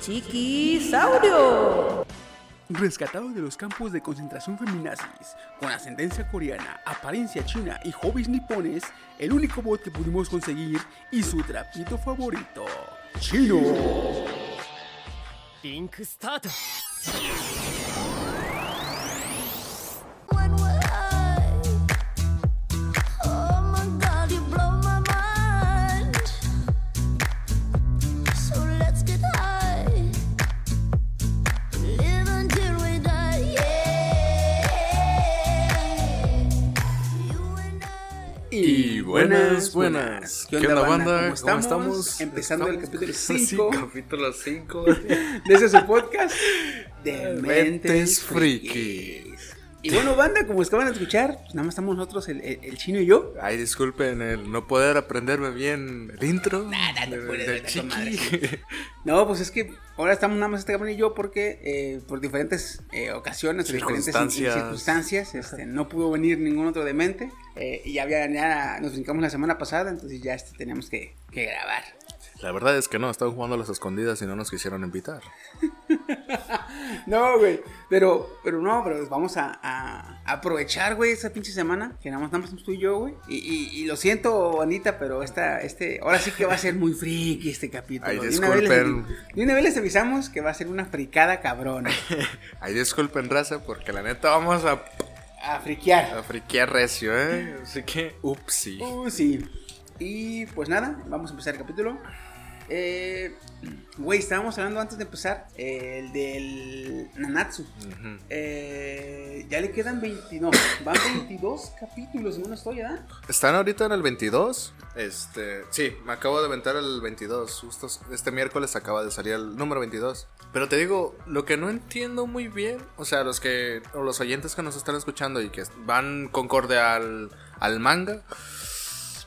Chiquisaurio. Rescatado de los campos de concentración feminazis, con ascendencia coreana, apariencia china y hobbies nipones, el único bot que pudimos conseguir y su trapito favorito, Chino. Link Start. Buenas, buenas. ¿Qué onda, banda? ¿Cómo estamos? Empezando el capítulo Sí, 5 capítulo 5 de ese su podcast de Mentes Friki. Y bueno, banda, como acaban de escuchar, pues nada más estamos nosotros, el, el- el chino y yo. Ay, disculpen el no poder aprenderme bien el intro Nada, de- puedes, madre. No, pues es que ahora estamos nada más este cabrón y yo porque eh, por diferentes eh, ocasiones, diferentes Circunstancias. cir- circunstancias, este, no pudo venir ningún otro demente. eh, y ya, había, ya nos brincamos la semana pasada, entonces ya este, teníamos que, que grabar. La verdad es que no, estaban jugando a las escondidas y no nos quisieron invitar. No, güey. Pero, pero no, pero vamos a, a aprovechar, güey, esa pinche semana. Que nada más, estamos tú y yo, güey. Y, y, y lo siento, Anita, pero esta, este, ahora sí que va a ser muy friki este capítulo. Ay, De una vez les- disculpen. De una vez les avisamos que va a ser una fricada cabrona. Ay, disculpen, raza, porque la neta vamos a, A friquear. a friquear recio, ¿eh? Así que, upsi. Uh, sí. Y pues nada, vamos a empezar el capítulo. Eh, güey, estábamos hablando antes de empezar eh, el del Nanatsu. Eh, ya le quedan 20, no, van 22 capítulos, no estoy, ¿verdad? ¿Están ahorita en el 22? Este, sí, me acabo de aventar el 22. Justo este miércoles acaba de salir el número 22. Pero te digo, lo que no entiendo muy bien, o sea, los que, o los oyentes que nos están escuchando y que van concorde al, al manga,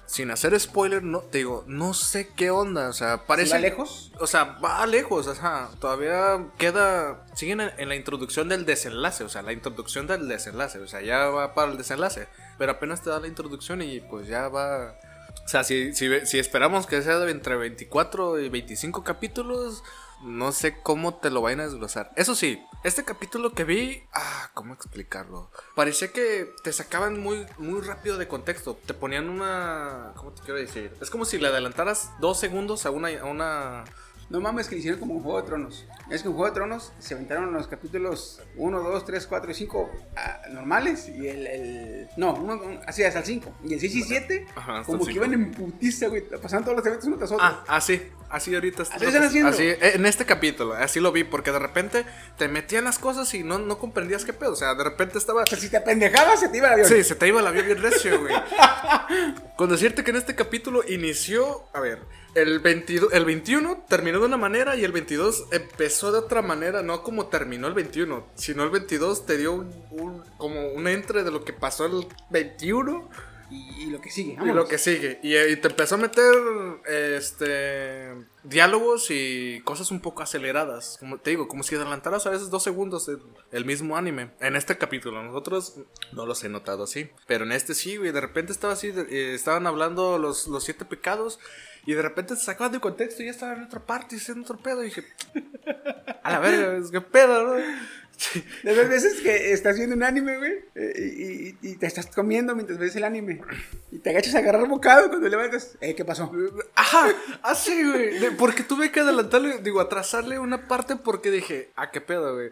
sin hacer spoiler, no, te digo, no sé qué onda, o sea, parece... ¿Va lejos? O sea, va lejos, ajá. Todavía queda. Siguen en, en la introducción del desenlace, o sea, la introducción del desenlace. O sea, ya va para el desenlace. Pero apenas te da la introducción y pues ya va. O sea, si, si, si esperamos que sea de entre 24 y 25 capítulos, no sé cómo te lo vayan a desglosar. Eso sí, este capítulo que vi, ah, ¿cómo explicarlo? Parecía que te sacaban muy, muy rápido de contexto. Te ponían una, ¿cómo te quiero decir? Es como si le adelantaras dos segundos a una, a una, No mames, que hicieron como en Juego de Tronos. Es que en Juego de Tronos se aventaron los capítulos 1, 2, 3, 4 y 5 ah, normales. Y el. el- no, uno, un- así hasta el 5. Y el 6 y 7, Ajá, hasta como el que iban en putiza, güey. Pasaban todos los eventos uno tras otro. Ah, así, así ahorita. Así están haciendo. Así, eh, en este capítulo, así lo vi, porque de repente te metían las cosas y no, no comprendías qué pedo. O sea, de repente estaba. O sea, si te apendejabas, se te iba el avión. Sí, se te iba el avión bien recio, güey. Con decirte que en este capítulo inició, a ver, el, 22, el 21 terminó de una manera y el 22 empezó de otra manera, no como terminó el 21, sino el 22 te dio un, un- como un entre de lo que pasó el 21 Y, y lo que sigue, y vámonos. lo que sigue. Y, eh, y te empezó a meter este diálogos y cosas un poco aceleradas. Como te digo, como si adelantaras a veces dos segundos el, el mismo anime. En este capítulo, nosotros no los he notado así. Pero en este sí, güey. De repente estaba así, de- eh, estaban hablando los, los siete pecados. Y de repente se sacaban de contexto y ya estaban en otra parte y haciendo otro pedo. Y dije, a la verga, es que pedo, ¿no? De esas veces que estás viendo un anime, güey, eh, y, y- te estás comiendo mientras ves el anime. Y te agachas a agarrar bocado cuando levantas. Eh, ¿qué pasó? Ajá, así, güey. de- Porque tuve que adelantarle, digo, atrasarle una parte porque dije, ah, qué pedo, güey.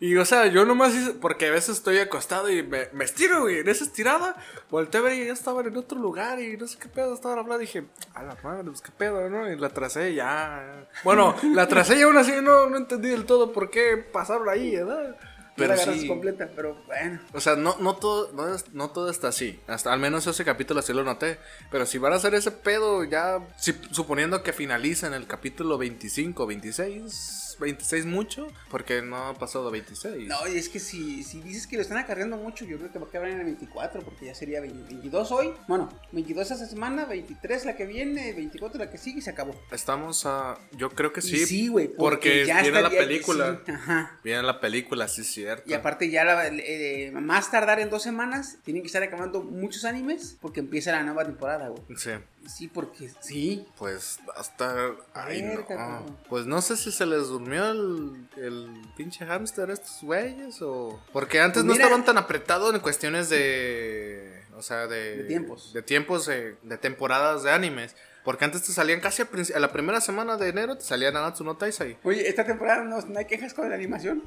Y, o sea, yo nomás hice, porque a veces estoy acostado y me, me estiro, güey. En esa estirada, volteé a ver y ya estaban en otro lugar y no sé qué pedo estaban hablando. Dije, a la madre, pues qué pedo, ¿no? Y la atrasé y ya. Bueno, la atrasé y aún así no, no entendí del todo por qué pasaron ahí, ¿verdad? Pero la sí. completa, pero bueno. O sea, no, no, todo, no, no todo está así. Hasta, al menos ese capítulo así lo noté. Pero si van a hacer ese pedo, ya si- suponiendo que finaliza en el capítulo 25, 26, 26 mucho, porque no ha pasado 26. No, y es que si, si dices que lo están acarreando mucho, yo creo que va a acabar en el 24, porque ya sería 20 22 hoy. Bueno, 22 esta semana, 23 la que viene, 24 la que sigue y se acabó. Estamos a. Yo creo que Y sí. sí, güey, porque porque ya viene la película. sí, ajá. Viene la película, sí, es cierto. Y aparte ya la- eh, más tardar en dos semanas, tienen que estar acabando muchos animes porque empieza la nueva temporada, güey. Sí. Sí, porque sí. Pues hasta. Ay, no. Pues no sé si se les durmió el, el pinche hámster estos güeyes o. Porque antes Pues no estaban tan apretados en cuestiones de. O sea, de. De tiempos. De tiempos eh, de temporadas de animes. Porque antes te salían casi a, a la primera semana de enero, te salían Nanatsu no Taisai. Oye, esta temporada no, no hay quejas con la animación.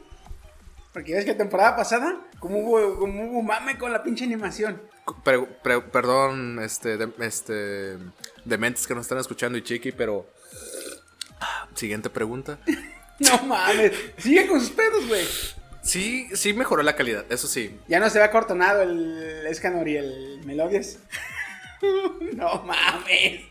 Porque ves que la temporada pasada, como hubo, como hubo mame con la pinche animación. Pre- perdón, este, de, este, dementes que nos están escuchando y chiqui, pero. Siguiente pregunta. No mames. Sigue con sus pedos, güey. Sí, sí mejoró la calidad, eso sí. Ya no se ve acortonado el Escanor y el Melodies. no mames.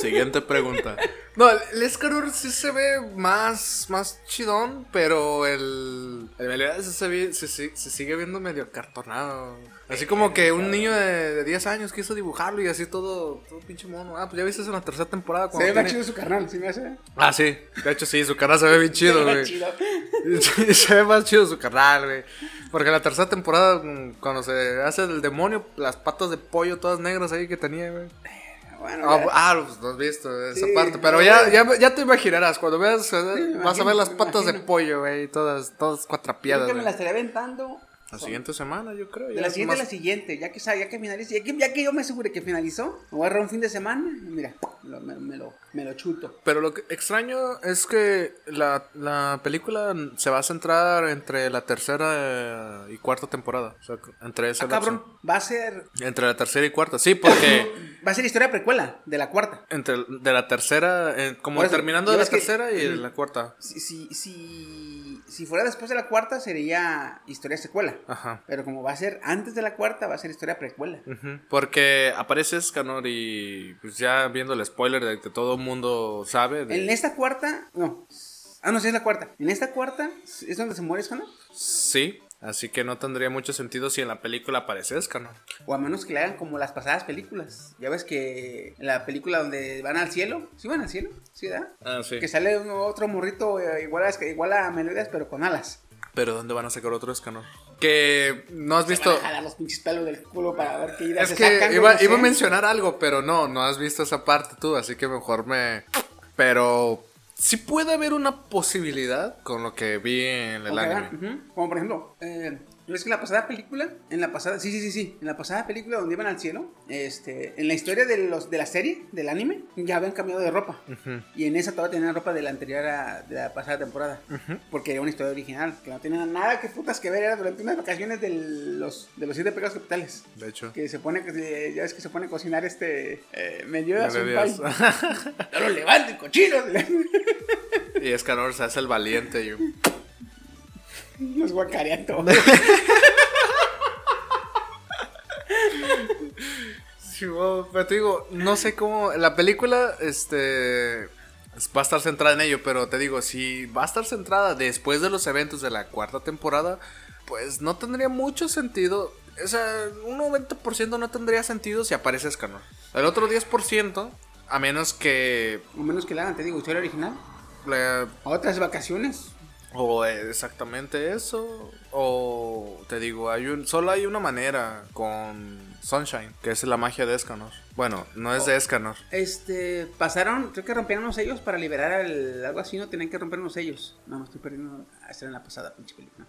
Siguiente pregunta. No, el Escanor sí se ve más, más chidón, pero el. El Meliodas sí se, ve- se, se- se sigue viendo medio cartonado. Así como que un niño de, de 10 años quiso dibujarlo y así todo, todo pinche mono. Ah, pues ya viste eso en la tercera temporada. Se cuando ve más tiene- chido su carnal, ¿sí me hace? Ah, sí. De hecho, sí, su cara se ve bien chido, Se ve güey. se ve más chido su carnal, güey. Porque la tercera temporada, mm, cuando se hace el demonio, las patas de pollo todas negras ahí que tenía, güey. Bueno, Ah, ah, pues no has visto esa Sí, parte. Pero ya, ya, ya te imaginarás. Cuando veas, eh, vas a ver las patas de pollo, güey. Todas, todas Yo cuatrapiadas, que me la güey. estaré aventando. La siguiente semana, yo creo. De la siguiente a más- la siguiente, ya que, ya que finalice, ya que, ya que yo me asegure que finalizó, me voy a agarrar un fin de semana mira, lo- me, me lo, me lo chuto. Pero lo que extraño es que la, la película se va a centrar entre la tercera y cuarta temporada. O sea, entre esa Ah, cabrón, va a ser, Entre la tercera y cuarta, sí, porque va a ser historia precuela de la cuarta. entre de la tercera, eh, como eso, terminando de la ves que- tercera y la cuarta. Si, si, si, si fuera después de la cuarta sería historia secuela. Ajá. Pero como va a ser antes de la cuarta, va a ser historia precuela. Porque aparece Escanor y pues ya viendo el spoiler de que todo el mundo sabe. de- En esta cuarta, no. Ah, no, sí es la cuarta. En esta cuarta es donde se muere Escanor. Sí, así que no tendría mucho sentido si en la película aparece Escanor. O a menos que le hagan como las pasadas películas. Ya ves que en la película donde van al cielo, ¿sí van al cielo? ¿Sí, verdad? Ah, sí. Que sale otro morrito eh, igual a, igual a Melodias, pero con alas. Pero ¿dónde van a sacar otro Escanor? Que no has Se visto... van a jalar los pinches pelos del culo para ver qué ideas Es se que sacan, iba, no sé. iba a mencionar algo, pero no, no has visto esa parte tú, así que mejor me... Pero sí puede haber una posibilidad con lo que vi en el Ok, anime. Como por ejemplo, eh, es que en la pasada película, en la pasada, sí, sí, sí, sí, en la pasada película donde iban al cielo, este, en la historia de los de la serie, del anime, ya habían cambiado de ropa. Y en esa todavía tenían ropa de la anterior a, de la pasada temporada. Porque era una historia original, que no tenía nada que putas que ver, era durante unas vacaciones de los, de los siete pecados capitales. De hecho. Que se pone, que- ya ves que se pone a cocinar este, eh, me ayudas un. No lo levanten, cochinos. y Escanor se hace el valiente y... Los guacarean todos. Sí, pero te digo, no sé cómo. La película, este. Va a estar centrada en ello, pero te digo, si va a estar centrada después de los eventos de la cuarta temporada, pues no tendría mucho sentido. O sea, un 90% no tendría sentido si aparece Escanor. El otro 10%, a menos que. O menos que la hagan, te digo, historia original. la- Otras vacaciones. O exactamente eso. O te digo, hay un, solo hay una manera con Sunshine, que es la magia de Escanor. Bueno, no es de Escanor. Este, pasaron, creo que rompieron unos sellos para liberar al, algo así, ¿no? Tenían que romper unos sellos. No, me estoy perdiendo. Esta en la pasada, pinche película.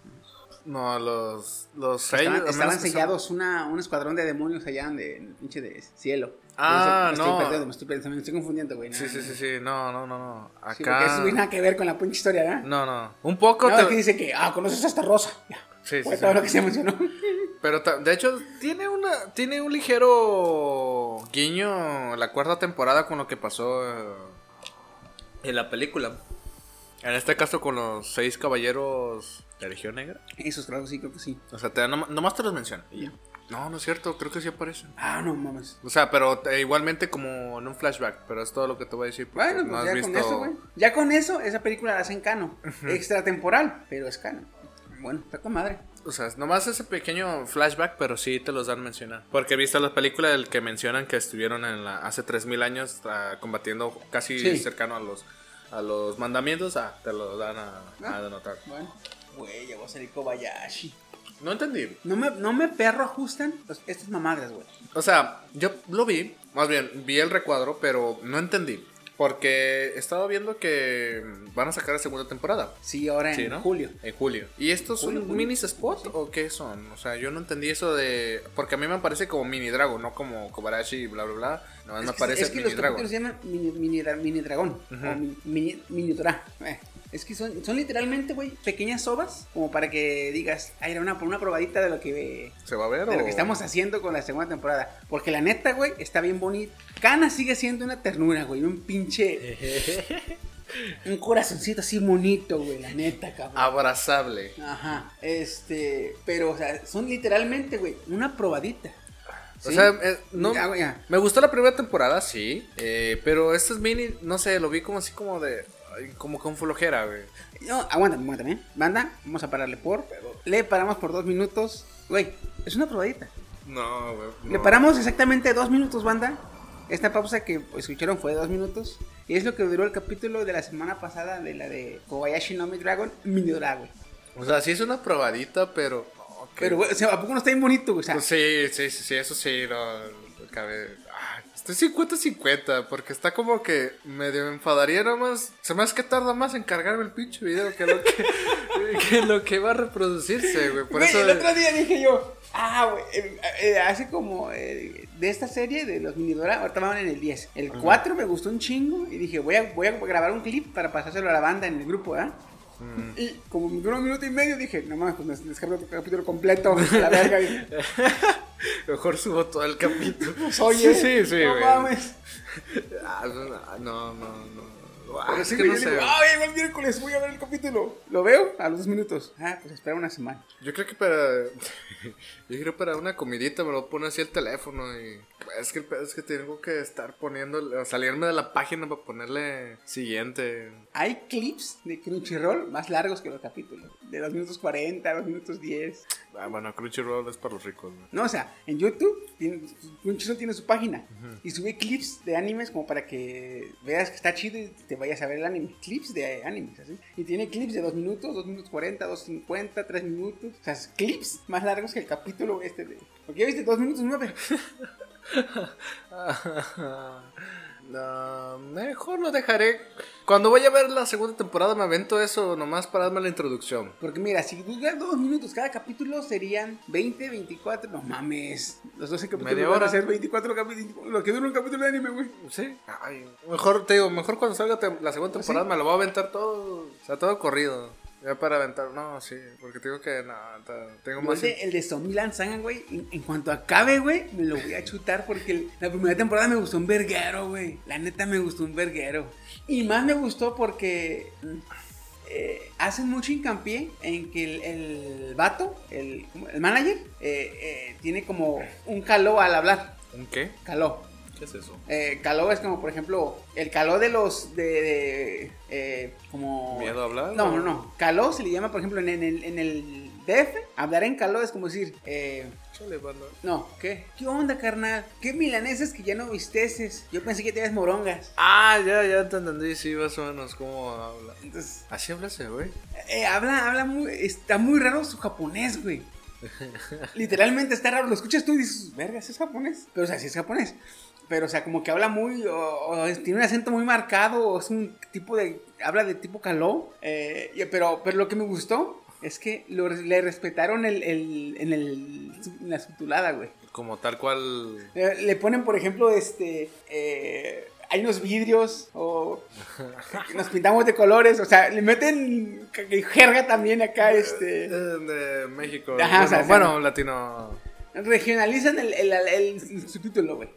No, los, los Estaban, sellos, estaban sellados una, un escuadrón de demonios allá en el pinche de cielo. Ah, me estoy no. perdiendo, me estoy perdiendo, me estoy confundiendo, güey. Sí, sí, sí, no. sí, no, no, no, no. Sí, Acá... porque eso no tiene nada que ver con la pinche historia, ¿verdad? No, no. Un poco. No, te- es que dice que, ah, conoces a esta rosa. Ya. Sí, sí, Fue sí. todo lo que se mencionó. Pero de hecho tiene una tiene un ligero guiño la cuarta temporada con lo que pasó eh, en la película. En este caso con los seis caballeros de Legión Negra. Esos, claro, sí, creo que sí. O sea, te, nom- nomás te los menciona. y ya. No, no es cierto, creo que sí aparecen. Ah, no mames. O sea, pero eh, igualmente como en un flashback, pero es todo lo que te voy a decir. Bueno, no pues ya visto... con eso, güey. Ya con eso, esa película la hacen cano. Extratemporal, pero es cano. Bueno, está con madre. O sea, nomás ese pequeño flashback, pero sí te los dan a mencionar. Porque viste la película del que mencionan que estuvieron en la, hace 3000 años ah, combatiendo casi Sí. cercano a los, a los mandamientos. Ah, te lo dan a, a denotar. Bueno, güey, ya voy a salir Kobayashi. No entendí. No me, no me perro ajustan los- estas mamadas, güey. O sea, yo lo vi, más bien, vi el recuadro, pero no entendí. Porque estaba viendo que van a sacar la segunda temporada. Sí, ahora en Sí, ¿no? julio. En julio. ¿Y estos Julio, son minis spot o qué son? O sea, yo no entendí eso de. Porque a mí me parece como mini dragon, no como Kobarashi bla bla bla. Nada más me Es que, parece es que mini los capítulos se llaman mini, mini, mini dragón. O mi- mini, mini eh. Es que son, son literalmente, güey, pequeñas sobas. Como para que digas, ay, era una, una probadita de lo que ¿Se va a ver de o.? lo que estamos haciendo con la segunda temporada. Porque la neta, güey, está bien bonita. Kana sigue siendo una ternura, güey. Un pinche. un corazoncito así bonito, güey. La neta, cabrón. Abrazable. Ajá. Este. Pero, o sea, son literalmente, güey, una probadita. O sea, eh, no. Ya, ya. Me gustó la primera temporada, sí. eh, pero estos mini, no sé, lo vi como así como de. Como con flojera, güey. No, aguántame, aguántame. ¿eh? Banda, vamos a pararle por. Le paramos por dos minutos. Güey, es una probadita. No, güey. Le paramos exactamente dos minutos, banda. Esta pausa que escucharon fue de dos minutos. Y es lo que duró el capítulo de la semana pasada de la de Kobayashi no Mi Dragon, Mini Dragon. O sea, sí es una probadita, pero. Pero, güey, o sea, ¿a poco no está bien bonito? güey? O sea, Pues sí, sí, sí, sí, eso sí, no. Cabe. Estoy 50-50, porque está como que medio me enfadaría nomás. Se me hace que tarda más en cargarme el pinche video que lo que, que lo que va a reproducirse, güey. Por güey, eso. el otro día dije yo, ah, güey, eh, eh, hace como eh, de esta serie de los Mini Dora, ahorita van en el 10. El 4 me gustó un chingo y dije, voy a, voy a grabar un clip para pasárselo a la banda en el grupo, ¿ah? Y como me duró un minuto y medio, dije, no mames, pues me descargo el capítulo completo, la verga. Y, Mejor subo todo el capítulo. pues, oye, sí, sí, sí, no güey. mames. Ah, no, no, no. Ah, es sí, güey, no yo sé. digo, ah, llegó el miércoles, voy a ver el capítulo. ¿Lo veo? A los dos minutos. Ah, pues espera una semana. Yo creo que para. Yo creo que para una comidita me lo pone así el teléfono y. Es que el pedo es que tengo que estar poniendo. Salirme de la página para ponerle siguiente. Hay clips de Crunchyroll más largos que los capítulos. De 2 minutos 40, 2 minutos 10. Ah, bueno, Crunchyroll es para los ricos, güey. No, o sea, en YouTube, tiene, Crunchyroll tiene su página. Y sube clips de animes como para que veas que está chido y te vayas a ver el anime. Clips de animes, así. Y tiene clips de 2 minutos, 2 minutos 40, 2 50, 3 minutos. O sea, clips más largos que el capítulo este de... Porque ya viste 2 minutos 9. No, mejor lo dejaré. Cuando vaya a ver la segunda temporada me avento eso nomás para darme la introducción. Porque mira, si dura 2 minutos cada capítulo serían 20, 24. No mames. Los 12 capítulos Media van hora. a ser 24 capítulos. Lo que dura un capítulo de anime, güey. Sí. Ay, mejor, te digo, mejor cuando salga la segunda temporada me lo voy a aventar todo. O sea, todo corrido. Ya para aventar. No, sí. Porque te digo que no, tengo más. el de, el de Zombieland Saga, güey, en, en cuanto acabe, güey, me lo voy a chutar porque el- la primera temporada me gustó un verguero, güey. La neta me gustó un verguero. Y más me gustó porque eh, hacen mucho hincapié en que el, el vato, el, el manager, eh, eh, tiene como un caló al hablar. ¿Un qué? Caló. ¿Qué es eso? Eh, caló es como, por ejemplo, el caló de los. de. de, eh, como. ¿Miedo a hablar? No, no, no. Caló se le llama, por ejemplo, en, en el, en el DF. Hablar en caló es como decir. Eh, no, ¿qué? ¿Qué onda, carnal? ¿Qué milaneses que ya no visteces? Yo pensé que tenías morongas. Ah, ya, ya te entendí, sí, más o menos cómo habla. Entonces, Así habla ese, güey. eh, habla, habla muy. Está muy raro su japonés, güey. Literalmente está raro. Lo escuchas tú y dices, verga, ¿ese es japonés? Pero, o sea, sí es japonés. Pero, o sea, como que habla muy. O, tiene un acento muy marcado. O es un tipo de. Habla de tipo caló. eh, pero, pero lo que me gustó es que lo- le respetaron el, el- en, el, en la subtitulada, güey. Como tal cual. Le, le ponen, por ejemplo, este. eh, hay unos vidrios o nos pintamos de colores, o sea, le meten jerga también acá, eh, este, de México. Ajá, bueno, o sea, bueno, latino. regionalizan el, el, el- el subtítulo, güey.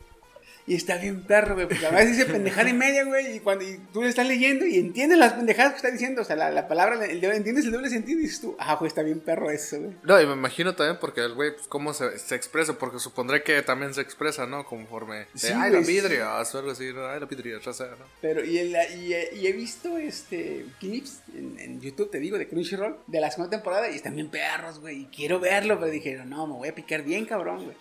Y está bien perro, güey, porque a veces dice pendejada y media, güey, y cuando y tú le estás leyendo y entiendes las pendejadas que está diciendo, o sea, la, la palabra, el, entiendes el doble sentido y dices tú, ah, güey, está bien perro eso, güey. No, y me imagino también porque el güey, pues, cómo se, se expresa, porque supondré que también se expresa, ¿no? Conforme. de, Sí, ay, la güey, sí. vidria, o algo así, ¿no? ay, la vidria, o sea, ¿no? Pero, y, el- y, y he visto este clips en, en YouTube, te digo, de Crunchyroll, de la segunda temporada, y están bien perros, güey. Y quiero verlo, pero dije, no, me voy a picar bien, cabrón, güey.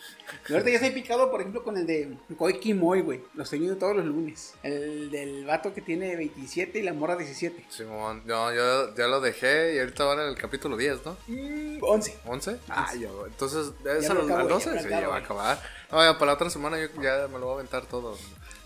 Y ahorita ya estoy picado, por ejemplo, con el de Koiki Moi, güey. Lo estoy viendo todos los lunes. El del vato que tiene 27 y la morra 17. Simón, no, yo ya lo dejé y ahorita van en el capítulo 10, ¿no? Mm, 11. ¿11? Ah, ya, güey. entonces, ¿es a lo los acabo, al ya 12? lo Sí, ya va a güey. acabar. No, ya para la otra semana yo ya me lo voy a aventar todo.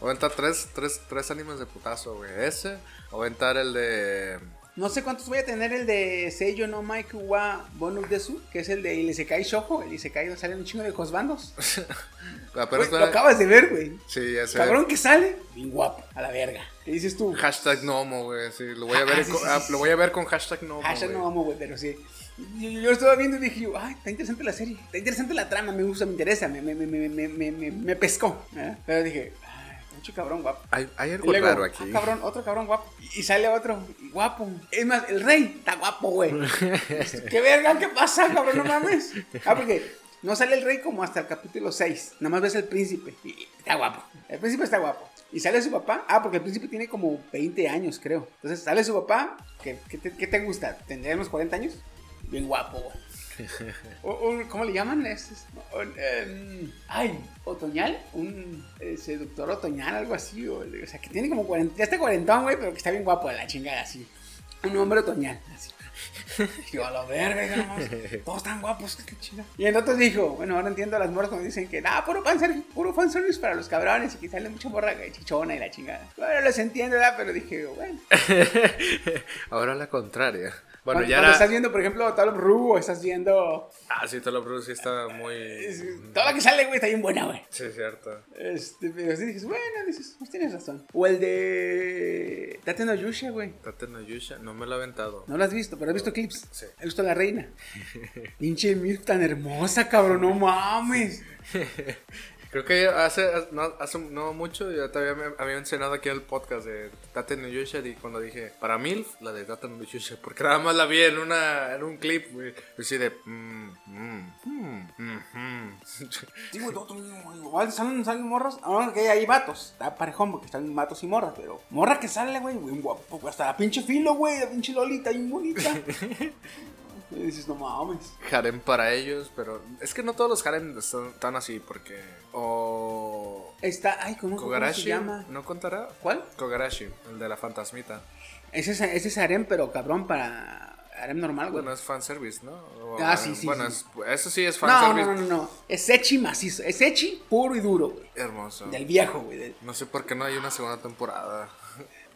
Voy a aventar tres, tres, tres animes de putazo, güey. Ese, voy a aventar el de... No sé cuántos voy a tener el de Seiyo no Maiku wa Bonu Desu, que es el de Isekai Shoujo, el Isekai donde salen un chingo de cosbandos. Lo acabas de ver, güey. Sí, ya sé. Cabrón que sale, bien guapo, a la verga. ¿Qué dices tú? Hashtag Nomo, güey. Sí, lo voy a ver, Ah, sí, con, sí, ah, lo voy a ver con hashtag Nomo. Hashtag güey. no amo, güey, pero sí. Yo, yo estaba viendo y dije, ay, está interesante la serie, está interesante la trama, me gusta, me interesa, me, me, me, me, me, me, me- me pescó. ¿eh? Pero dije, mucho cabrón guapo. Hay, algo luego, raro aquí. ah, cabrón, otro cabrón guapo. Y, sale otro guapo. Es más, el rey está guapo, güey. ¿Qué verga? ¿Qué pasa, cabrón? No mames. Ah, porque no sale el rey como hasta el capítulo 6. Nada más ves al príncipe. Y y está guapo. El príncipe está guapo. Y sale su papá. Ah, porque el príncipe tiene como 20 años, creo. Entonces sale su papá. ¿Qué, qué te, qué te gusta? ¿Tendría unos 40 años? Bien guapo, güey. Un- ¿Cómo le llaman? Es- em, ay, otoñal, un eh, seductor otoñal, algo así. O, o sea, que tiene como 40, ya está cuarentón, güey, pero que está bien guapo de la chingada, así. Un hombre otoñal, así. Yo, a la verga, nomás, todos tan guapos, qué chingada. Y entonces dijo, bueno, ahora entiendo a las morras cuando dicen que, nada, puro fanservice, puro fanservice para los cabrones y que sale mucha morra chichona y la chingada. Bueno, los entiendo, ¿verdad? Pero dije, bueno. Ahora la contraria. Bueno, cuando, ya cuando era... estás viendo, por ejemplo, Talon Ru o estás viendo... Ah, sí, Tolo Bruce sí está muy... Toda la que sale, güey, está bien buena, güey. Sí, cierto. Este, pero sí dices, bueno, dices, pues tienes razón. O el de Tate no Yusha, güey. Tate no Yusha, no me lo he aventado. No lo has visto, pero has visto clips. Sí. He visto a la reina. Pinche Milf tan hermosa, cabrón, no mames. Creo que hace no, hace no mucho yo todavía me había mencionado aquí el podcast de Tate no Yusha y cuando dije para MILF, la de Tate no Yusha, porque nada más la vi en una en un clip, güey. Y así de mm, mm, mm, mm, mm. Sí, güey, todo- igual salen, salen morras. Ahora que hay vatos. Está parejón porque están vatos y morras, pero morra que sale, güey, Hasta la pinche filo, güey, la pinche lolita bien bonita. y dices, no mames. harem para ellos, pero es que no todos los harem son tan así porque o Está, ay, ¿cómo, cómo se Kogarashi llama? no contará. ¿Cuál? Kogarashi, el de la fantasmita. Ese es, ese es harem, pero cabrón para harem normal, güey. Bueno, es fanservice, ¿no? O- Ah, sí, sí, Bueno, sí. es- eso sí es fanservice. no, no, no, no. Es Echi macizo. Es Echi puro y duro, güey. Hermoso. Del viejo, güey. del- No sé por qué no hay una segunda temporada.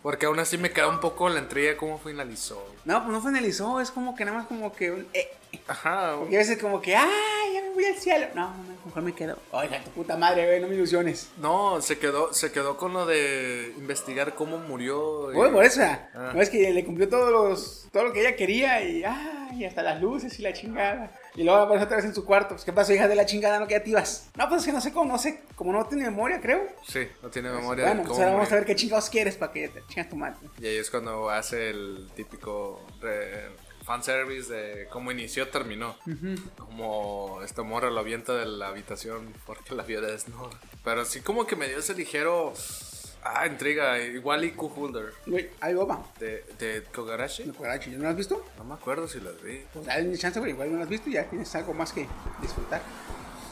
Porque aún así me queda un poco la intriga de cómo finalizó. No, pues no finalizó. Es como que nada más como que un. Eh. Ajá. Porque a veces como que, ¡ay, ya me voy al cielo! No, mejor me quedo. Oiga, tu puta madre, güey, no me ilusiones. No, se quedó, se quedó con lo de investigar cómo murió. y- Güey, por eso. Ah. No es que le cumplió todos los, todo lo que ella quería y, ¡ay, hasta las luces y la chingada! Y luego aparece otra vez en su cuarto. Pues, ¿qué pasó, hija de la chingada? No quedativas. No, pues es que no sé cómo, no sé. Como no tiene memoria, creo. Sí, no tiene memoria bueno, de pues cómo ahora vamos a ver qué chingados quieres para que te chingas tu madre. Y ahí es cuando hace el típico eh, fanservice de cómo inició, terminó. Como esta morra lo avienta de la habitación porque la vio desnuda. Pero sí como que me dio ese ligero... Ah, intriga. Igual y Holder Güey, ahí va. de, de Kogarashi. ¿No Kogarachi, ¿no lo has visto? No me acuerdo si las vi. Pues dale una chance, güey. Igual no lo has visto y ya tienes algo más que disfrutar.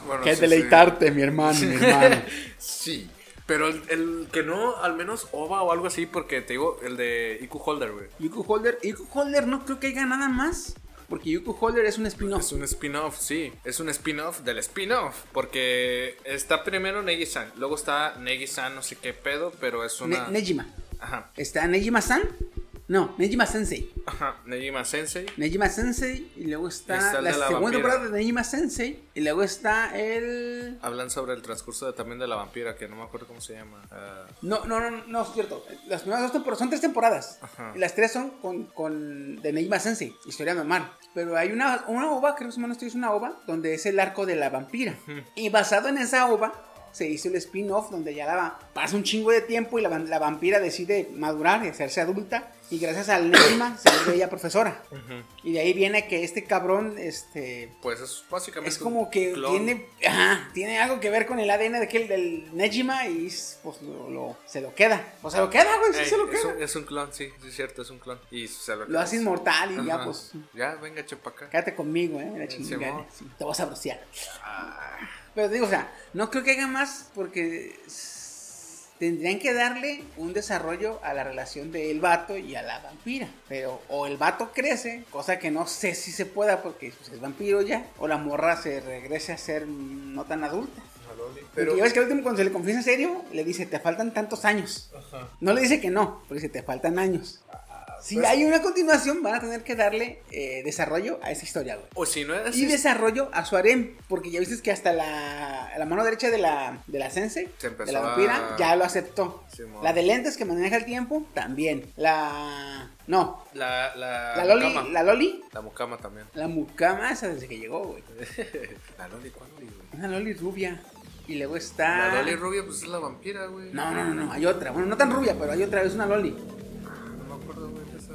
Bueno, que sí, deleitarte, mi hermano, mi hermano. Sí. Pero el, el que no, al menos OVA o algo así, porque te digo, el de IQ Holder, güey. Yuku Holder, Yuku Holder no creo que haya nada más Porque Yuku Holder es un spin-off. Es un spin-off, sí. Es un spin-off del spin-off. Porque está primero Negi-san. Luego está Negi-san, no sé qué pedo, pero es Ne- una. Nejima. Ajá. Está Nejima-san. No, Nejima Sensei. Ajá. Nejima Sensei. Nejima Sensei. Y luego está, la, segunda temporada de Nejima Sensei. Y luego está el. Hablan sobre el transcurso de- también de la vampira, que no me acuerdo cómo se llama. Ah, No, no, no, no, es cierto. Las primeras dos temporadas son tres temporadas. Ajá. Y las tres son con, con de Neima Sensei, historia normal. Pero hay una, una ova, creo que estoy, es una ova, donde es el arco de la vampira. Y basado en esa ova, se hizo el spin-off donde ya la, pasa un chingo de tiempo y la, la vampira decide madurar y hacerse adulta. Y gracias al Neima se vuelve ella profesora. Y de ahí viene que este cabrón, este, pues es básicamente. es como que clon. tiene, ajá, tiene algo que ver con el ADN de aquel, del Nejima y es, pues lo, lo- se lo queda. O se lo queda, güey, sí Ey, se lo es, queda. un, es un clon, sí, sí, es cierto, es un clon. Y se lo, Lo hace inmortal y ya, pues, Ya, venga, chepa acá. quédate conmigo, eh, la chingada. sí, te vas a brociar. Pero digo, o sea, no creo que haga más porque tendrían que darle un desarrollo a la relación del vato y a la vampira. Pero o el vato crece, cosa que no sé si se pueda porque pues, es vampiro ya, o la morra se regrese a ser no tan adulta. Pero, Porque ya ves que al último cuando se le confiesa en serio, le dice, te faltan tantos años. No le dice que no, porque dice, te faltan años. Si pues- hay una continuación, van a tener que darle eh, desarrollo a esa historia, güey. o si no es Y desarrollo a su harem, porque ya viste que hasta la, la mano derecha de la, de la sensei, Se de la vampira, a- ya lo aceptó. La de lentes que maneja el tiempo, también. La... No, la, la, la Loli, mucama. la Loli, La mucama también. la mucama esa desde que llegó, güey. la Loli, ¿cuál Loli, güey? Una Loli rubia. Y luego está... La Loli rubia, pues es la vampira, güey. No, no, no, no, hay otra. Bueno, no tan rubia, pero hay otra, es una Loli.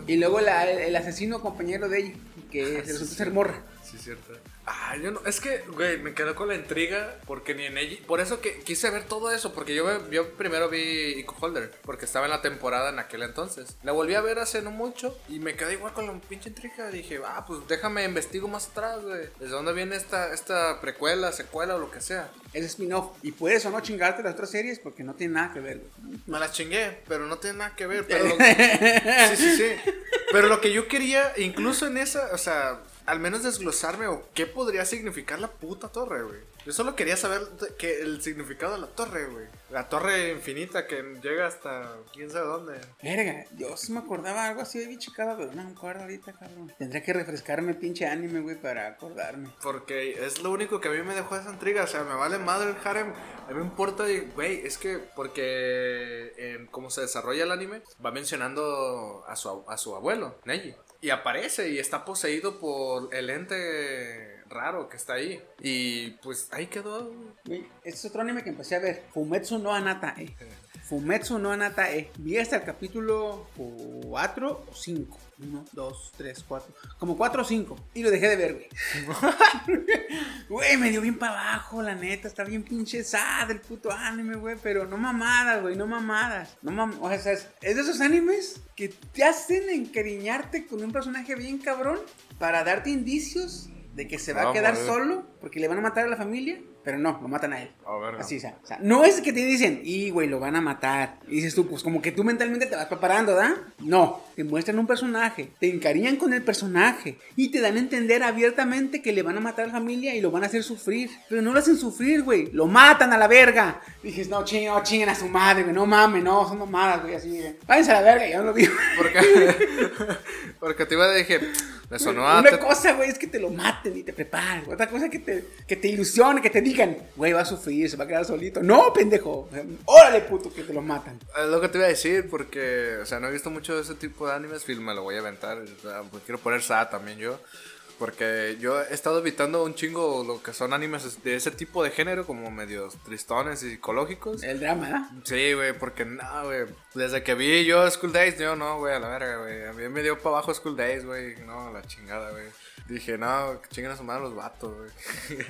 Y luego la- el asesino compañero de ella, que Ah, se resultó ser morra. Sí, cierto. Ah, yo no. Es que, güey, me quedó con la intriga. Porque ni en ella. Por eso que quise ver todo eso. Porque yo, yo primero vi Ico Holder. Porque estaba en la temporada en aquel entonces. La volví a ver hace no mucho. Y me quedé igual con la pinche intriga. Dije, ah, pues déjame investigo más atrás, güey. ¿Desde dónde viene esta, esta precuela, secuela o lo que sea? Es spin-off. Y puedes o no chingarte las otras series porque no tiene nada que ver, güey. Me la chingué, pero no tiene nada que ver. Pero lo- sí, sí, sí. Pero lo que yo quería, incluso en esa, o sea, al menos desglosarme o qué podría significar la puta torre, güey. Yo solo quería saber que el significado de la torre, güey. La torre infinita que llega hasta quién sabe dónde. Verga, yo sí me acordaba algo así de bichicada, pero no me acuerdo ahorita, cabrón. Tendría que refrescarme pinche anime, güey, para acordarme. Porque es lo único que a mí me dejó esa intriga. O sea, me vale madre el harem. A mí me importa, güey, es que porque en cómo se desarrolla el anime, va mencionando a su, a su abuelo, Neji. Y aparece y está poseído por el ente raro que está ahí. Y pues ahí quedó. este es otro anime que empecé a ver. Fumetsu no Anata E. Fumetsu no Anata E. Vi hasta el capítulo 4 o 5. 1, 2, 3, 4. Como 4 o 5. Y lo dejé de ver, güey. Güey, me dio bien para abajo, la neta. Está bien pinche sad el puto anime, güey. Pero no mamadas, güey. No mamadas. No mam o sea, es, es de esos animes que te hacen encariñarte con un personaje bien cabrón para darte indicios de que se va a quedar solo porque le van a matar a la familia. Pero no, lo matan a él. A ver, Así, o sea, o sea, no es que te dicen, y güey, lo van a matar. Y dices tú, pues como que tú mentalmente te vas preparando, ¿da? No, te muestran un personaje, te encariñan con el personaje y te dan a entender abiertamente que le van a matar a la familia y lo van a hacer sufrir. Pero no lo hacen sufrir, güey, lo matan a la verga. Dices, no, ching, no, chinguen a su madre, güey, no mames, no, son mamadas, güey, así, güey. Váyanse a la verga, ya no lo vi. Porque, porque te iba a dije, le sonó a. Una cosa, güey, es que te lo maten y te preparen. Otra cosa que te, que te ilusione, que te digan, güey, va a sufrir, se va a quedar solito. No, pendejo. Órale, puto, que te lo matan. Es lo que te iba a decir, porque, o sea, no he visto mucho de ese tipo de animes, film, me lo voy a aventar. pues quiero poner SAT también yo. Porque yo he estado evitando un chingo lo que son animes de ese tipo de género, como medios tristones y psicológicos. El drama, ¿verdad? Sí, güey, porque no, güey. Desde que vi yo School Days, yo no, güey, a la verga, güey. A mí me dio para abajo School Days, güey. No, la chingada, güey. Dije, no, que chinguen a su madre los vatos, güey.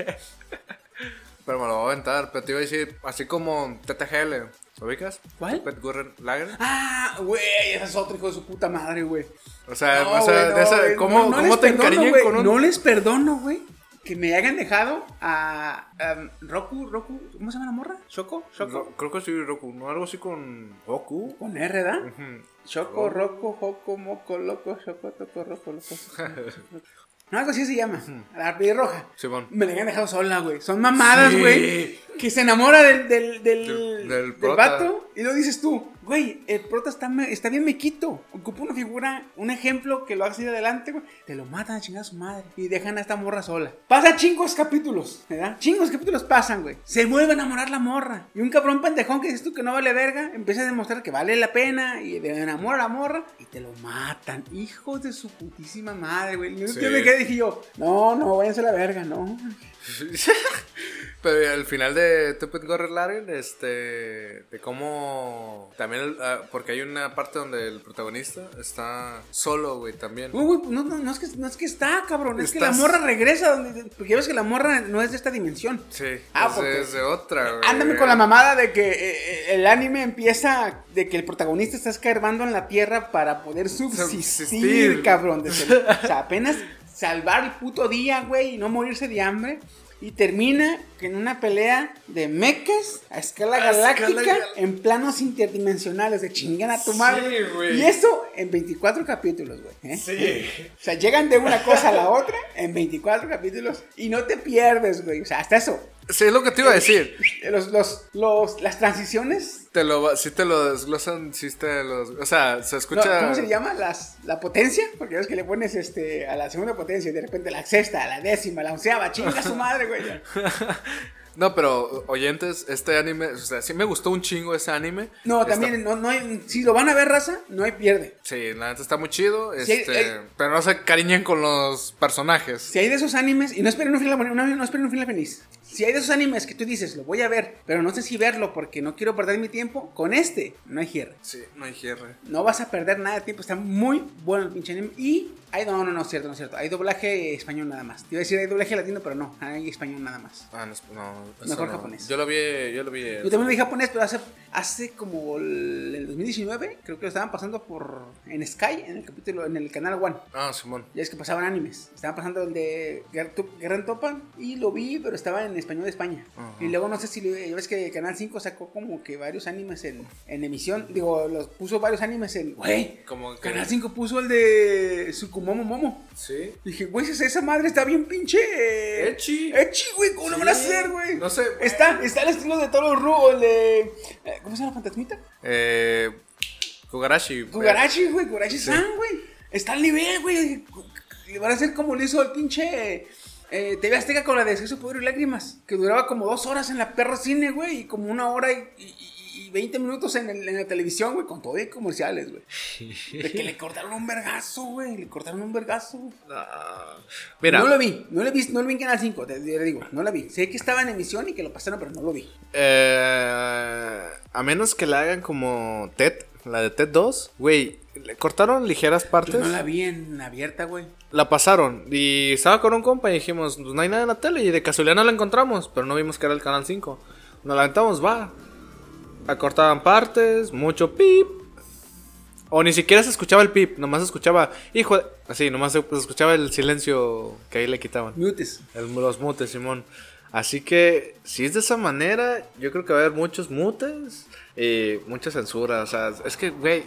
pero me lo voy a aventar. Pero te iba a decir, así como TTGL, ¿lo ubicas? ¿Cuál? Pet Gurren Lager. Ah, güey, ese es otro hijo de su puta madre, güey. O sea, No, o sea, esa- ¿cómo, no, cómo te encariñan con un... No les perdono, güey, que me hayan dejado a um, Roku, Roku, ¿cómo se llama la morra? ¿Shoko? ¿Shoko? Creo que sí, Roku, ¿no? Algo así con Goku. Con R, ¿verdad? Ujú. Shoko, Roku, Joko, Moco, Loco, Shoko, Toco, Roco, Loco. No, algo así se llama. La pelirroja. Simón. Me la habían dejado sola, güey. Son mamadas, güey. Que se enamora del, del, del, Del- del vato. Y lo dices tú, güey, el prota está, está bien mequito. Ocupa una figura, un ejemplo que lo haga salir adelante, güey. Te lo matan a chingar a su madre. Y dejan a esta morra sola. Pasa chingos capítulos, ¿verdad? Chingos capítulos pasan, güey. Se vuelve a enamorar la morra. Y un cabrón pendejón que dices tú que no vale verga, empieza a demostrar que vale la pena. Y le enamora a la morra. Y te lo matan. Hijos de su putísima madre, güey. Yo Sí. me quedé dije yo, no, no, váyanse a la verga, no. Pero al final de Tupid Gorrer Larry, este. De cómo. También. el- ah, porque hay una parte donde el protagonista está solo, güey, también. Güey, güey, no, no, no es que, no es que está, cabrón. Es que Estás- la morra regresa. Donde, porque ya ves que la morra no es de esta dimensión. Sí, Ah, es, porque- es de otra, güey. Ándame con la mamada de que eh, eh, el anime empieza de que el protagonista está escarbando en la tierra para poder subsistir, Subsistir. cabrón. de ser- o sea, apenas salvar el puto día, güey, y no morirse de hambre. Y termina en una pelea de mechas a escala A galáctica gal- en planos interdimensionales de chingan a tu madre. Sí, y eso en 24 capítulos, güey. ¿eh? O sea, llegan de una cosa a la otra en 24 capítulos y no te pierdes, güey. O sea, hasta eso. Sí, es lo que te iba a decir. Los, los, los, las transiciones. Te lo, sí te lo desglosan, sí te los... O sea, se no, escucha... ¿Cómo se llama? Las, la potencia. Porque ves que le pones este, a la segunda potencia y de repente la sexta, la décima, la onceava. Chinga su madre, güey. No, pero oyentes, este anime, o sea, sí me gustó un chingo ese anime. No, Está- también, no, no hay, si lo van a ver, raza, no hay pierde. Sí, la neta está muy chido, este, eh. pero no se cariñen con los personajes. Si hay de esos animes, y no esperen un final, no, no esperen un final feliz. Si hay de esos animes que tú dices, lo voy a ver, pero no sé si verlo porque no quiero perder mi tiempo, con este no hay cierre. Sí, no hay cierre. No vas a perder nada de tiempo, está muy bueno el pinche anime. Y hay, no, no, no, cierto, no es cierto. Hay doblaje español nada más. Te iba a decir hay doblaje latino, pero no, hay español nada más. Ah, no, no, Mejor no. japonés. Yo lo vi, yo lo vi. Yo también lo vi japonés, pero hace, hace como el, el 2019, creo que lo estaban pasando por en Sky, en el capítulo, en el canal One. Ah, Simón. Ya es que pasaban animes. Estaban pasando el de Guerra Guerra en Topa y lo vi, pero estaba en español de España. Ajá. Y luego no sé si ya ves que Canal 5 sacó como que varios animes en, en emisión. Digo, los puso varios animes en. Güey, Como Canal 5 puso el de Sukumomo Momo. Sí. Dije, güey, esa, madre está bien pinche. Echi. Echi, güey, ¿cómo lo van a hacer, güey? No sé. Está, está el estilo de Toro Ru, el de. eh, ¿Cómo se llama Fantasmita? Eh, Kugarashi. Kugarashi, güey, Kugarashi-san, güey. Está al nivel, güey. Le van a hacer como le hizo el pinche eh, TV Azteca con la de Sexo, Poder y Lágrimas. Que duraba como dos horas en la perra cine, güey. Y como una hora y, y, y 20 minutos en, el- en la televisión, güey. Con todo y comerciales, güey. De que le cortaron un vergazo, güey. Le cortaron un vergazo. Ah, Mira, No lo vi, no lo vi, no lo vi en Canal 5, te, te digo, no lo vi. Sé que estaba en emisión y que lo pasaron, pero no lo vi. eh, a menos que la hagan como Ted, la de Ted 2, güey, le cortaron ligeras partes. Yo no la vi en abierta, güey. La pasaron y estaba con un compa y dijimos, pues no hay nada en la tele y de casualidad no la encontramos, pero no vimos que era el canal 5. Nos la aventamos, va. Acortaban partes, mucho pip. O ni siquiera se escuchaba el pip, nomás se escuchaba, hijo, de-". así, nomás se se escuchaba el silencio que ahí le quitaban. Mutes. El- los mutes, Simón. Así que, si es de esa manera, yo creo que va a haber muchos mutes y mucha censura. O sea, es que, güey,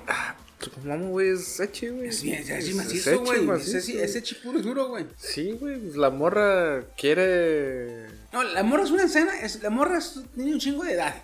ah, Tsukumomo, güey, es echi, güey. Es es Es macizo, echi, güey. macizo. Ese, ese chipuro es duro, güey. Sí, güey, pues la morra quiere. No, la morra es una escena, es, la morra es- tiene un chingo de edad.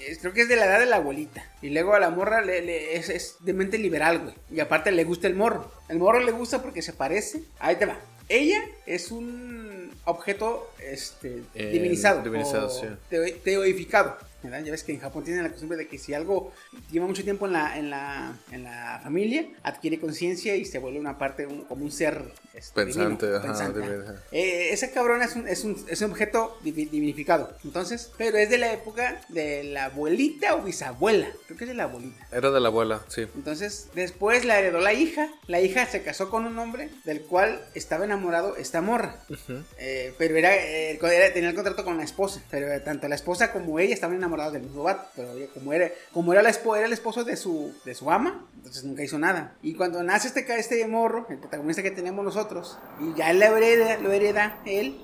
Es- creo que es de la edad de la abuelita. Y luego a la morra le, le- es, es de mente liberal, güey. Y aparte le gusta el morro. El morro le gusta porque se parece. Ahí te va. Ella es un objeto este, Eh, divinizado. divinizado, sí. teo- teoificado. Ya ves que en Japón tienen la costumbre de que si algo lleva mucho tiempo en la, en la, en la familia, adquiere conciencia y se vuelve una parte, un- como un ser este, Pensante, divino, ajá, pensante, ajá. Eh, ese cabrón es un, es un, es un objeto divi- divinificado. Entonces, pero es de la época de la abuelita o bisabuela. Creo que es de la abuelita. Era de la abuela, sí. Entonces, después la heredó la hija. La hija se casó con un hombre del cual estaba enamorado esta morra. Eh, pero era, eh, era- tenía el contrato con la esposa. Pero tanto la esposa como ella estaban enamorados del mismo vato. Pero como era, como era, la espo- era el esposo de su, de su ama, entonces nunca hizo nada. Y cuando nace este, este morro, el protagonista que tenemos nosotros, y ya él lo hereda, lo hereda él.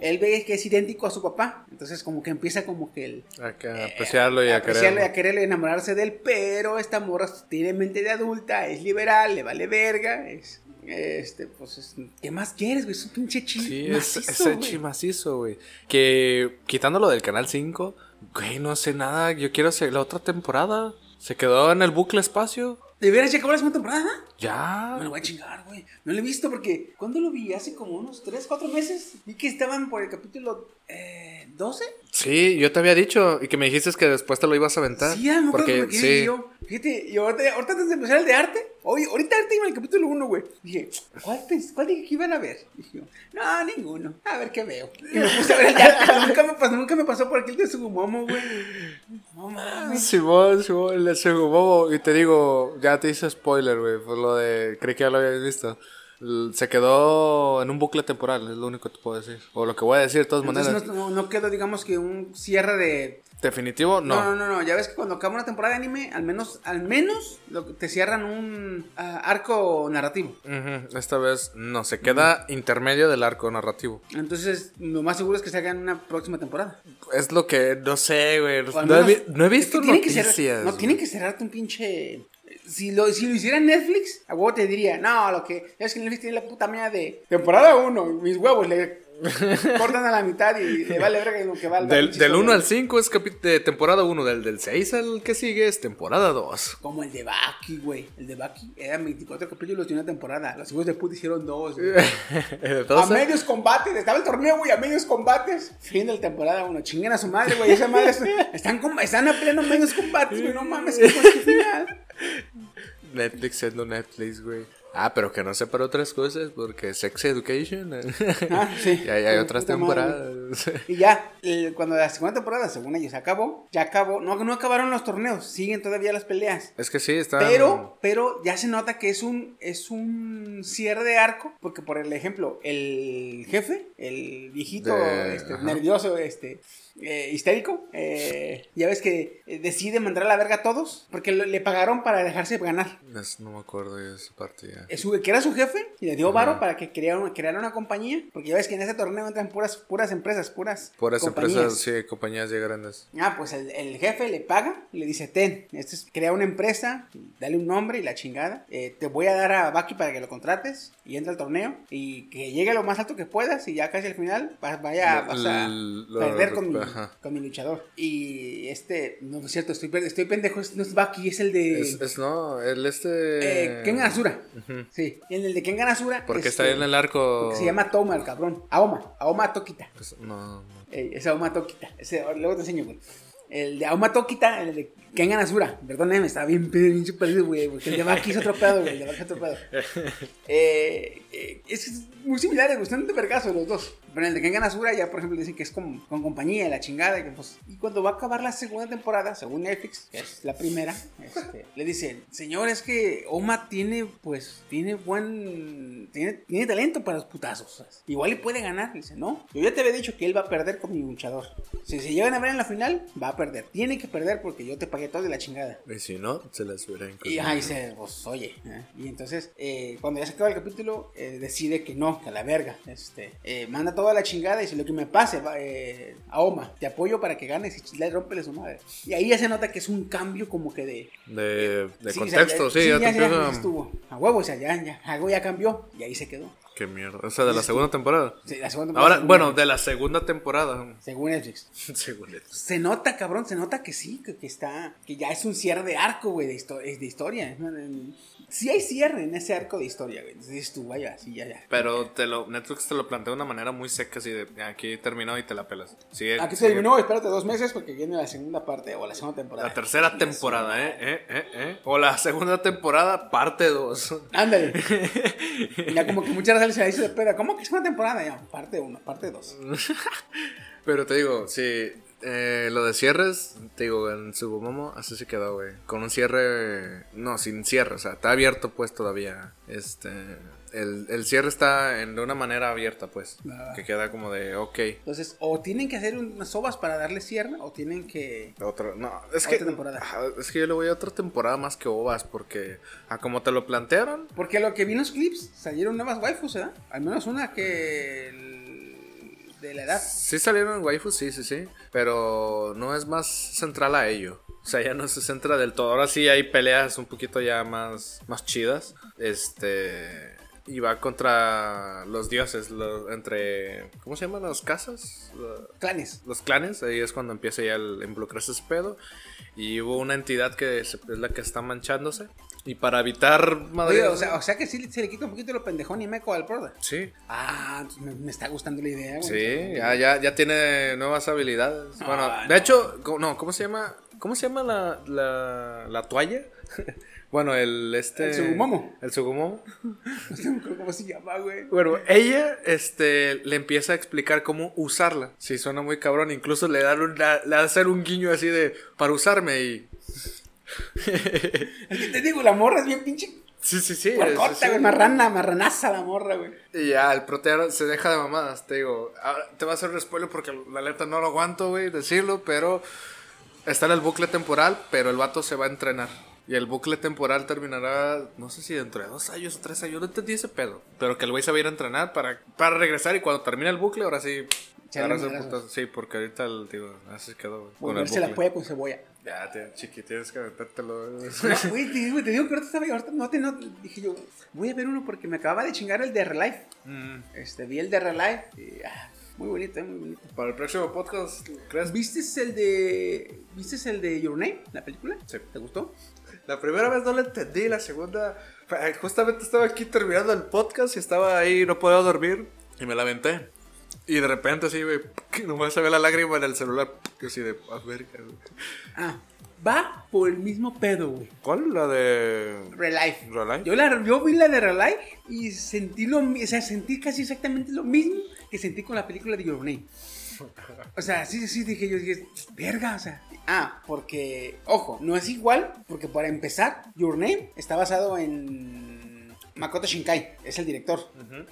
Él ve que es idéntico a su papá, entonces como que empieza como que el, A que apreciarlo y a, apreciarlo y a quererlo. y enamorarse de él, pero esta morra tiene mente de adulta, es liberal, le vale verga, es, Este, pues, es- ¿qué más quieres, güey? Es un pinche chi Sí, es, macizo, es güey. Echi macizo, güey. Que quitándolo del canal 5, güey, no sé nada. Yo quiero hacer la otra temporada. Se quedó en el bucle espacio. ¿De veras ya acabó la segunda temporada? Me lo Ya. voy a chingar, güey. No lo he visto porque. ¿Cuándo lo vi? Hace como unos 3, 4 meses. Vi que estaban por el capítulo eh, 12. Sí, yo te había dicho y que me dijiste que después te lo ibas a aventar. Sí, ya porque sí. yo. Fíjate, y ahorita, ahorita antes de empezar el de arte. Hoy, ahorita arte iba en el capítulo 1, güey. Dije, ¿cuál, pens- ¿cuál dije que iban a ver? Dije, yo, no, ninguno. A ver qué veo. Y me puse a ver el de arte. nunca, me pasó, nunca me pasó por aquí el de Sugumomo, güey. No mames. Simón, Simón, el Bobo. Y te digo, ya te hice spoiler, güey. Por lo de. Creí que ya lo habías visto. Se quedó en un bucle temporal, es lo único que te puedo decir. O lo que voy a decir de todas Entonces maneras. no, quedó, digamos que un cierre de. Definitivo, no. No, no, no, no. Ya ves que cuando acaba una temporada de anime, al menos, al menos te cierran un ah, arco narrativo. Esta vez no, se queda intermedio del arco narrativo. Entonces, lo más seguro es que se haga en una próxima temporada. Es lo que no sé, güey. No, he menos- vi- no he es que visto tienen que noticias. cerrar- no, tienen que cerrarte un pinche. Si lo, si lo hiciera Netflix, a huevo te diría, no, lo que. Ya es que Netflix tiene la puta mía de temporada 1, mis huevos le cortan a la mitad y le vale verga lo que vale. Del, del 1 al 5 es de temporada 1, del, del 6 al que sigue es temporada 2. Como el de Baki, güey. El de Baki eran 24 capítulos de una temporada. Los hijos de puta hicieron dos. güey. A medios combates, estaba el torneo, güey, a medios combates. Fin de la temporada 1. Chinguen a su madre, güey. Esa madre es- están, están a pleno medios combates, güey. No mames, qué final. Netflix siendo Netflix, güey. Ah, pero que no sé para otras cosas, porque Sex Education. Ah, sí. y hay, hay otras madre. temporadas. Y ya, eh, cuando la segunda temporada, según ellos, acabó, ya acabó. No, no acabaron los torneos, siguen todavía las peleas. es que sí, está. Pero, pero ya se nota que es un, es un cierre de arco, porque por el ejemplo, el jefe, el viejito De- este, nervioso, este, eh, histérico, eh, ya ves que eh, decide mandar a la verga a todos, porque lo- le pagaron para dejarse ganar. Es- no me acuerdo de esa parte ya. Eh, su- que era su jefe y le dio varo para que creara, una- creara una compañía, porque ya ves que en ese torneo entran puras, puras empresas, puras Puras compañías. empresas, sí, compañías ya grandes. Ah, pues el, el jefe le paga y le dice, ten, este es, crea una empresa, dale un nombre y la chingada. eh, te voy a dar a Baki para que lo contrates y entra al torneo y que llegue lo más alto que puedas y ya casi al final vas, vaya, vas a perder con mi, ajá. con mi luchador. Y este, no es cierto, estoy, estoy pendejo, es- no es Baki, es el de... Es, es no, el este. eh, Kengan Asura. Sí, en el de Kengan Asura. Porque este, está en el arco. Se llama Toma, el cabrón. Aoma, Aoma Tokita. Pues, no, no. Ey, ese Aoma Tokita. Ese, luego te enseño, güey. El de Aoma Tokita, el de Kengan Asura. Perdóneme, estaba bien, bien perdido, güey. Porque el de Baki es otro pedo, güey. El de Baki es otro pedo. Eh, eh, es muy similares. Están de vergazo los dos. Pero en el de Kengan Asura ya, por ejemplo, dicen que es con, con compañía, la chingada. Que, pues, y cuando va a acabar la segunda temporada, según Netflix, que es la primera, este, le dicen, señor, es que Oma tiene, pues, tiene buen... Tiene, tiene talento para los putazos. Igual le puede ganar. Le dice, no. Yo ya te había dicho que él va a perder con mi luchador. Si se llegan a ver en la final, va a perder. Tiene que perder porque yo te pagué todo de la chingada. Y si no, se las verán. Y ahí se, pues, oye. ¿eh? Y entonces, eh, cuando ya se acaba el capítulo, eh, decide que no, que a la verga. Este, eh, manda toda la chingada y dice lo que me pase, va, eh, a Oma, te apoyo para que ganes y le rompele su madre. Y ahí ya se nota que es un cambio como que de. De, de sí, o sea, contexto, sí, ya, estuvo. A huevo, o sea, ya, ya, algo ya cambió y ahí se quedó. Qué mierda. O sea, de la segunda temporada. Sí, la segunda temporada, Ahora, bueno, Netflix. de la segunda temporada. Según Netflix. Según esto. Se nota, cabrón, se nota que sí, que, que está, que ya es un cierre de arco, güey, de, histo- de historia. Sí hay cierre en ese arco de historia, güey. Entonces dices tú, vaya, sí, ya, ya. Pero te lo, Netflix te lo plantea de una manera muy seca, así de aquí terminó y te la pelas. Sigue, Aquí se sigue. terminó, espérate dos meses porque viene la segunda parte o la segunda temporada. La tercera temporada, ¿eh? ¿eh? ¿eh? ¿eh? O la segunda temporada, parte 2. Ándale. ya como que muchas veces se de peda. ¿Cómo que segunda temporada? Ya, parte uno, parte dos. Pero te digo, sí. Eh, lo de cierres, te digo, en Subumomo así se quedó, güey. Con un cierre. No, sin cierre, o sea, está abierto, pues todavía. Este. El, el cierre está en, de una manera abierta, pues. Ah. Que queda como de, ok. Entonces, o tienen que hacer unas ovas para darle cierre, o tienen que. Otro, no, es Otra que. temporada. Es que yo le voy a otra temporada más que ovas, porque. A como te lo plantearon, Porque lo que vi en los clips salieron nuevas waifus, ¿verdad? Al menos una que. De la edad. Sí salieron waifus, sí, sí, sí. Pero no es más central a ello. O sea, ya no se centra del todo. Ahora sí hay peleas un poquito ya más, más chidas. Este. y va contra los dioses, lo- entre... ¿Cómo se llaman los casas? Clanes. los clanes, ahí es cuando empieza ya el involucrarse ese pedo. Y hubo una entidad que es la que está manchándose. Y para evitar Oye, madre. o sea, o sea que sí se le quita un poquito lo pendejón y meco al brother. Sí, Ah, me, me está gustando la idea, güey. sí, ya, ya, ya tiene nuevas habilidades. Bueno, Ah, de hecho, no, ¿cómo se llama? ¿Cómo se llama la, la, la toalla? bueno, el este. El Sugumomo. El Sugumomo. No sé cómo se llama, güey. Bueno, ella este, le empieza a explicar cómo usarla. Sí, suena muy cabrón. Incluso le dan un, le, hacer un guiño así de para usarme y. Es que te digo, la morra es bien pinche Sí, sí, sí. puercota, sí, sí. güey. Marrana, marranaza la morra, güey. Y ya, el proteo se deja de mamadas, te digo. Ahora, te va a hacer un spoiler porque la neta no lo aguanto, güey, decirlo, pero está en el bucle temporal, pero el vato se va a entrenar. Y el bucle temporal terminará, no sé si dentro de dos años o tres años, no entendí ese pedo. Pero que el güey se va a ir a entrenar para, para regresar y cuando termine el bucle, ahora sí. Putazo. Sí, porque ahorita el, digo, así quedó. Volverse la puede con cebolla. Ya, te, chiqui, tienes que aventártelo. No, güey, te, digo- te digo que ahorita estaba ahorita no te no, dije yo, voy a ver uno porque me acababa de chingar el de Relife. Mm. Este, vi el de Relife y ah, muy bonito, eh, muy bonito. Para el próximo podcast, ¿crees? ¿Viste el de ¿Viste el de Your Name, la película? Sí. ¿Te gustó? La primera vez no la entendí, la segunda. eh, Justamente estaba aquí terminando el podcast y estaba ahí, no podía dormir. Y me lamenté. Y de repente así, güey, que nomás se ve la lágrima en el celular. Que así de, a ver. Ah, va por el mismo pedo, güey. ¿Cuál? La de. Relife. ¿Relife? Yo, la, yo vi la de Relife y sentí lo o sea, sentí casi exactamente lo mismo que sentí con la película de Your Name. O sea, sí, sí, dije yo, dije, verga, o sea. Ah, porque, ojo, no es igual, porque para empezar, Your Name está basado en Makoto Shinkai, es el director.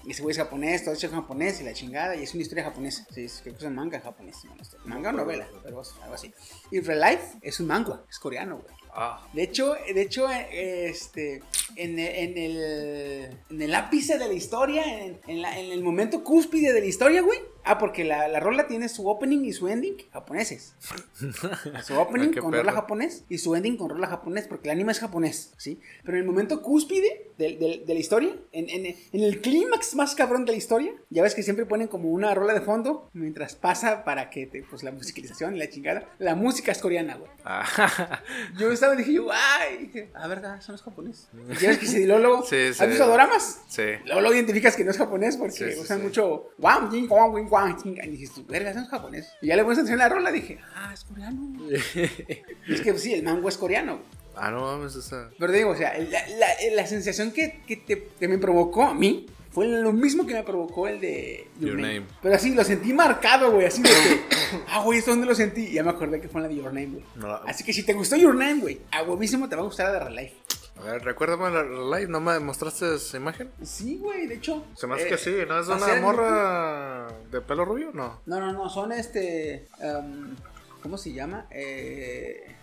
Y ese güey es japonés, todo hecho japonés y la chingada, y es una historia japonesa. Sí, es, creo que es un manga japonés. este, Manga o novela, pero algo así. Y Relife es un manga, es coreano, güey. Ah, De hecho, de hecho, eh, este, en, en el, en el ápice de la historia, en, en la- en el momento cúspide de la historia, güey. Ah, porque la, la rola tiene su opening y su ending japoneses. Su opening Ah, con perro. rola japonés y su ending con rola japonés, porque el anime es japonés, ¿sí? Pero en el momento cúspide del- del- de, la historia, en, en- en el clímax más cabrón de la historia, ya ves que siempre ponen como una rola de fondo mientras pasa para que, te, pues, la musicalización y la chingada. La música es coreana, güey. ah. Yo estaba y dije yo, ay, dije, ah, verdad, eso no es japonés. Y ya ves que si luego, luego Sí, sí. ¿has visto doramas? Sí. Luego lo identificas que no es japonés porque Sí, sí, usan sí. mucho guam, yin, guam, win, guam, chinga. Y dijiste, verga, eso no es japonés. Y ya le pones atención a la rola dije, ah, es coreano. y es que pues, sí, el mango es coreano. Ah, no mames, esa. Pero te digo, o sea, la, la- la sensación que, que, te- que me provocó a mí fue lo mismo que me provocó el de Your, Your Name. Name. Pero así, lo sentí marcado, güey, así de que, ah, güey, ¿esto dónde lo sentí? Y ya me acordé que fue en la de Your Name, güey. No Así que si te gustó Your Name, güey, a huevísimo te va a gustar la de Relife. A ver, recuérdame la, la live, ¿no me mostraste esa imagen? Sí, güey, de hecho. Se me hace eh, que sí, ¿no? ¿Es una morra de pelo rubio? No. No, no, no, son este. em, ¿Cómo se llama? Eh,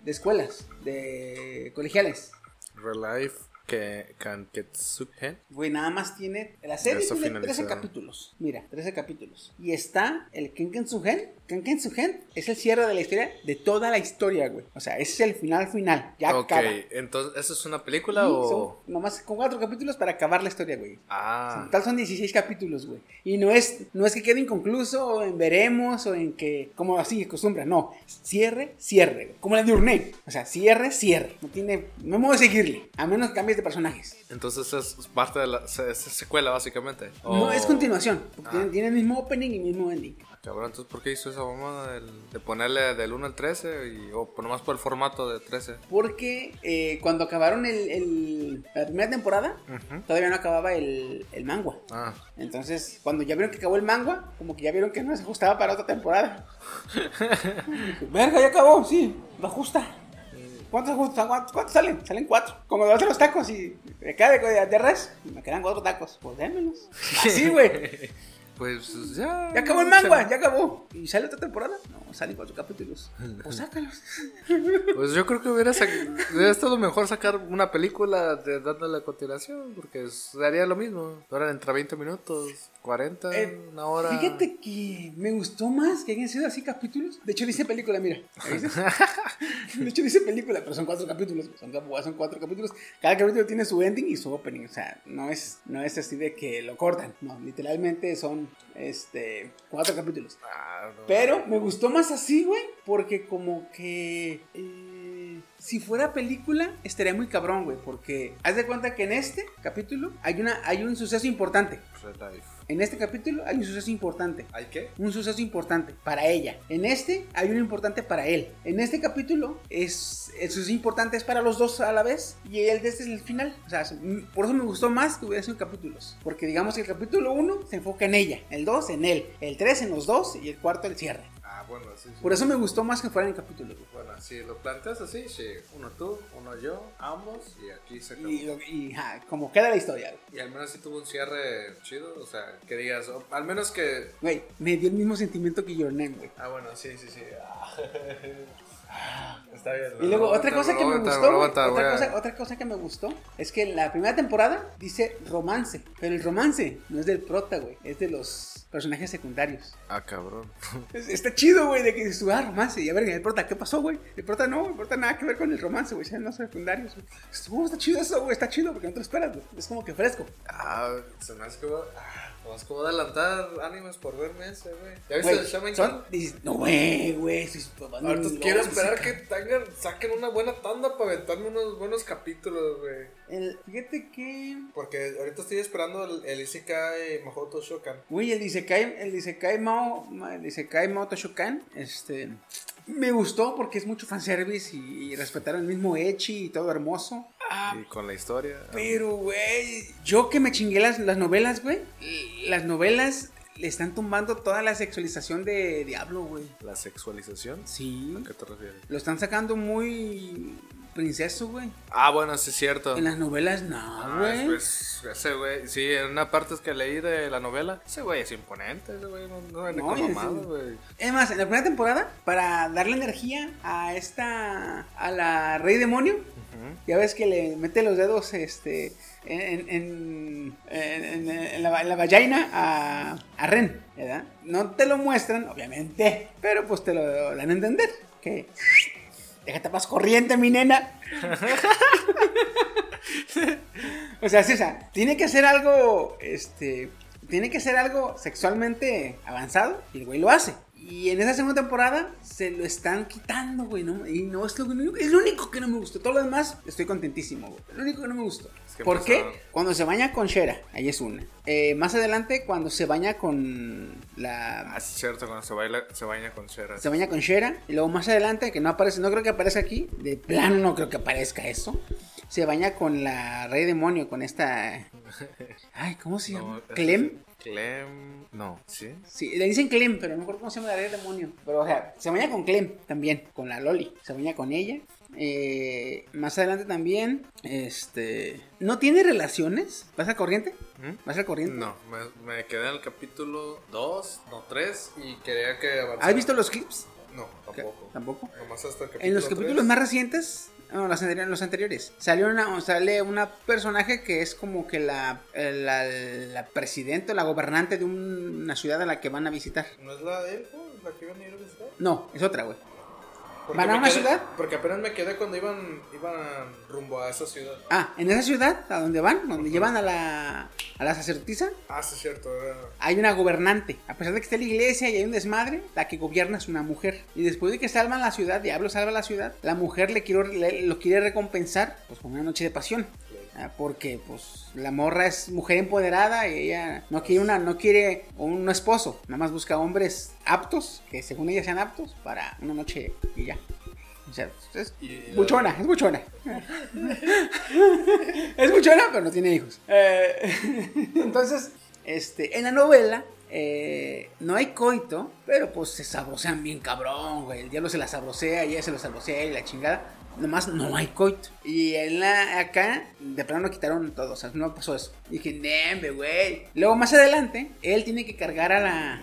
de escuelas, de colegiales. Relife que Kanketsuken. Güey, nada más tiene. La serie tiene 13 finalizada. capítulos. Mira, 13 capítulos. Y está el Kenkensugen. Kenkensugen es el cierre de la historia de toda la historia, güey. O sea, ese es el final final. Ya Ok, acaba. entonces, ¿eso es una película Y o...? son nomás con cuatro capítulos para acabar la historia, güey. Ah, En total son 16 capítulos, güey. Y no es, no es que quede inconcluso o en veremos o en que, como así, costumbre, no. Cierre, cierre. güey. Como la de Urnay. O sea, cierre, cierre. No tiene, no me voy a seguirle. A menos que cambies de personajes. entonces es parte de la es secuela, básicamente. No, es continuación. porque Ah. tiene, el mismo opening y mismo ending. Ah, Cabrón, entonces, ¿por qué hizo esa mamada de ponerle del 1 al 13? Y, o nomás por el formato de 13. Porque eh, cuando acabaron el, el- la primera temporada, todavía no acababa el, el manga. Ah, Entonces, cuando ya vieron que acabó el manga, como que ya vieron que no se ajustaba para otra temporada. Verga, ya acabó, sí, lo ajusta. ¿Cuántos? ¿Cuántos, cuántos salen? Salen cuatro. Como a los tacos y de cada de, de res, me quedan cuatro tacos. Pues démelos. Así, güey. Pues ya. Ya acabó el manga, ya acabó. ¿Y sale otra temporada? No, salen cuatro capítulos. Pues sácalos. Pues yo creo que hubiera, hubiera estado mejor sacar una película de dándole a continuación, porque sería lo mismo. Ahora entre 20 minutos, 40, Eh, una hora. Fíjate que me gustó más que hayan sido así capítulos. De hecho, dice película, mira. De hecho, dice película, pero son cuatro capítulos. Son, son cuatro capítulos. Cada capítulo tiene su ending y su opening. O sea, no es, no es así de que lo cortan. No, literalmente son este, cuatro capítulos. Ah, no. Pero me gustó más así, güey, porque como que... eh, si fuera película, estaría muy cabrón, güey, porque haz de cuenta que en este capítulo hay, una, hay un suceso importante. Life. En este capítulo hay un suceso importante. ¿Hay qué? Un suceso importante para ella. En este hay uno importante para él. En este capítulo es el suceso importante es para los dos a la vez y el de este es el final. O sea, por eso me gustó más que hubiera sido capítulos. Porque digamos que el capítulo 1 se enfoca en ella, el 2 en él, el 3 en los dos y el cuarto el cierre. Ah, bueno, sí. sí. Por eso me gustó más que fueran en capítulos. güey. Bueno, si lo planteas así, sí. Uno tú, uno yo, ambos, y aquí se acabó. Y, como queda la historia. güey. Y al menos sí tuvo un cierre chido, o sea, que digas, o al menos que... Güey, me dio el mismo sentimiento que Your Name, güey. Ah, bueno, sí, sí, sí. Está bien. Y luego otra cosa que me gustó, otra, cosa, que me gustó es que en la primera temporada dice romance, pero el romance no es del prota, güey, es de los personajes secundarios. Ah, cabrón. Es- Está chido, güey, de que dices ah, romance, y a ver, el prota, ¿qué pasó, güey? El prota no, el prota nada que ver con el romance, güey, sean los secundarios. Estuvo- está chido eso, güey, está chido porque no te lo esperas, güey, es como que fresco. Ah, se me hace como... Ah, más como adelantar animes por verme ese, güey. ¿Ya viste el Shaman son, no, güey, güey, pues, Ahorita quiero esperar que tengan, saquen una buena tanda para aventarme unos buenos capítulos, güey. El- fíjate que... Porque ahorita estoy esperando el, el Isekai Mahoto Shokan. Güey, el Isekai, el Isekai Mao, el Isekai Mao Toshokan, este, me gustó porque es mucho fanservice y, y respetaron el mismo Echi y todo hermoso. Ah, Y con la historia. pero, güey, yo que me chingué las, las novelas, güey, las novelas le están tumbando toda la sexualización de Diablo, güey. La sexualización. Sí. ¿A qué te refieres? Lo están sacando muy princeso, güey. Ah, bueno, sí es cierto. En las novelas, no, Ah, güey. pues, ese güey, sí, en una parte es que leí de la novela, ese güey es imponente, ese güey no, no No, es- mamadas, güey. Es más, en la primera temporada, para darle energía a esta. a la Rey Demonio, ya ves que le mete los dedos este, en, en, la, la a, a Ren, ¿verdad? No te lo muestran, obviamente, pero pues te lo dan a entender. Que. Déjate más corriente, mi nena. o sea, sí, o sea, tiene que ser algo, este, tiene que ser algo sexualmente avanzado y el güey lo hace. Y en esa segunda temporada se lo están quitando, güey, ¿no? Y no es lo, único- es lo único que no me gustó. Todo lo demás estoy contentísimo, güey. Lo único que no me gustó. Es que ¿Por qué? Cuando se baña con Shera, ahí es una. Eh, más adelante, cuando se baña con la Ah, es cierto, cuando se, baila, se baña con Shera. se baña con Shera. Y luego más adelante, que no aparece, no creo que aparezca aquí. De plano no creo que aparezca eso. Se baña con la Rey Demonio, con esta. Ay, ¿cómo se llama? No, Clem. Clem. No, ¿sí? Sí, le dicen Clem, pero no me acuerdo cómo se llama la Rey Demonio. Pero, o sea, se baña con Clem también, con la Loli. Se baña con ella. Eh, más adelante también, este. ¿No tiene relaciones? ¿Vas al corriente? ¿Mm? ¿Vas al corriente? No, me, me quedé en el capítulo 2, no 3, y quería que avanzara. ¿Has visto los clips? No, tampoco. ¿Tampoco? Nomás hasta el capítulo En los capítulos 3. más recientes, no, los, anteriores, los anteriores, salió una, sale una personaje que es como que la, eh, la, la presidenta o la gobernante de un- una ciudad a la que van a visitar. ¿No es la de Elfo? ¿La que iban a ir a visitar? No, es otra, güey. Porque ¿Van a una quedé- ciudad? Porque apenas me quedé cuando iban, iban rumbo a esa ciudad. Ah, en esa ciudad, a donde van, donde llevan a la, a la sacerdotisa, Ah, sí, es cierto. hay una gobernante. A pesar de que está la iglesia y hay un desmadre, la que gobierna es una mujer. Y después de que salvan la ciudad, Diablo salva la ciudad, la mujer le quiere, le- lo quiere recompensar pues, con una noche de pasión. Ah, Porque pues la morra es mujer empoderada y ella no quiere una, no quiere un esposo, nada más busca hombres aptos, que según ella sean aptos, para una noche y ya. O sea, es buchona, es buchona. es buchona, pero no tiene hijos. Eh, entonces, este, en la novela eh, no hay coito, pero pues se sabrosean bien cabrón, güey. El diablo se la sabrosea ella se lo sabrosea y la chingada. Nomás no hay coito. Y en la, acá, de plano lo quitaron todo, o sea, no pasó eso. Y dije, nembe, güey. Luego más adelante, él tiene que cargar a la,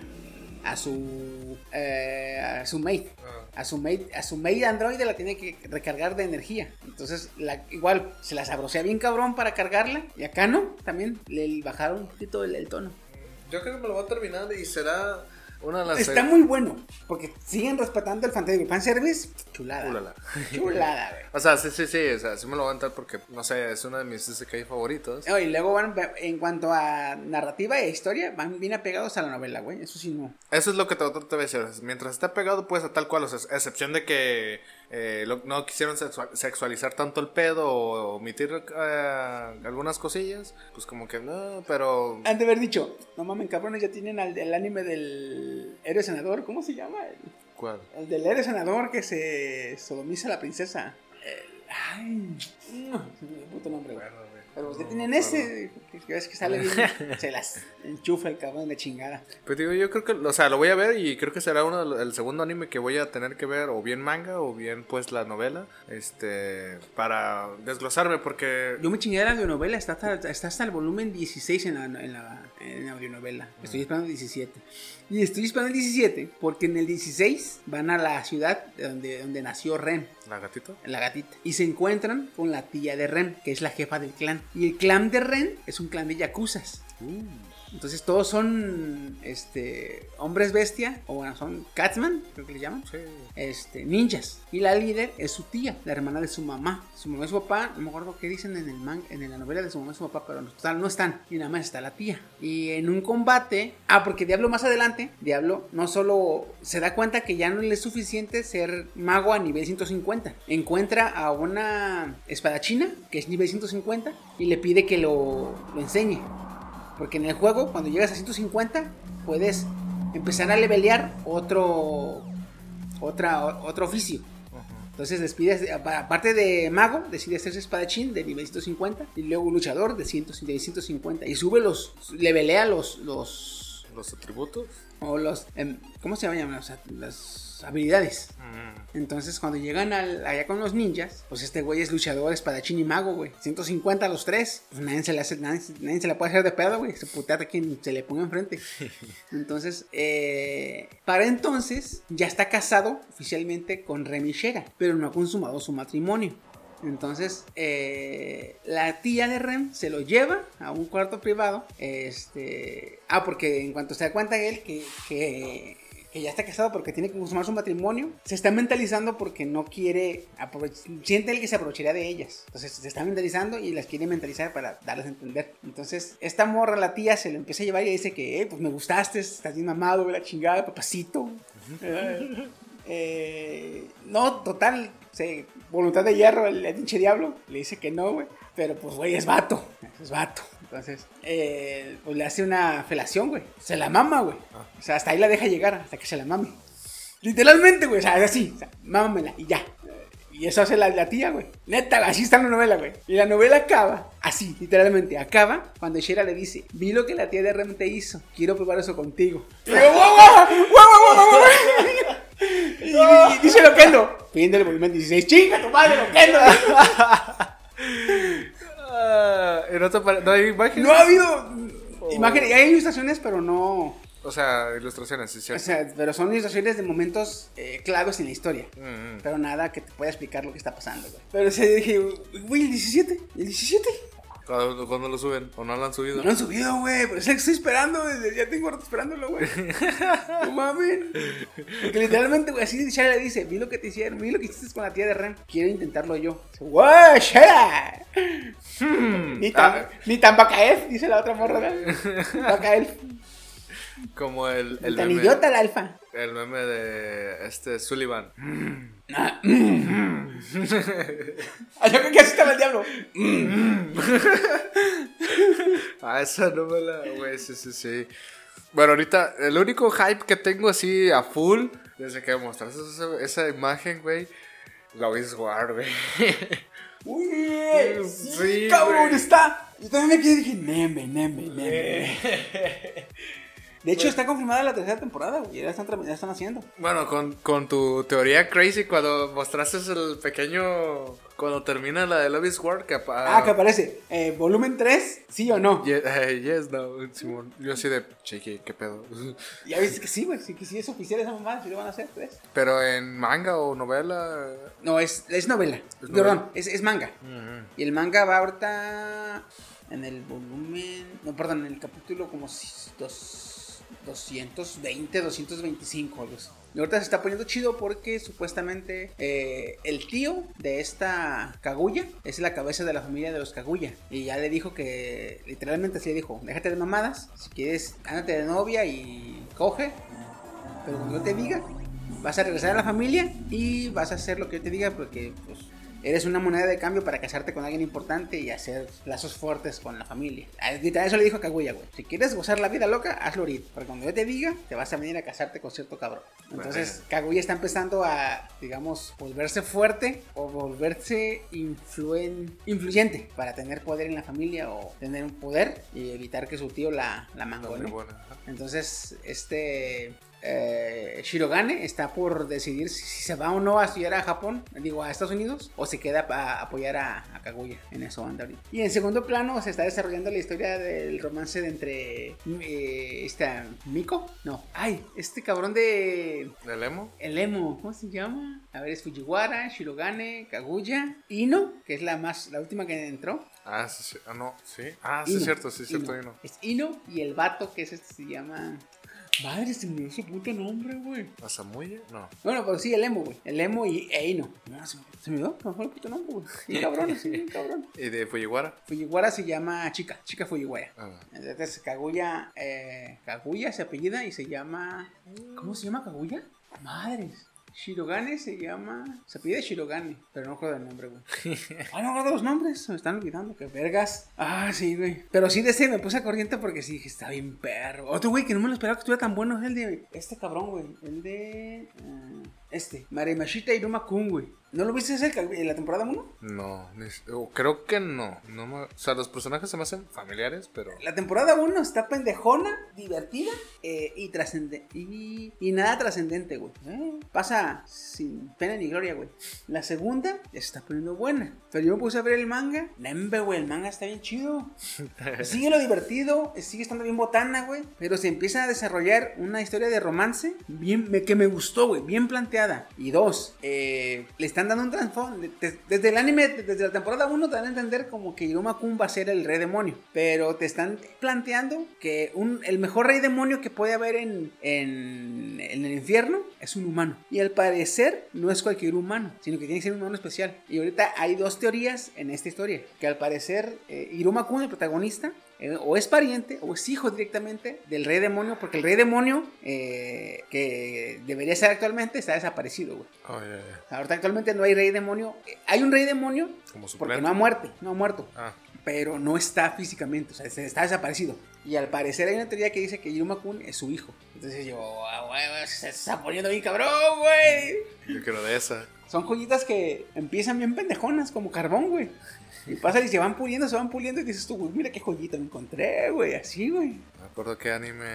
a su, eh, a su mate. A su mate, a su mate androide la tiene que recargar de energía. Entonces, la, igual, se la sabrosea bien cabrón para cargarla. Y acá no, también le bajaron un poquito el, el tono. Yo creo que me lo voy a terminar y será una de las. Está muy bueno, porque siguen respetando el fantasma. Fanservice, chulada. Ulala. Chulada, güey. O sea, sí, sí, sí, o sea, sí me lo voy a entrar porque, no sé, es uno de mis SK favoritos. Y luego van, en cuanto a narrativa e historia, van bien apegados a la novela, güey. Eso sí, no. Eso es lo que te, te voy a decir. Mientras está pegado, pues a tal cual, o sea, a excepción de que eh, lo- no quisieron sexua- sexualizar tanto el pedo o omitir eh, algunas cosillas, pues como que no, pero... Han de haber dicho, no mames, cabrones, ya tienen al, el anime del héroe senador, ¿cómo se llama? El, ¿Cuál? el del héroe senador que se sodomiza a la princesa. El- ay, no, se me puto nombre, güey. Pero ya tienen ese, que ves que sale bien, se las enchufa el cabrón de chingada. Pues digo, yo creo que, o sea, lo voy a ver y creo que será uno los- el segundo anime que voy a tener que ver, o bien manga, o bien pues la novela, este, para desglosarme, porque... Yo me chingué la audionovela, está hasta, está hasta el volumen 16 en la, en la, en la audionovela. Estoy esperando el 17. Y estoy esperando el 17 porque en el 16 van a la ciudad de donde, donde nació Ren, ¿La gatito? la gatita. Y se encuentran con la tía de Ren, que es la jefa del clan. Y el clan de Ren es un clan de yakuzas. Entonces todos son este hombres bestia, o bueno, son Catsman, creo que le llaman. Sí. Este, ninjas. Y la líder es su tía, la hermana de su mamá. Su mamá y su papá, no me acuerdo qué dicen en el man, en la novela de su mamá y su papá, pero no, están- no están. Y nada más está la tía. Y en un combate, ah, porque Diablo más adelante, Diablo no solo se da cuenta que ya no le es suficiente ser mago a nivel 150. Encuentra a una espadachina, que es nivel 150, y le pide que lo, lo enseñe. Porque en el juego, cuando llegas a 150, puedes empezar a levelear otro, otra, otro oficio. Entonces despides, de- apa- aparte de mago, decide hacerse espadachín de nivel 150 y luego luchador de, 100 de 150 y sube los, levelea los, los, Los atributos. o los, em, ¿cómo se llaman? O sea, las habilidades. Entonces cuando llegan al- allá con los ninjas, pues este güey es luchador, espadachín y mago, güey. 150 los tres. Pues nadie se le hace, nadie, nadie se le puede hacer de pedo, güey. Se putea a quien se le ponga enfrente. Entonces, eh, para entonces ya está casado oficialmente con Remy Shera, pero no ha consumado su matrimonio. Entonces, eh, la tía de Rem se lo lleva a un cuarto privado. Este. Ah, porque en cuanto se da cuenta él que, que, que ya está casado porque tiene que consumar su matrimonio, se está mentalizando porque no quiere. Siente él que se aprovecharía de ellas. Entonces se está mentalizando y las quiere mentalizar para darles a entender. Entonces, esta morra, la tía, se lo empieza a llevar y dice que, eh, pues me gustaste, estás bien mamado, la chingada, papacito. Eh, eh, no, total, voluntad de hierro, el, el pinche diablo. Le dice que no, güey. Pero pues, güey, es vato. Es vato. Entonces, eh, pues le hace una felación, güey. Se la mama, güey. O sea, hasta ahí la deja llegar, hasta que se la mame. Literalmente, güey. O sea, así. O sea, mámamela y ya. Y eso hace la, la tía, güey. Neta, así está la novela, güey. Y la novela acaba, así, literalmente, acaba cuando Shera le dice, vi lo que la tía de Rem te hizo, quiero probar eso contigo. Y digo, ¡guau, guau, guau, guau, guau! Y, y dice Loquendo, el volumen 16, chinga tu madre, Loquendo. Ah, ¿y no, hay imágenes? No ha habido imágenes, hay ilustraciones, pero no... O sea, ilustraciones, sí, O cierto. sea, pero son ilustraciones de momentos eh, claves en la historia. Mm, mm. Pero nada que te pueda explicar lo que está pasando, güey. Pero se dije, güey, el 17, el 17. ¿Cuándo, cuándo lo suben? ¿O no lo han subido? No lo han subido, güey. Pero es el que estoy esperando. desde- Ya tengo rato esperándolo, güey. No mames. Porque literalmente, güey, así Shara le dice: Vi lo que te hicieron, vi lo que hiciste con la tía de Ren. Quiero intentarlo yo. ¡Wow, Shara! Ni tan, Ah. ni tan Bacaef, dice la otra morra. Bacaef. Como el, Ni el tan meme. idiota la alfa. El meme de este Sullivan. Ah, yo creo que así estaba el diablo. Ah, esa no me la. Güey, sí, sí, sí. Bueno, ahorita, el único hype que tengo así a full, desde que mostraste esa, esa imagen, güey, la voy a jugar, güey. Uy, sí, Sí, cabrón, güey. está. Yo también me quedé y dije, Nembe, Nembe, Nembe. De hecho, está confirmada la tercera temporada, güey. Ya están, ya están haciendo. Bueno, con, con tu teoría crazy, cuando mostraste el pequeño. Cuando termina la de Love is War, que Ah, que aparece. eh, volumen 3, sí o no. Eh, yes, no, Simón. Yo así de, cheque, qué pedo. Ya viste que sí, güey. Que sí es oficial esa mamá. Sí lo van a hacer, ¿ves? Pero en manga o novela. No, es, es novela. Es Perdón, es, es manga. Y el manga va ahorita en el volumen. No, perdón, en el capítulo como si- dos, 220, 225. algo así. Y ahorita se está poniendo chido porque supuestamente eh, el tío de esta Kaguya es la cabeza de la familia de los Kaguya. Y ya le dijo que, literalmente así le dijo: déjate de mamadas. Si quieres, ándate de novia y coge. Pero cuando yo te diga, vas a regresar a la familia y vas a hacer lo que yo te diga porque pues, eres una moneda de cambio para casarte con alguien importante y hacer lazos fuertes con la familia. Ah, Literal, eso le dijo a Kaguya, güey. Si quieres gozar la vida loca, hazlo ahorita. Porque cuando yo te diga, te vas a venir a casarte con cierto cabrón. Entonces, Kaguya está empezando a, digamos, volverse fuerte o volverse influen- influyente para tener poder en la familia o tener un poder y evitar que su tío la, la mangone. Entonces, este eh, Shirogane está por decidir si, si se va o no a estudiar a Japón, digo a Estados Unidos, o se queda para apoyar a, a Kaguya. En eso anda ahorita. Y en segundo plano se está desarrollando la historia del romance de entre eh, esta Miko. No, ay, este cabrón de ¿El emo? el emo, ¿cómo se llama? A ver, es Fujiwara, Shirogane, Kaguya, Ino, que es la más, la última que entró. Ah, sí, sí. Ah, no, sí. Ah, sí, Ino, es cierto, sí, es cierto. Ino. Ino. Es Ino y el vato que es este se llama. Madre, se me dio su puto nombre, güey. ¿Asamuye? No. Bueno, pero sí, el emo, güey. El emo y e Ino. No, se, me- se me dio, me fue el puto nombre, güey. Bien cabrón, sí, bien cabrón. ¿Y de Fujiwara? Fujiwara se llama Chica, Chica Fujiwara. Ah, Entonces, Kaguya, eh, Kaguya se apellida y se llama. ¿Cómo se llama Kaguya? Madres. Shirogane se llama. Se apellida Shirogane, pero no recuerdo el nombre, güey. Ah, no recuerdo los nombres, se me están olvidando, que vergas. Ah, sí, güey. Pero sí, de ese me puse a corriente porque sí dije, está bien perro. Otro güey que no me lo esperaba que estuviera tan bueno es el de. Este cabrón, güey. El de. eh, este, Marimashita Iruma Kun, güey. ¿No lo viste ese en la temporada 1? No, creo que no. no me- o sea, los personajes se me hacen familiares, pero. La temporada 1 está pendejona, divertida eh, y. Y, y nada trascendente, güey. Eh, pasa sin pena ni gloria, güey. La segunda está poniendo buena. Pero yo me puse a ver el manga. Nembe, güey, el manga está bien chido. Sigue lo divertido, sigue estando bien botana, güey. Pero se empieza a desarrollar una historia de romance bien, que me gustó, güey, bien planteada. Y dos, eh, le están dando un trasfondo. de- de- Desde el anime, desde la temporada 1, te dan a entender como que Iruma Kun va a ser el rey demonio. Pero te están planteando que el mejor rey demonio que puede haber en, el infierno es un humano. Y al parecer no es cualquier humano, sino que tiene que ser un humano especial. Y ahorita hay dos teorías en esta historia. Que al parecer eh, Iruma Kun, el protagonista, o es pariente o es hijo directamente del rey demonio, porque el rey demonio eh, que debería ser actualmente está desaparecido, güey. Oh. O sea, Ahorita actualmente no hay rey demonio. Eh, Hay un rey demonio Como porque no ha muerto, no ha muerto, Ah, pero no está físicamente, o sea, se- está desaparecido. Y al parecer hay una teoría que dice que Iruma Kun es su hijo. Entonces yo, ah, güey, se está poniendo bien cabrón, güey. yo quiero de esa. Son joyitas que empiezan bien pendejonas, como carbón, güey. Y pasan y se van puliendo, se van puliendo y dices tú, güey, mira qué joyita me encontré, güey, así, güey. Me acuerdo que anime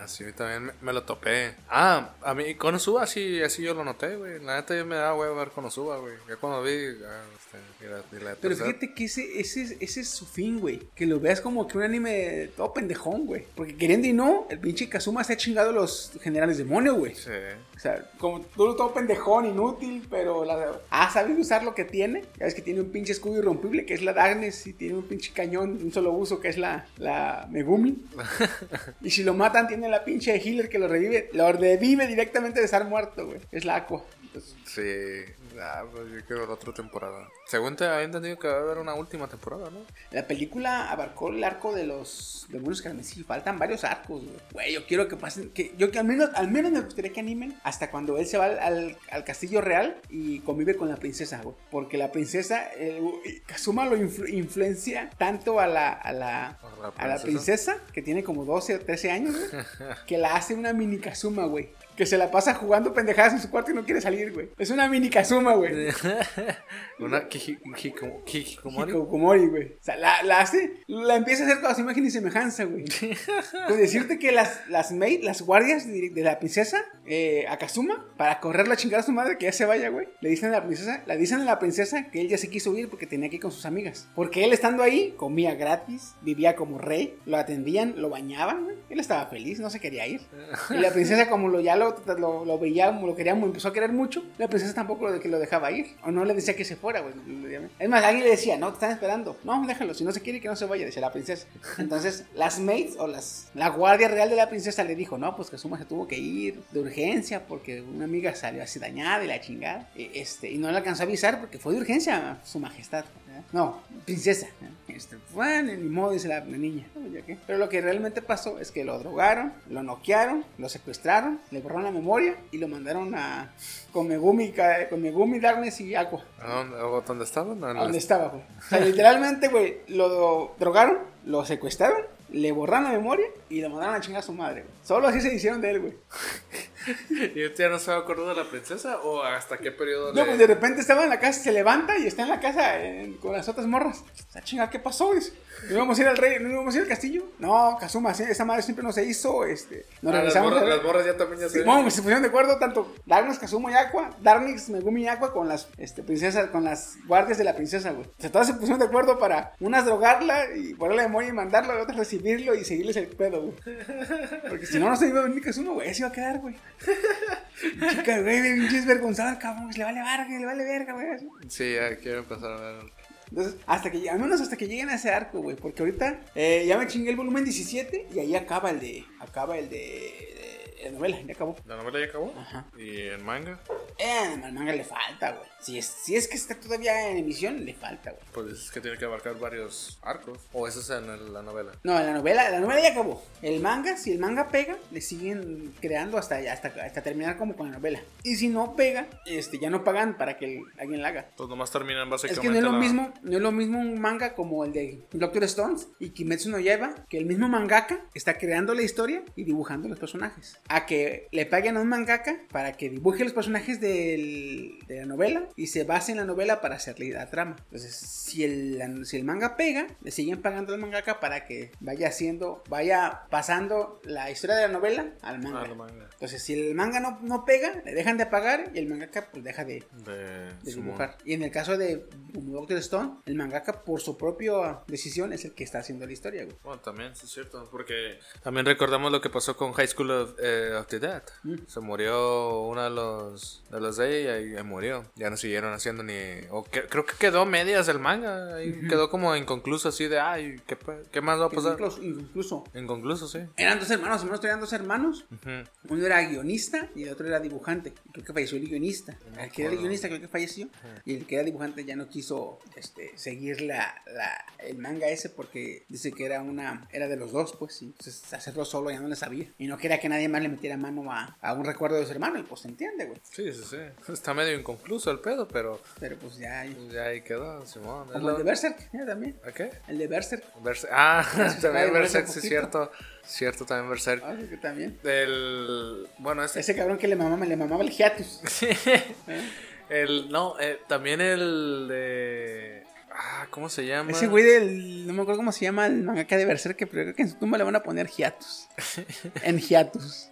así también me, me lo topé. Ah, a mí Konosuba así, así yo lo noté, güey. La neta ya me da huevo ver Konosuba, güey. Ya cuando vi, ah, este, y la, y la Pero tercera- fíjate que ese, ese, ese es su fin, güey. Que lo veas como que un anime todo pendejón, güey. Porque queriendo y no, el pinche Kazuma se ha chingado a los generales demonio, güey. Sí. O sea, como todo, todo pendejón, inútil, pero la, ha sabido usar lo que tiene. Ya ves que tiene un pinche escudo irrompible que es la Darkness y tiene un pinche cañón de un solo uso que es la, la Megumi. y si lo matan, tiene la pinche healer que lo revive. Lo revive directamente de estar muerto, güey. Es la Aqua. Entonces, Sí. Ah, pues yo quiero la otra temporada. Según te había entendido que va a haber una última temporada, ¿no? La película abarcó el arco de los demonios carmesí. Faltan varios arcos, güey. Güey, yo quiero que pasen. Que, yo que al menos, al menos me gustaría que animen hasta cuando él se va al, al- al castillo real y convive con la princesa, güey. Porque la princesa, eh, Kazuma lo influ- influencia tanto a la, a la, ¿A la a la princesa? princesa, que tiene como 12 o 13 años, güey, que la hace una mini Kazuma, güey. Que se la pasa jugando pendejadas en su cuarto y no quiere salir, güey. Es una mini Kazuma, güey. Una hikikomori. Hikikomori, güey. O sea, la, la hace, la empieza a hacer con su imagen y semejanza, güey. Con decirte que las, las maid, las guardias de, de la princesa, eh, Akazuma, para correr la chingada a su madre que ya se vaya, güey, le dicen a la princesa, le dicen a la princesa que él ya se quiso ir porque tenía que ir con sus amigas. Porque él estando ahí, comía gratis, vivía como rey, lo atendían, lo bañaban, güey. Él estaba feliz, no se quería ir. Y la princesa, como lo, ya lo, lo, lo veía, como lo quería, empezó a querer mucho, la princesa tampoco lo, que lo dejaba ir. O no le decía que se fuera, güey. Es más, alguien le decía, no, te están esperando. No, déjalo, si no se quiere que no se vaya, decía la princesa. Entonces, las maids o las, la guardia real de la princesa le dijo, no, pues que Suma se tuvo que ir de urgencia porque una amiga salió así dañada y la chingada. Y, este, y no le alcanzó a avisar porque fue de urgencia su majestad. ¿Verdad? No, princesa. Este, bueno, ni modo, dice la, la niña. Pero lo que realmente pasó es que lo drogaron, lo noquearon, lo secuestraron, le borraron la memoria y lo mandaron a con Megumi, Ka- con Megumi Darkness y Aqua. ¿A dónde, dónde estaban? No, ¿A no. dónde estaba, güey? O sea, literalmente, güey, lo drogaron, lo secuestraron, le borraron la memoria y lo mandaron a chingar a su madre, güey. Solo así se hicieron de él, güey. ¿Y usted ya no se acordó de la princesa? ¿O hasta qué periodo No, le- pues de repente estaba en la casa, se levanta y está en la casa eh, con las otras morras. O sea, chinga, ¿qué pasó? Dice, ¿No íbamos a ir al rey? ¿No íbamos a ir al castillo? No, Kazuma, sí, esa madre siempre no se hizo, este... Nos Ah, las, morras, las morras ya también ya se... Simón, se pusieron de acuerdo tanto Darkness, Kazuma y Aqua, Darkness, Megumi y Aqua con las este, princesas, con las guardias de la princesa, güey. O sea, todas se pusieron de acuerdo para unas drogarla y ponerle memoria y mandarlo, y otras recibirlo y seguirles el pedo, güey. Porque si no, no se iba a venir Kazuma, güey, se iba a quedar, güey. Chica, güey, pinches vergonzada, cabrón, que le vale verga, le vale verga, güey. Sí, ya quiero empezar a ver. Entonces, hasta que, al menos hasta que lleguen a ese arco, güey. Porque ahorita eh, ya me chingué el volumen 17 y ahí acaba el de. Acaba el de. de- de la novela, ya acabó. ¿La novela ya acabó? Ajá. ¿Y el manga? Eh, al manga le falta, güey. Si es, si es que está todavía en emisión, le falta, güey. Pues es que tiene que abarcar varios arcos. ¿O eso es en el- la novela? No, la novela, la novela ya acabó. El manga, si el manga pega, le siguen creando hasta, hasta, hasta terminar como con la novela. Y si no pega, este, ya no pagan para que el- alguien la haga. Pues nomás terminan Es básicamente que no es lo la- mismo, no es lo mismo un manga como el de Doctor Stones y Kimetsu no Yaiba, que el mismo mangaka está creando la historia y dibujando los personajes. A que le paguen a un mangaka para que dibuje los personajes del- de la novela y se base en la novela para hacerle la trama. Entonces, si el, si el manga pega, le siguen pagando al mangaka para que vaya haciendo, vaya pasando la historia de la novela al manga. Manga. Entonces, si el manga no, no pega, le dejan de pagar y el mangaka pues deja de, De, de dibujar. Y en el caso de Doctor Stone, el mangaka por su propia decisión es el que está haciendo la historia, güey. Bueno, también, sí es cierto, porque también recordamos lo que pasó con High School of, eh, of the Dead. Mm. Se murió uno de los de los de ella y, y murió. Ya no siguieron haciendo ni... O que- creo que quedó medias el manga. Quedó como inconcluso así de, ay, ¿qué, más va a pasar? Incluso Inconcluso, sí. eran dos hermanos, hermanos eran dos hermanos. Uno era guionista y el otro era dibujante. Creo que falleció el guionista. El que era el guionista creo que falleció. Y el que era dibujante ya no quiso este, seguir la, la- el manga ese porque dice que era una era de los dos, pues. Y entonces hacerlo solo ya no le sabía. Y no quería que nadie más le metiera mano a, a un recuerdo de su hermano. Y pues se entiende, güey. Sí, sí, sí. Está medio inconcluso el pedo, pero Pero pues ya... ya ahí quedó, Simón. Como el de Berserk, ya también. ¿A qué? El de Berserk. Berse- Ah, también Berserk, sí, cierto. Cierto, también Berserk. Ah, sí, que también. El... Bueno, ese... Ese cabrón que le mamaba, le mamaba el hiatus. El, no, eh, también el de... Ah, ¿cómo se llama? Ese güey del. No me acuerdo cómo se llama el mangaka de Berserk, pero creo que en su tumba le van a poner hiatus. en hiatus.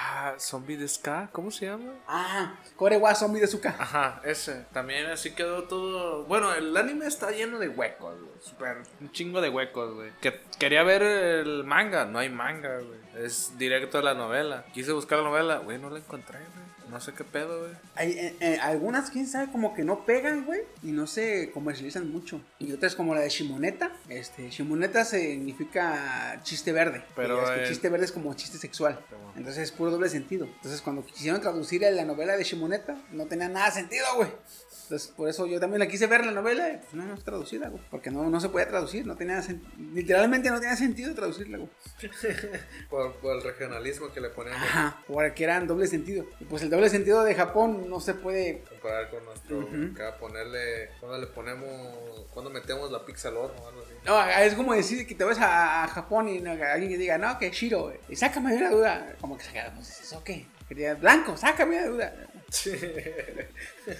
Ah, Zombie de Ska, ¿cómo se llama? Ah, Korewa Zombie de Suka. Ajá, ese. También así quedó todo... Bueno, el anime está lleno de huecos, güey. Super, un chingo de huecos, güey. Que, quería ver el manga, no hay manga, güey. Es directo a la novela. Quise buscar la novela, güey, no la encontré, güey. No sé qué pedo, güey. Hay, eh, eh, algunas, quién sabe, como que no pegan, güey, y no se comercializan mucho. Y otras, como la de Shimoneta. Este, Shimoneta significa chiste verde. Pero es que el- chiste verde es como chiste sexual. Entonces es puro doble sentido. Entonces, cuando quisieron traducir la novela de Shimoneta, no tenía nada sentido, güey. Entonces, por eso yo también la quise ver la novela, y pues no, no es traducida, güey. Porque no, no se puede traducir, no tenía literalmente no tenía sentido traducirla, güey. Por, por el regionalismo que le ponen. Ajá, porque eran doble sentido. Y pues el doble sentido de Japón no se puede Comparar con nuestro... Acá ponerle... Cuando le ponemos... Cuando metemos la pizza al horno o algo así. No, es como decir que te vas a, a Japón y no, alguien que diga, no, que Shiro, y sácame de una duda. Como que saca, pues, ¿eso qué? Quería, blanco, sácame de duda.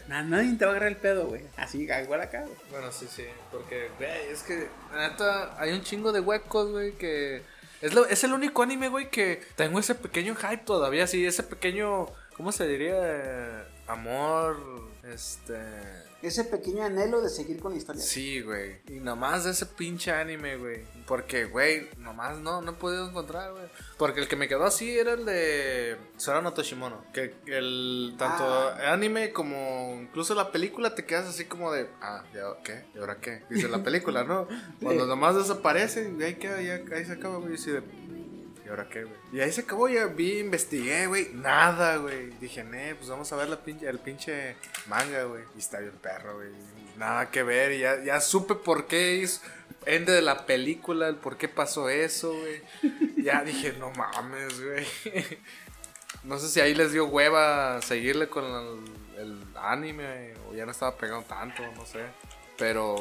Nah, nadie te va a agarrar el pedo, güey. Así, igual acá, güey. Bueno, sí, sí, porque, güey, es que, neta, hay un chingo de huecos, güey, que... Es, lo- es el único anime, güey, que tengo ese pequeño hype todavía, sí, ese pequeño, ¿cómo se diría? Amor, este... Ese pequeño anhelo de seguir con la historia. Sí, güey. Y nomás de ese pinche anime, güey. Porque, güey, nomás no, no he podido encontrar, güey. Porque el que me quedó así era el de Sora no Toshimono. Que el tanto Ah. anime como incluso la película te quedas así como de, ah, ¿ya qué? ¿Y ahora qué? Dice la película, ¿no? Cuando nomás desaparece y ahí queda, ya, ahí se acaba, güey. Y así de, ¿y ahora qué, güey? Y ahí se acabó, ya vi, investigué, güey. Nada, güey. Dije, ne, pues vamos a ver la pinche, el pinche manga, güey. Y está bien perro, güey. Nada que ver. Y ya, ya supe por qué hizo. Ende de la película, el por qué pasó eso, güey. Ya dije, no mames, güey. No sé si ahí les dio hueva seguirle con el, el anime o ya no estaba pegando tanto, no sé. Pero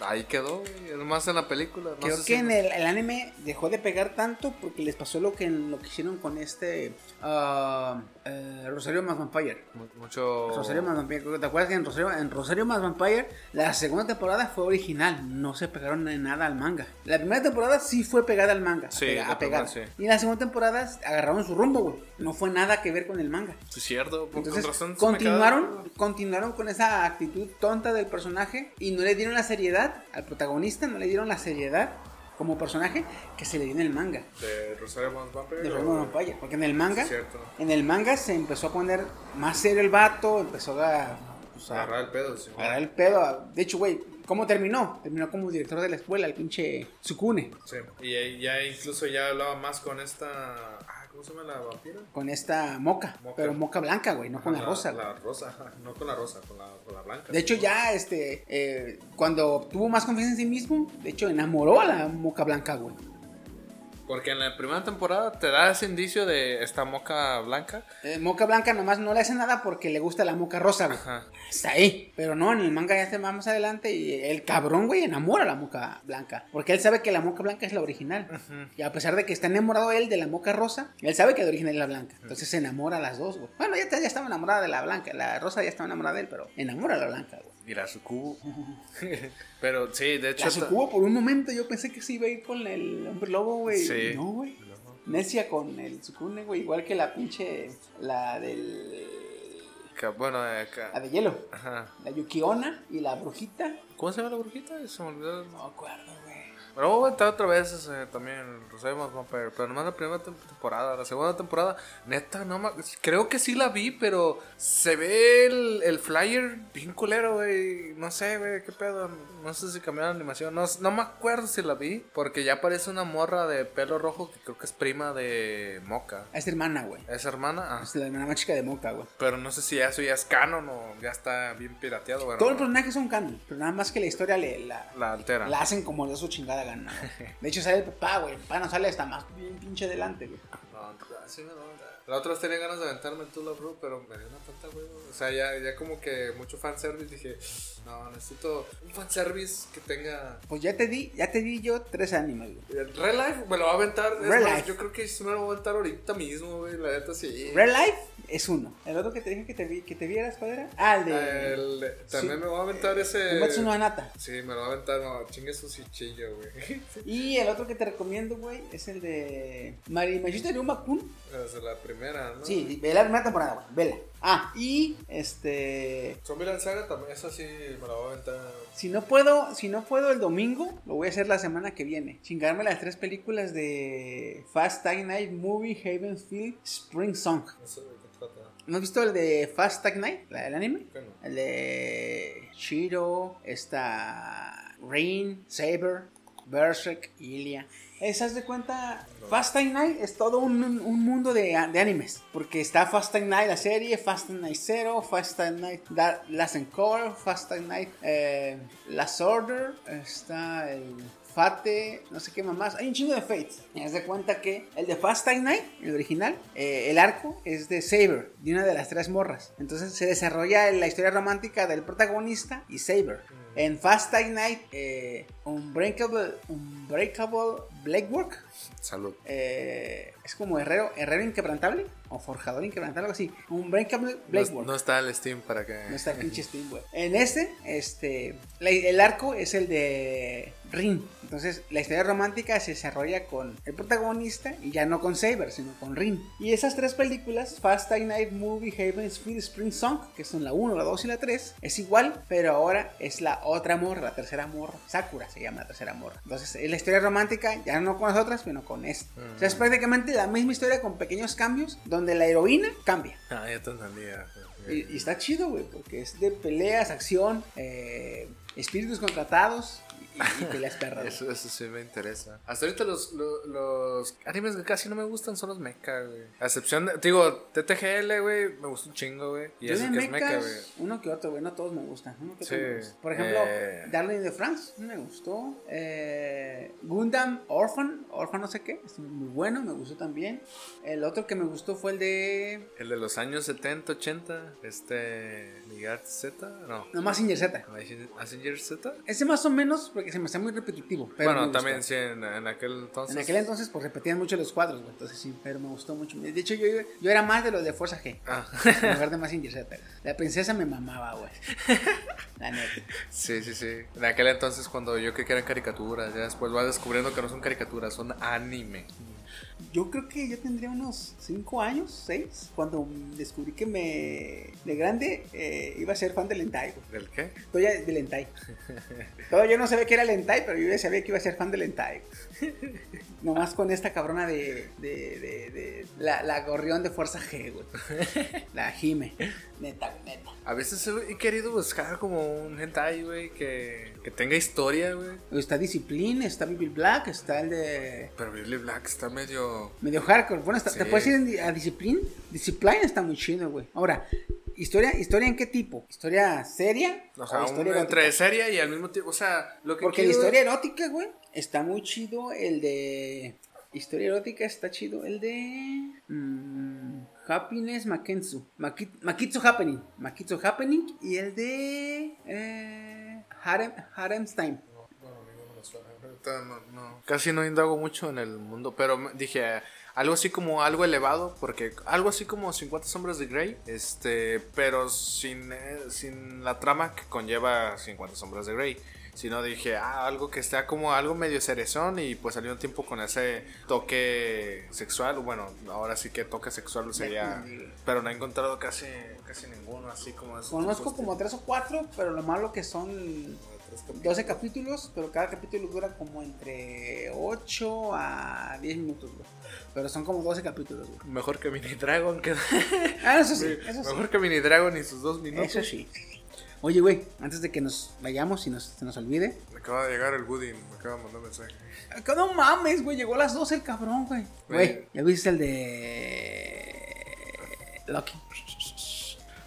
ahí quedó. Nomás en la película. No Creo sé que si- en el, el anime dejó de pegar tanto porque les pasó lo que, lo que hicieron con este ah, eh, Rosario más Vampire. mu- Mucho. Rosario más Vampire. ¿Te acuerdas que en Rosario, en Rosario más Vampire la segunda temporada fue original? No se pegaron en nada al manga. La primera temporada sí fue pegada al manga. Sí, primera sí. Y la segunda temporada agarraron su rumbo, güey. No fue nada que ver con el manga. Sí, es cierto. por- Entonces razón continuaron, continuaron con esa actitud tonta del personaje y no le dieron la seriedad al protagonista, no le dieron la seriedad como personaje que se le dio en el manga De Rosario Vampire. de o- Roman Vampire. Porque en el manga, Sí, en el manga se empezó a poner más serio el vato, empezó a, pues, a Agarrar el pedo, sí. agarrar el pedo. De hecho, güey, ¿cómo terminó? Terminó como director de la escuela, el pinche Sukune. Sí. Y ya incluso ya hablaba más con esta. ah, ¿Cómo se llama la vampira? Con esta moca, Moca. pero moca blanca, güey, no con la, rosa. güey. La rosa, no con la rosa, con la, De hecho, ya este, eh, cuando tuvo más confianza en sí mismo, de hecho, enamoró a la moca blanca, güey. Porque en la primera temporada te da ese indicio de esta moca blanca. Eh, moca blanca nomás no le hace nada porque le gusta la moca rosa, güey. Ajá. Está ahí. Pero no, en el manga ya se va más adelante y el cabrón, güey, enamora a la moca blanca. Porque él sabe que la moca blanca es la original. Y a pesar de que está enamorado él de la moca rosa, él sabe que la original es la blanca. Entonces se enamora a las dos, güey. Bueno, ya, ya estaba enamorada de la blanca. La rosa ya estaba enamorada de él, pero enamora a la blanca, güey. Y la sucubo. Pero sí, de hecho. La Sucubo por un momento yo pensé que sí iba a ir con el hombre lobo, güey. Sí. No, güey. Necia con el Sukune, güey. Igual que la pinche. La del. bueno, eh, La acá. de hielo. Ajá. La Yukiona y la brujita. ¿Cómo se llama la brujita? Se me olvidó. No me acuerdo. Pero voy a otra vez ese, también Rosario Más Vampire, pero nomás la primera tem- temporada, la segunda temporada, neta, no ma- creo que sí la vi, pero se ve el, el flyer bien culero, güey, no sé, güey, qué pedo, no sé si cambiaron la animación, no, no me acuerdo si la vi, porque ya aparece una morra de pelo rojo que creo que es prima de Moca, Es hermana, güey. ¿es hermana? Ah, Es la hermana más chica de Moca, güey. pero no sé si eso ya es canon o ya está bien pirateado, bueno, Todos los personajes son canon, pero nada más que la historia le, la, la altera. la hacen como de su chingada gana. De hecho, sale el papá, güey. El papá no sale hasta más bien pinche delante, güey. No, sí lo- La otra vez tenía ganas de aventarme tú la bro, pero me dio una tanta huevo. O sea, ya, ya como que mucho fanservice dije, no, necesito un fanservice que tenga. Pues ya te di, ya te di yo tres animes, güey. El Real Life me lo va a aventar. es Real más, Life. Yo creo que sí me lo voy a aventar ahorita mismo, güey. La neta sí. Real Life es uno. El otro que te dije que te, vi, que te vieras, ¿cuál era? Ah, el de. El- también me voy a aventar ese. Fumetsu no Anata. Sí, me lo va a aventar, no, chingue su cichillo, güey. Y el otro que te recomiendo, güey, es el de Marimashita Ryuma-kun. Esa es la primera, ¿no? Sí, ve la primera temporada, güey, vela. Ah, y este. Zombieland Saga también, esa sí me la voy a aventar. Si no puedo, si no puedo el domingo, lo voy a hacer la semana que viene. Chingarme las tres películas de Fast Tag Night Movie Havenfield Spring Song. No sé de qué trata. ¿No has visto el de Fast Tag Night? ¿La del anime? ¿Qué no? El de Shiro, está Rain, Saber, Berserk, Ilia. ¿Esas de cuenta? Fast Time Night es todo un, un mundo de, de animes. Porque está Fast Time Night la serie, Fast Time Night Zero, Fast Time Night Last Encore, Fast Time Night eh, Last Order, está el Fate, no sé qué más. Hay un chingo de Fates. Haz de cuenta que el de Fast Time Night, el original, eh, el arco es de Saber, de una de las tres morras. Entonces se desarrolla la historia romántica del protagonista y Saber. En Fast Time Night, eh, Unbreakable, Unbreakable Blakework. Salud. Eh, es como herrero, herrero inquebrantable o forjador inquebrantable, algo así. Unbreakable No, Blakework. no está el Steam para que. No está el pinche Steam, güey. En este, este, el arco es el de Rin. Entonces, la historia romántica se desarrolla con el protagonista y ya no con Saber, sino con Rin. Y esas tres películas, Fast Time Night Movie, Haven, Sweet Spring Song, que son la 1, la 2 y la 3, es igual, pero ahora es la otra morra, la tercera morra. Sakura se llama la tercera morra. Entonces, es la historia romántica, ya no con las otras, sino con esta. O sea, es prácticamente la misma historia con pequeños cambios, donde la heroína cambia. Ah, ya te entendía. Y, y está chido, güey, porque es de peleas, acción, eh, espíritus contratados y, y peleas perras. Eso, eso sí me interesa. Hasta ahorita los, los, los animes que casi no me gustan son los mecha, güey. A excepción de, digo, TTGL, güey, me gusta un chingo, güey. Y Yo eso de que es mecha, güey. uno que otro, güey, no todos me gustan. uno que otro Sí, me gusta. Por ejemplo, eh. Darling in the France, me gustó. Eh, Gundam Orphan, Orphan no sé qué, es muy bueno, me gustó también. El otro que me gustó fue el de El de los años 70, 80, este. Miguel Z, no. Nomás Singer Z. Messenger Z. Ese más o menos, porque se me está muy repetitivo. Pero Bueno, también sí, en, en aquel entonces. En aquel entonces, pues repetían mucho los cuadros, güey. Entonces sí, pero me gustó mucho. De hecho, yo, yo era más de los de Fuerza G. Ah. En lugar de Mazinger Z. La princesa me mamaba, güey. La neta. Sí, sí, sí. En aquel entonces cuando yo creí que eran caricaturas, ya después vas descubriendo que no son caricaturas, son anime. Yo creo que yo tendría unos 5 años, 6, cuando descubrí que me. De grande eh, iba a ser fan del Hentai. ¿Del qué? Todavía del Hentai. Todavía yo no sabía que era el Hentai, pero yo ya sabía que iba a ser fan del Hentai. Nomás con esta cabrona de. de, de, de- la, la gorrión de Fuerza G, güey. La Jime. Neta, neta. A veces he querido buscar como un hentai, güey, que, que tenga historia, güey. Está Discipline, está Bibi Black, está el de. Pero Billy Black está medio... Medio hardcore. Bueno, está- ¿te puedes ir a Discipline? Discipline está muy chido, güey. Ahora, ¿historia, ¿historia en qué tipo? ¿Historia seria? O sea, historia entre seria y al mismo tiempo, o sea, lo que Porque la historia erótica, güey, está muy chido el de... Historia erótica está chido el de... mm, Happiness Maketsu. Maki- Makitsu Happening. Makitsu Happening. Y el de... Eh, Harem, Harem's Time. No, no. Casi no indago mucho en el mundo, pero dije eh, algo así como algo elevado, porque algo así como 50 sombras de Grey, este, pero sin, eh, sin la trama que conlleva 50 sombras de Grey. Sino dije, ah, algo que está como algo medio cerezón y pues salió un tiempo con ese toque sexual. Bueno, ahora sí que toque sexual sería... Pero no he encontrado casi, casi ninguno así como Conozco como tres o cuatro, pero lo malo que son 12 capítulos, pero cada capítulo dura como entre 8 a 10 minutos, güey. Pero son como 12 capítulos, güey. Mejor que Mini Dragon, que... Ah, eso sí, eso sí. Mejor que Mini Dragon y sus dos minutos. Eso sí. Oye, güey, antes de que nos vayamos y nos, se nos olvide. Me acaba de llegar el Woody, me acaba de mandar un mensaje. Acá no mames, güey, llegó a las 12 el cabrón, güey. Güey. ¿ya viste el de. Loki?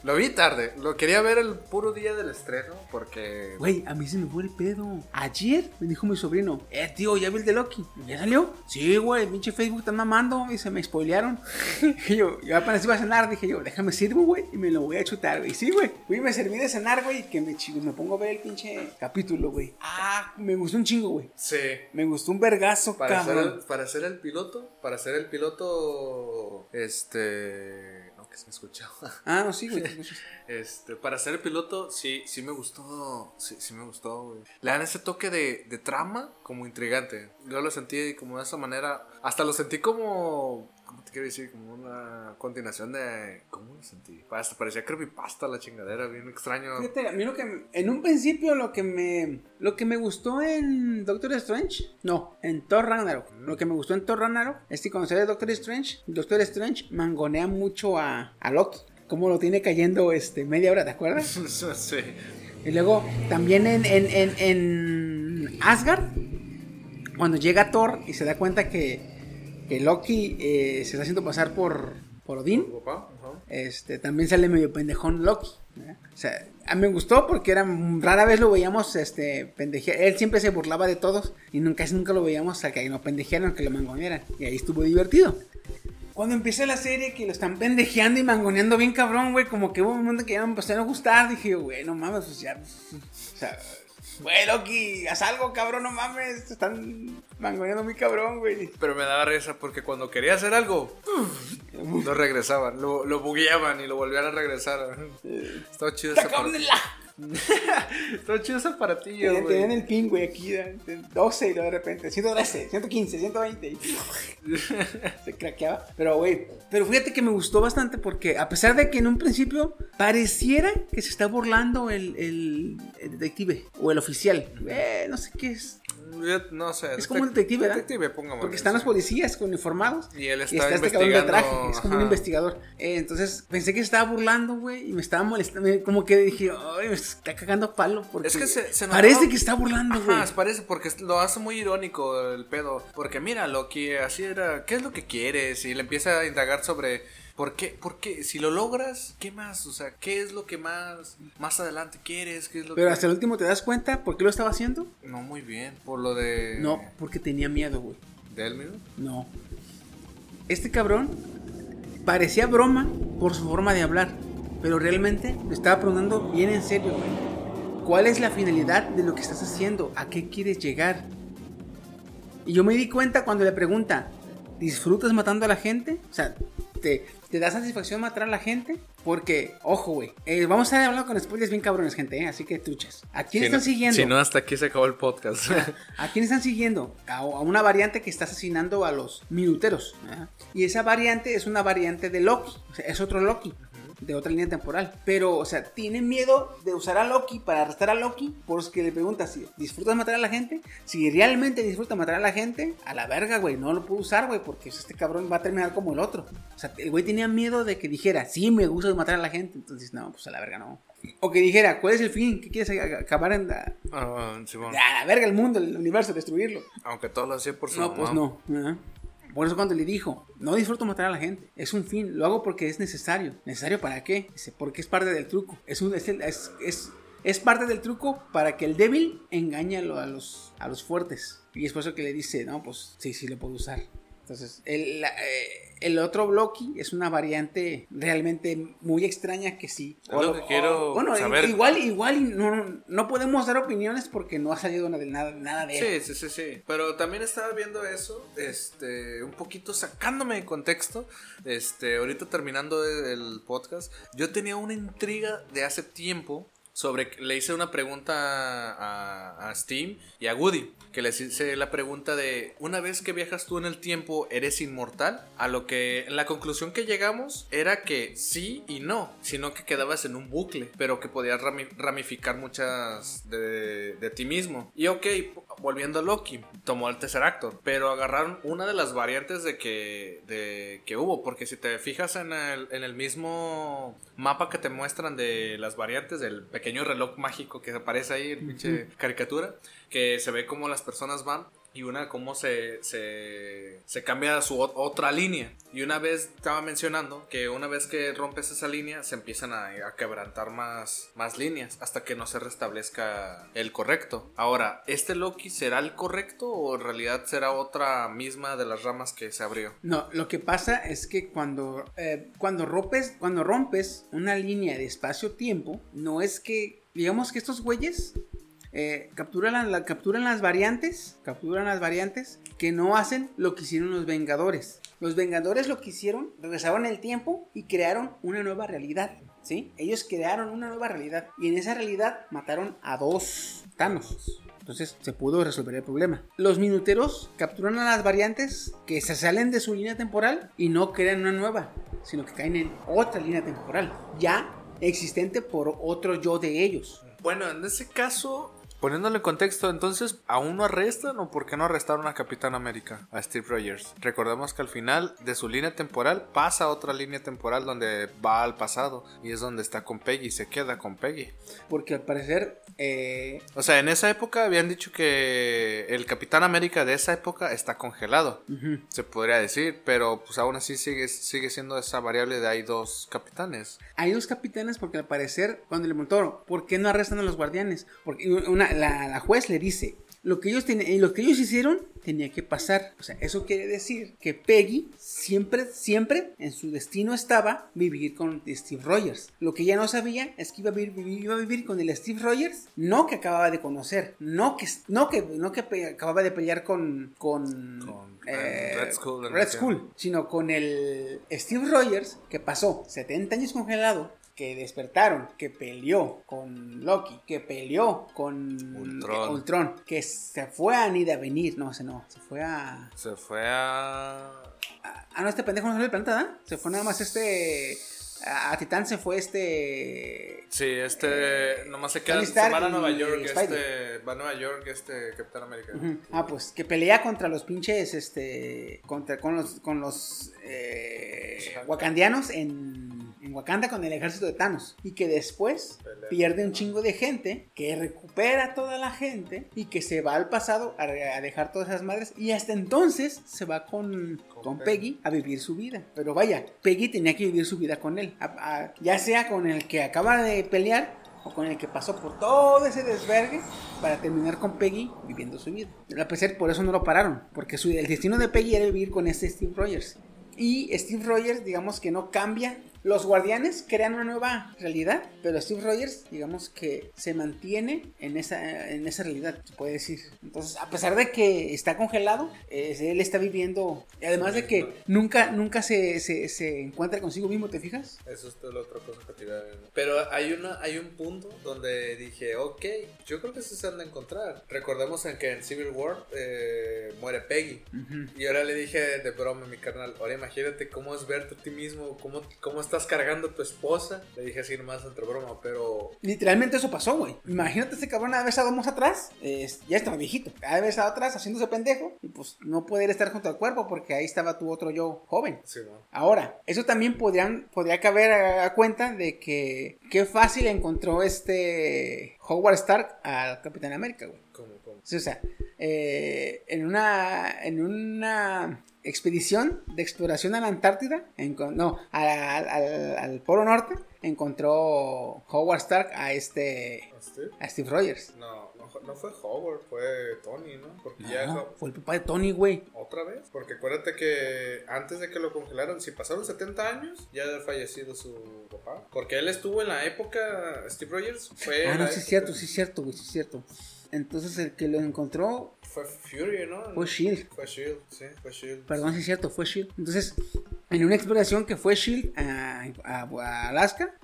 Lo vi tarde, lo quería ver el puro día del estreno porque... Güey, a mí se me fue el pedo. Ayer me dijo mi sobrino, eh, tío, ¿ya vi el de Loki? ¿Ya salió? Sí, güey, pinche Facebook está mamando y se me spoilearon. dije yo, yo apenas iba a cenar, dije yo, déjame sirvo, güey, y me lo voy a chutar, güey. Sí, güey. Fui y me serví de cenar, güey, y que me, me pongo a ver el pinche capítulo, güey. Ah, me gustó un chingo, güey. Sí. Me gustó un vergazo, Para ser, cabrón. el, para ser el piloto, para ser el piloto, este... Se me escuchaba. Ah, no, sí, güey. Este, para ser el piloto, sí, sí me gustó, sí, sí me gustó, güey. Le dan ese toque de, de trama como intrigante. Yo lo sentí como de esa manera, hasta lo sentí como, ¿cómo te quiero decir? Como una continuación de, ¿cómo lo sentí? Hasta parecía creepypasta la chingadera, bien extraño. Fíjate, a mí lo que en un principio lo que me lo que me gustó en Doctor Strange, no, en Thor Ragnarok. Lo que me gustó en Thor Ragnarok es que cuando sale Doctor Strange, Doctor Strange mangonea mucho a, a Loki. Como lo tiene cayendo este media hora, ¿te acuerdas? sí. Y luego también en, en, en, en Asgard, cuando llega Thor y se da cuenta que, que Loki eh, se está haciendo pasar por, por Odín. Papá. Este, también sale medio pendejón Loki. O sea, a mí me gustó porque era rara vez lo veíamos este pendejear. Él siempre se burlaba de todos y nunca, casi nunca lo veíamos hasta que lo pendejearon, que lo mangonearan. Y ahí estuvo divertido. Cuando empieza la serie que lo están pendejeando y mangoneando bien cabrón, güey, como que hubo un momento que ya me empezó a gustar, dije güey, no mames, pues ya, o sea, Güey, Loki, haz algo, cabrón, no mames. Te están mangoneando muy cabrón, güey. Pero me daba risa porque cuando quería hacer algo, lo regresaban, lo, lo bugueaban y lo volvían a regresar. Estaba chido ¡Está cabrón aparato. el lag! Estaba chido ese aparatillo, Tenían, güey. tenían el ping, güey, aquí, de- de 12 y luego de repente 113, 115, 120. y se craqueaba. Pero, güey, pero fíjate que me gustó bastante porque a pesar de que en un principio pareciera que se está burlando el, el- el detective o el oficial. Eh, no sé qué es. Yo No sé. Es como un detective, ¿verdad? Detective, Porque están los policías uniformados. Y él está está este cabrón de investigando, traje. Es como un investigador. Eh, entonces pensé que se estaba burlando, güey. Y me estaba molestando. me- Como que dije, ay, me está cagando palo. Porque Es que se, se notaba- parece que está burlando, güey. Parece porque lo hace muy irónico el pedo. Porque mira, Loki, así era. ¿Qué es lo que quieres? Y le empieza a indagar sobre. ¿Por qué? ¿Por qué? Si lo logras, ¿qué más? O sea, ¿qué es lo que más más adelante quieres? ¿Qué es lo Pero que... hasta el último te das cuenta por qué lo estaba haciendo. No, muy bien. Por lo de... No, porque tenía miedo, güey. ¿De él mismo? No. Este cabrón parecía broma por su forma de hablar. Pero realmente lo estaba preguntando bien en serio, güey. ¿Cuál es la finalidad de lo que estás haciendo? ¿A qué quieres llegar? Y yo me di cuenta cuando le pregunta, ¿disfrutas matando a la gente? O sea, ¿te, te da satisfacción matar a la gente? Porque, ojo, güey, eh, vamos a estar hablando con spoilers bien cabrones, gente, ¿eh? así que truchas. ¿A quién Si están no- siguiendo? Si no, hasta aquí se acabó el podcast. ¿A quién están siguiendo? A, a una variante que está asesinando a los minuteros. Y esa variante es una variante de Loki. O sea, es otro Loki. De otra línea temporal. Pero, o sea, tiene miedo de usar a Loki para arrestar a Loki. Por eso que le pregunta si disfrutas matar a la gente. Si realmente disfruta matar a la gente, a la verga, güey. No lo puedo usar, güey. Porque este cabrón va a terminar como el otro. O sea, el güey tenía miedo de que dijera, sí, me gusta matar a la gente. Entonces, no, pues a la verga no. O que dijera, ¿cuál es el fin? ¿Qué quieres acabar en la, Ah, a la verga el mundo, el universo, destruirlo? Aunque todo lo hacía por su No, mamá. pues no. Por eso cuando le dijo, no disfruto matar a la gente, es un fin, lo hago porque es necesario. ¿Necesario para qué? Dice, porque es parte del truco. Es, es, es, es- es parte del truco para que el débil engañe a los, a los fuertes. Y es por eso que le dice, no, pues sí, sí lo puedo usar. Entonces, el, la- eh, el otro Loki es una variante realmente muy extraña que sí. Es lo que quiero bueno, saber. igual, igual no, no podemos dar opiniones porque no ha salido nada, nada, de él. Sí, sí, sí, sí. Pero también estaba viendo eso, este, un poquito sacándome de contexto. Este, ahorita terminando el el podcast, yo tenía una intriga de hace tiempo sobre, le hice una pregunta a, a Steam y a Woody, que les hice la pregunta de, una vez que viajas tú en el tiempo, ¿eres inmortal? A lo que la conclusión que llegamos era que sí y no, sino que quedabas en un bucle, pero que podías rami- ramificar muchas de, de ti mismo. Y ok, volviendo a Loki, tomó el tercer actor, pero agarraron una de las variantes de que, de, que hubo, porque si te fijas en el, en el mismo mapa que te muestran de las variantes del pequeño reloj mágico que aparece ahí en pinche caricatura, que se ve como las personas van y una cómo se, se, se cambia su ot- otra línea. Y una vez estaba mencionando que una vez que rompes esa línea se empiezan a, a quebrantar más, más líneas hasta que no se restablezca el correcto. Ahora, ¿este Loki será el correcto o en realidad será otra misma de las ramas que se abrió? No, lo que pasa es que cuando, eh, cuando, rompes, cuando rompes una línea de espacio-tiempo, no es que, digamos que estos güeyes eh, capturan, la- capturan las variantes, capturan las variantes que no hacen lo que hicieron los Vengadores. Los Vengadores lo que hicieron, regresaron el tiempo y crearon una nueva realidad, ¿sí? Ellos crearon una nueva realidad y en esa realidad mataron a dos Thanos. Entonces se pudo resolver el problema. Los minuteros capturan a las variantes que se salen de su línea temporal y no crean una nueva, sino que caen en otra línea temporal, ya existente por otro yo de ellos. Bueno, en ese caso, poniéndole en contexto, entonces, ¿aún no arrestan o por qué no arrestaron a Capitán América, a Steve Rogers? Recordemos que al final de su línea temporal pasa a otra línea temporal donde va al pasado y es donde está con Peggy, se queda con Peggy. Porque al parecer, eh, O sea, en esa época habían dicho que el Capitán América de esa época está congelado, se podría decir, pero pues aún así sigue, sigue siendo esa variable de hay dos capitanes. hay dos capitanes porque al parecer, cuando le preguntó, ¿por qué no arrestan a los guardianes? Porque una, la, la juez le dice, lo que ellos ten- y lo que ellos hicieron tenía que pasar. O sea, eso quiere decir que Peggy siempre, siempre en su destino estaba vivir con Steve Rogers. Lo que ella no sabía es que iba a vivir, iba a vivir con el Steve Rogers, no que acababa de conocer, no que, no que, no que pe- acababa de pelear con, con, Con, eh, eh, Red en Red Skull, sino con el Steve Rogers que pasó 70 años congelado. Que despertaron, que peleó con Loki, que peleó con Ultron. Ultron, que se fue a Nida venir, no, ese no, se fue a... Se fue a. Ah, no, este pendejo no salió del planeta, ¿verdad? Se fue nada más este... A, Titán se fue este... Sí, este. Nomás se queda. Se a Nueva York. Este. Va a Nueva York, este. Capitán América. Ah, pues que pelea contra los pinches, este, contra, con los, con los eh, wakandianos en Wakanda con el ejército de Thanos. Y que después Pelea. pierde un chingo de gente, que recupera toda la gente y que se va al pasado a, a dejar todas esas madres. Y hasta entonces se va con, Con con Peggy. A vivir su vida. Pero vaya, Peggy tenía que vivir su vida con él. A- a- ya sea con el que acaba de pelear o con el que pasó por todo ese desvergue para terminar con Peggy viviendo su vida. A pesar por eso no lo pararon, porque su, el destino de Peggy era vivir con este Steve Rogers. Y Steve Rogers, digamos que no cambia. Los guardianes crean una nueva realidad, pero Steve Rogers, digamos que se mantiene en esa, en esa realidad, se puede decir. Entonces, a pesar de que está congelado, eh, él está viviendo. Y además de que nunca, nunca se, se, se encuentra consigo mismo, ¿te fijas? Eso es la otra cosa que te iba a. Pero hay, una, hay un punto donde dije, ok, yo creo que sí se han de encontrar. Recordemos en que en Civil War eh, muere Peggy. Y ahora le dije de broma a mi carnal, ahora imagínate cómo es verte a ti mismo, cómo, cómo estás cargando a tu esposa. Le dije así nomás entre broma, pero... Literalmente eso pasó, güey. Imagínate ese cabrón haber estado más atrás. ya estaba viejito. Haber estado atrás haciéndose pendejo. Y pues no poder estar junto al cuerpo porque ahí estaba tu otro yo joven. Sí, bueno. Ahora, eso también podrían, podría caber a, a cuenta de que qué fácil encontró este Howard Stark al Capitán América, güey. ¿Cómo, cómo? Sí, o sea, eh, en una en una expedición de exploración a la Antártida, enco- no, al, al- al Polo Norte, encontró Howard Stark a este ¿A Steve? a Steve Rogers. No, no, fue- no fue Howard, fue Tony, ¿no? Porque ya... No, fue el papá de Tony, güey. ¿Otra vez? Porque acuérdate que antes de que lo congelaron, si pasaron 70 años, ya había fallecido su papá. Porque él estuvo en la época, Steve Rogers fue... Ah, en no, sí es cierto, sí es cierto, güey, sí es cierto. Entonces el que lo encontró Fue Fury, ¿no? fue Shield. Fue Shield, sí, fue Shield. Perdón, sí es cierto, fue Shield. Entonces, en una exploración que fue Shield a, a- a Alaska.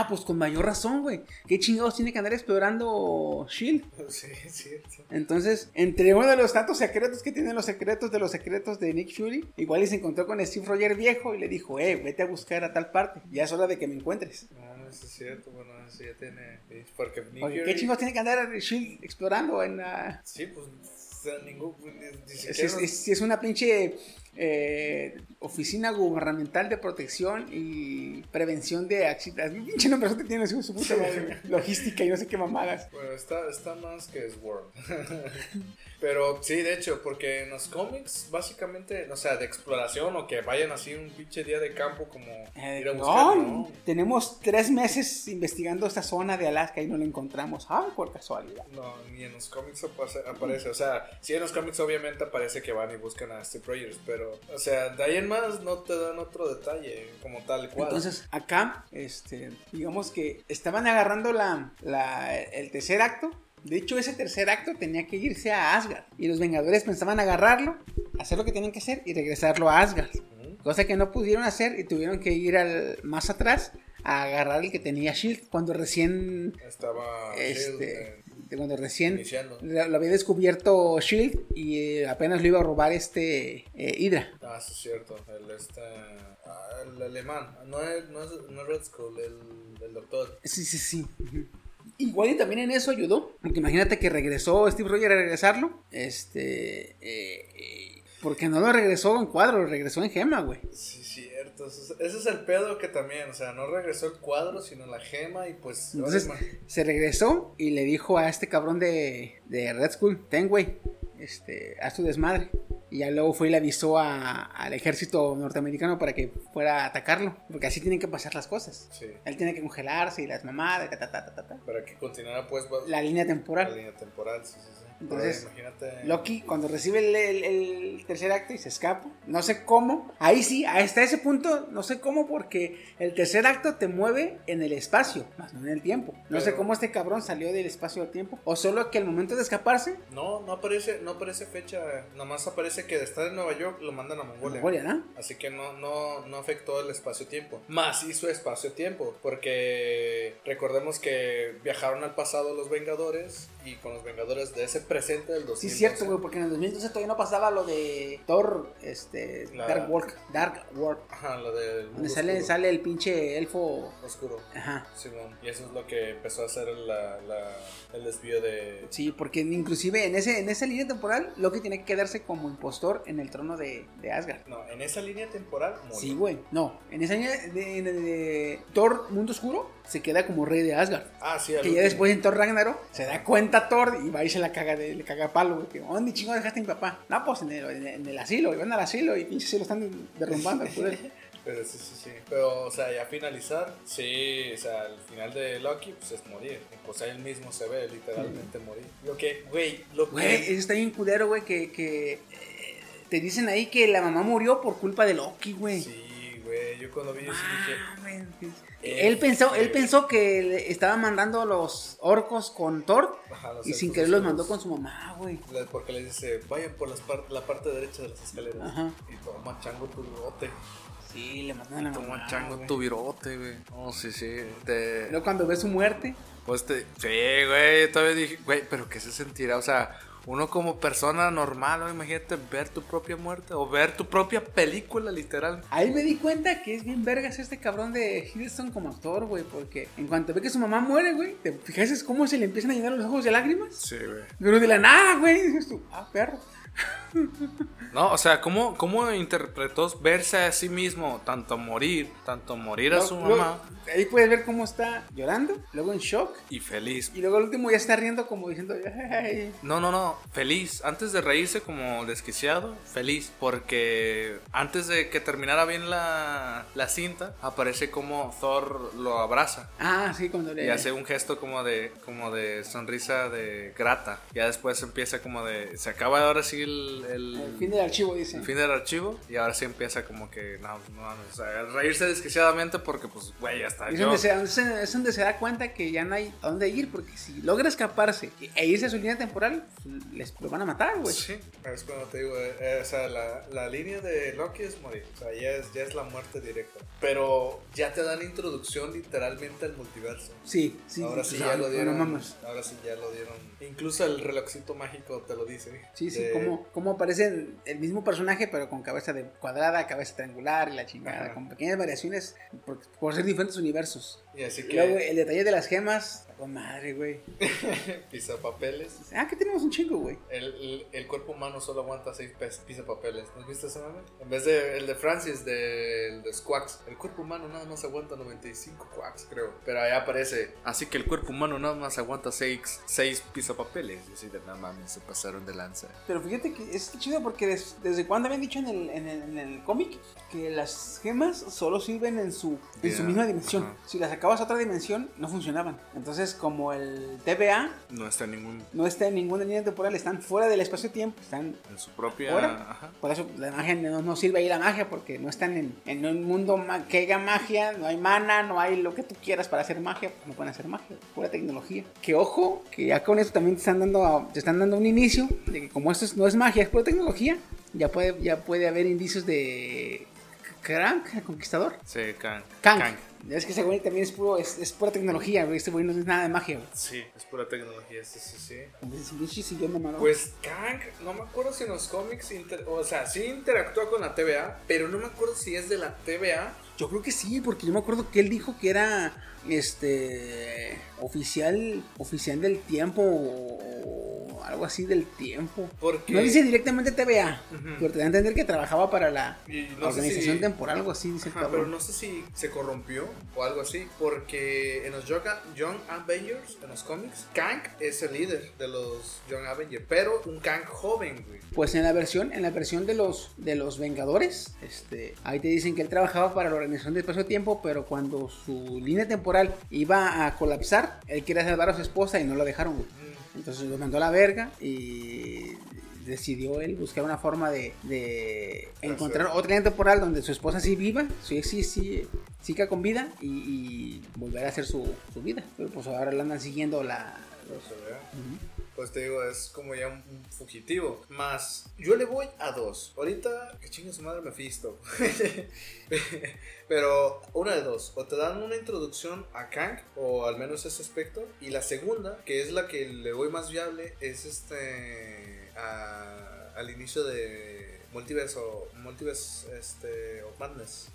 Ah, pues con mayor razón, güey. ¿Qué chingados tiene que andar explorando Shield? Sí, es cierto. Entonces, entre uno de los tantos secretos que tienen los secretos de los secretos de Nick Fury, igual y se encontró con Steve Rogers viejo y le dijo, eh, vete a buscar a tal parte. Ya es hora de que me encuentres. No, eso es cierto, bueno, eso ya tiene... Porque Nick Fury- ¿qué chingados tiene que andar Shield explorando en la... Sí, pues, o sea, ningún... Ni, ni Es, siquiera... es- es- es una pinche eh, oficina gubernamental de protección y prevención de accidentes. Pinche nombre que tiene su, su puta. Logística y no sé qué mamadas. Bueno, está, está más que Sword. Pero sí, de hecho, porque en los cómics, básicamente, o sea, de exploración o que vayan así un pinche día de campo como Eh, ir a buscar, ¿no? tenemos tres meses investigando esta zona de Alaska y no la encontramos. Ay, por casualidad. No, ni en los cómics aparece. O sea, sí en los cómics obviamente aparece que van y buscan a Steve Rogers, pero, o sea, de ahí en más no te dan otro detalle como tal cual. Entonces, acá, este, digamos que estaban agarrando la, la- el tercer acto. De hecho, ese tercer acto tenía que irse a Asgard. Y los Vengadores pensaban agarrarlo, hacer lo que tenían que hacer y regresarlo a Asgard. Cosa que no pudieron hacer y tuvieron que ir al, más atrás a agarrar el que tenía Shield. Cuando recién. Estaba Este, de cuando recién iniciando. lo, lo había descubierto Shield y eh, apenas lo iba a robar este eh, Hydra. Ah, eso es cierto. El, este, ah, el alemán. No es, no es, no es Red Skull, el, el doctor. Sí, sí, sí. Igual y también en eso ayudó. Porque imagínate que regresó Steve Rogers a regresarlo. Este. eh, porque no lo regresó en cuadro, lo regresó en gema, güey. Sí, cierto. Ese es, el pedo que también, o sea, no regresó el cuadro, sino la gema y pues... Entonces se regresó y le dijo a este cabrón de, de Red Skull: Ten, güey. Este, haz tu desmadre. Y ya luego fue y le avisó a- al ejército norteamericano para que fuera a atacarlo. Porque así tienen que pasar las cosas. Sí. Él tiene que congelarse y las mamadas, ta, ta, ta, ta, ta. Para que continuara pues La línea la temporal. línea temporal, sí, sí, sí. Entonces, imagínate. Loki, cuando recibe el, el- el tercer acto y se escapa, no sé cómo, ahí sí, hasta ese punto, no sé cómo, porque el tercer acto te mueve en el espacio, más no en el tiempo. No sé cómo este cabrón salió del espacio al tiempo, o solo que al momento de escaparse, No, no aparece, no aparece fecha. Nomás aparece que de estar en Nueva York lo mandan a Mongolia. Mongolia, ¿no? Así que no, no, no afectó el espacio-tiempo. Más hizo espacio-tiempo. Porque recordemos que viajaron al pasado los Vengadores. Y con los Vengadores de ese presente del 2012. Sí, cierto, güey, porque en el 2012 todavía no pasaba lo de Thor, este, La- Dark World, Dark World, Ajá, lo del donde sale, oscuro. sale el pinche elfo, Oscuro. ajá. Simón. Y eso es lo que empezó a hacer la, la- el desvío de. Sí, porque inclusive en ese en esa línea temporal Loki tiene que quedarse como impostor en el trono de, de Asgard. No, en esa línea temporal murió. Sí, güey. No, en esa línea de, de- de Thor Mundo Oscuro se queda como rey de Asgard. Ah, sí, Que ya último. después en Thor Ragnarok se da cuenta Thor y va y se la caga de, le caga a palo, güey. Que, ¿Dónde chingo dejaste a mi papá? No, pues en el, en el- en el asilo, y van al asilo y pinches se lo están derrumbando al poder. Pero sí, sí, sí. Pero, o sea, ya finalizar, sí, o sea, el final de Loki, pues es morir. Y, Pues él mismo se ve literalmente morir. Lo que, güey, lo que. Güey, eso está bien culero, güey, que, que eh, te dicen ahí que la mamá murió por culpa de Loki, güey. Sí, güey, yo cuando vi eso dije. Mames, Eh, Él pensó, él eh. pensó que le estaba mandando a los orcos con Thor Ajá, los y sin querer los oscuros. mandó con su mamá, güey. Porque le dice, vayan por las par- la parte derecha de las escaleras. Ajá. Y toma chango tu bigote. Sí, le mandaron a la Toma mamá. chango tu virote, güey. No, sí, sí. Te... Luego cuando ve su muerte, Pues te... Sí, güey, yo todavía dije, güey, pero ¿qué se sentirá? O sea, uno como persona normal, ¿no? imagínate ver tu propia muerte o ver tu propia película, literal. ahí me di cuenta que es bien vergas este cabrón de Hiddleston como actor, güey, porque en cuanto ve que su mamá muere, güey, te fijas es cómo se le empiezan a llenar los ojos de lágrimas. Sí, güey. Pero de la nada, güey, dices tú, ah, perro. No, o sea, ¿cómo, ¿cómo interpretó verse a sí mismo, tanto morir, tanto morir a su luego, mamá ahí puedes ver cómo está llorando, luego en shock, y feliz? y luego al último ya está riendo como diciendo, ay, No, no, no, feliz. Antes de reírse como desquiciado, feliz. Porque antes de que terminara bien la, la cinta, aparece como Thor lo abraza. ah, sí, cuando le... Y hace un gesto como de, como de sonrisa de grata. Ya después empieza como de... Se acaba ahora sí el... el- El fin del archivo, dice. el fin del archivo. Y ahora sí empieza como que... No, no, o sea, reírse desquiciadamente porque pues, güey, ya está. Es yo- donde, se, es donde se da cuenta que ya no hay a dónde ir, porque si logra escaparse e irse a su línea temporal, les lo van a matar, güey. Sí, es cuando te digo, eh, o sea, la, la línea de Loki es morir, o sea, ya es, ya es la muerte directa. Pero ya te dan introducción literalmente al multiverso. Sí, sí. ahora sí, sí, ya no, lo dieron. ahora sí ya lo dieron. Incluso el relojcito mágico te lo dice. Sí, sí, De- como, como aparece el mismo personaje, pero con cabeza de cuadrada, cabeza triangular y la chingada, Ajá. con pequeñas variaciones por, por ser diferentes universos. Y así que luego el detalle de las gemas, oh madre, güey. pisapapeles. Ah, que tenemos un chingo, güey. El, el, el cuerpo humano solo aguanta 6 pisapapeles. ¿No has visto ese meme? En vez de el de Francis, de, el de Squawks. El cuerpo humano nada más aguanta 95 quacks, creo. Pero ahí aparece. Así que el cuerpo humano nada más aguanta 6 seis pisapapeles. Y así de nada mames, se pasaron de lanza. Pero fíjate que es chido porque des- desde cuando habían dicho en el, en el, en el cómic que las gemas solo sirven en su, en su misma dimensión. Si las sacabas a otra dimensión, no funcionaban. Entonces, como el TVA No está en ningún. no está en ninguna línea temporal, están fuera del espacio-tiempo, están En su propia. Ajá. Por eso la magia no, no sirve ahí la magia, porque no están en, en un mundo que haya magia, no hay mana, no hay lo que tú quieras para hacer magia, pues no pueden hacer magia, pura tecnología. Que ojo, que ya con eso también te están dando, a- te están dando un inicio de que como esto es- no es magia, es pura tecnología, ya puede, ya puede haber indicios de Crank, el conquistador. Sí, Kang. Kang. Es que ese güey también es, puro, es, es pura tecnología, güey. Este güey no es nada de magia, güey. Sí, es pura tecnología, sí, sí, sí. Entonces. Pues Kang, no me acuerdo si en los cómics, inter- o sea, sí interactúa con la TVA, pero no me acuerdo si es de la TVA. Yo creo que sí, porque yo me acuerdo que él dijo que era este oficial oficial del tiempo o algo algo así del tiempo. Porque- No dice directamente TVA, pero te da a entender que trabajaba para la no organización si- temporal, algo así, dice el cabrón. pero no sé si se corrompió o algo así, porque en los Young, Avengers, en los cómics, Kang es el líder de los Young Avengers, pero un Kang joven, güey. Pues en la versión, en la versión de los de los Vengadores, este, ahí te dicen que él trabajaba para la organización de espacio-tiempo, pero cuando su línea temporal iba a colapsar, él quería salvar a su esposa y no lo dejaron. güey. Entonces lo mandó a la verga y decidió él buscar una forma de, de encontrar otra línea temporal donde su esposa sí viva, sí, sí, sí, siga con vida y, y volver a hacer su, su vida. Pero pues ahora la andan siguiendo la... los-. Pues te digo, es como ya un, fugitivo. Más, yo le voy a dos. Ahorita, que chingue su madre Mephisto. Pero una de dos. O te dan una introducción a Kang, o al menos ese aspecto. Y la segunda, que es la que le voy más viable, es este. al inicio de Multiverso. Multiverse este, of Madness.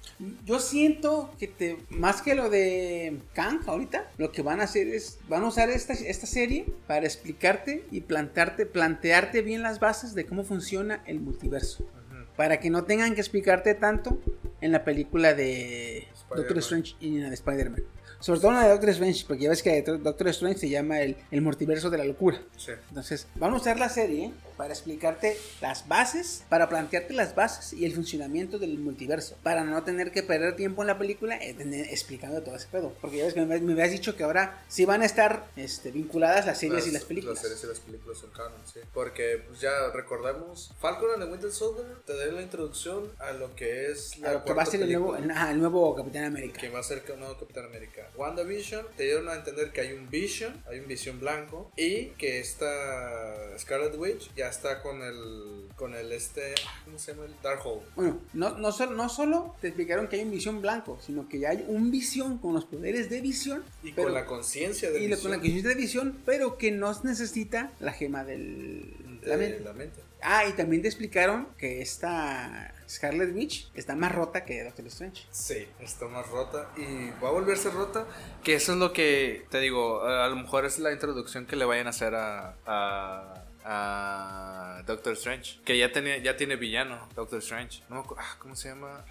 Yo siento que te, más que lo de Kang ahorita, lo que van a hacer es, van a usar esta, esta serie para explicarte y plantarte, plantearte bien las bases de cómo funciona el multiverso. Para que no tengan que explicarte tanto en la película de. Doctor Strange y en la de Spider-Man. Sobre todo en la de Doctor Strange, porque ya ves que Doctor Strange se llama el, el multiverso de la locura. Sí. Entonces, vamos a usar la serie para explicarte las bases, para plantearte las bases y el funcionamiento del multiverso, para no tener que perder tiempo en la película eh, tener- explicando todo ese pedo. Porque ya ves que me, me habías dicho que ahora sí van a estar este, vinculadas las series y las películas. Las series y las películas son canon, sí. Porque pues, ya recordamos, Falcon and the Winter Soldier te da la introducción a lo que es la A lo que va a ser el nuevo, ajá, el nuevo Capitán América. que va a ser un nuevo Capitán América. WandaVision te dieron a entender que hay un Vision, hay un Visión blanco y que esta Scarlet Witch ya está con el con el este, ah, ¿cómo se llama? El Darkhold. Bueno, no, no, solo, no solo te explicaron que hay un visión blanco, sino que ya hay un visión con los poderes de visión Y pero- con la conciencia de y lo- con la conciencia de visión, pero que no necesita la gema del, de la mente. la mente. Ah, y también te explicaron que esta Scarlet Witch está más rota que Doctor Strange. Sí, está más rota y va a volverse rota. Que eso es lo que te digo. A a lo mejor es la introducción que le vayan a hacer a, a, a Doctor Strange. Que ya, tenía, ya tiene villano, Doctor Strange. No, ah, ¿Cómo se llama?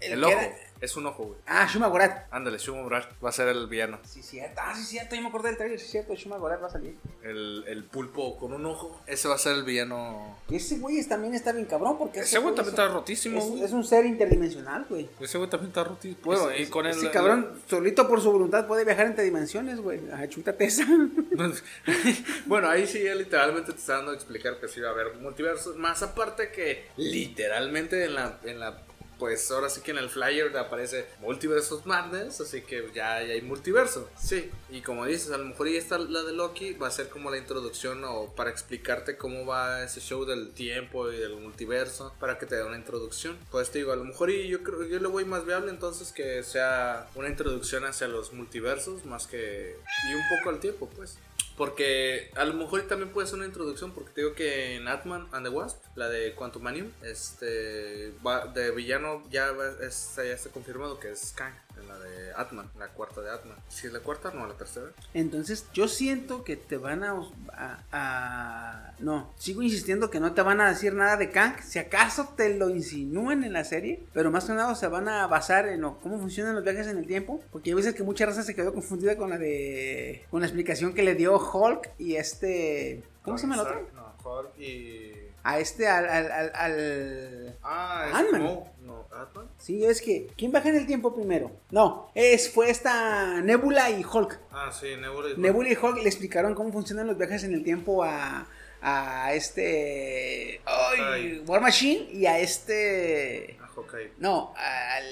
el el que ojo. era- Es un ojo, güey. Ah, Shuma Gorath. Ándale, Shumo Brad va a ser el villano. Sí, cierto. Ah, sí, cierto. Yo me acordé del trailer. Sí, cierto. Shuma Gorath va a salir. El, el pulpo con un ojo. Ese va a ser el villano. Ese güey es- también está bien cabrón porque Ese güey también es- está rotísimo, Es, güey. es un ser interdimensional, güey. Ese güey también está rotísimo. Bueno, Ese- y con el. ese cabrón, solito por su voluntad, puede viajar entre dimensiones, güey. Ajá, chútate esa. bueno, ahí sí ya literalmente te está dando a explicar que sí va a haber multiversos. Más aparte que literalmente en la, en la pues ahora sí que en el flyer aparece Multiversos Madness, así que ya, ya hay multiverso. Sí, y como dices, a lo mejor ya está la de Loki, va a ser como la introducción o para explicarte cómo va ese show del tiempo y del multiverso, para que te dé una introducción. Pues te digo, a lo mejor y yo creo yo le voy más viable entonces que sea una introducción hacia los multiversos más que y un poco al tiempo, pues. Porque a lo mejor también puede ser una introducción, porque te digo que en Ant-Man and the Wasp, la de Quantumanium, este, va- de villano ya, va- es- ya está confirmado que es Kang, en la de Ant-Man, la cuarta de Ant-Man. Si es la cuarta, no, la tercera. Entonces, yo siento que te van a, a- a- No, sigo insistiendo que no te van a decir nada de Kang. Si acaso te lo insinúan en la serie, pero más que nada se van a basar en lo- cómo funcionan los viajes en el tiempo. Porque hay veces que mucha raza se quedó confundida con la de. con la explicación que le dio Hulk y este. ¿Cómo se llama el otro? No, Hulk y... A este, al. al, al- al- Ah, Ant-Man. no, no, Ant-Man. Sí, es que. ¿Quién baja en el tiempo primero? No, es, fue esta Nebula y Hulk. Ah, sí, Nebula y Nebula y Hulk le explicaron cómo funcionan los viajes en el tiempo a, a este. ¡Ay! Ay. War Machine y a este. Ah, Hawkeye. No, al.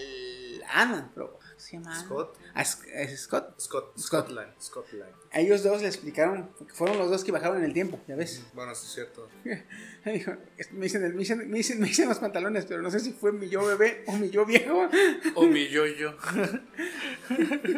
Ant-Man, pero. ¿cómo ¿Se llama? Scott. A Scott. Scott, Scott. Scotland, Scotland. A ellos dos le explicaron, porque fueron los dos que bajaron en el tiempo, ya ves. Bueno, sí es cierto. Dijo, me, dicen, me, dicen, me, dicen, me dicen los pantalones, pero no sé si fue mi yo bebé o mi yo viejo. O mi yo-yo.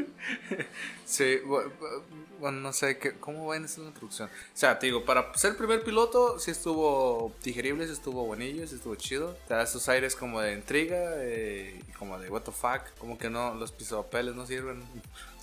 sí, bu- bu- bueno, no sé qué, cómo va en esa introducción. O sea, te digo, para ser el primer piloto, sí estuvo digerible, sí estuvo buenillo, sí estuvo chido. Te da esos aires como de intriga, eh, como de what the fuck, como que no, los pisopapeles no sirven.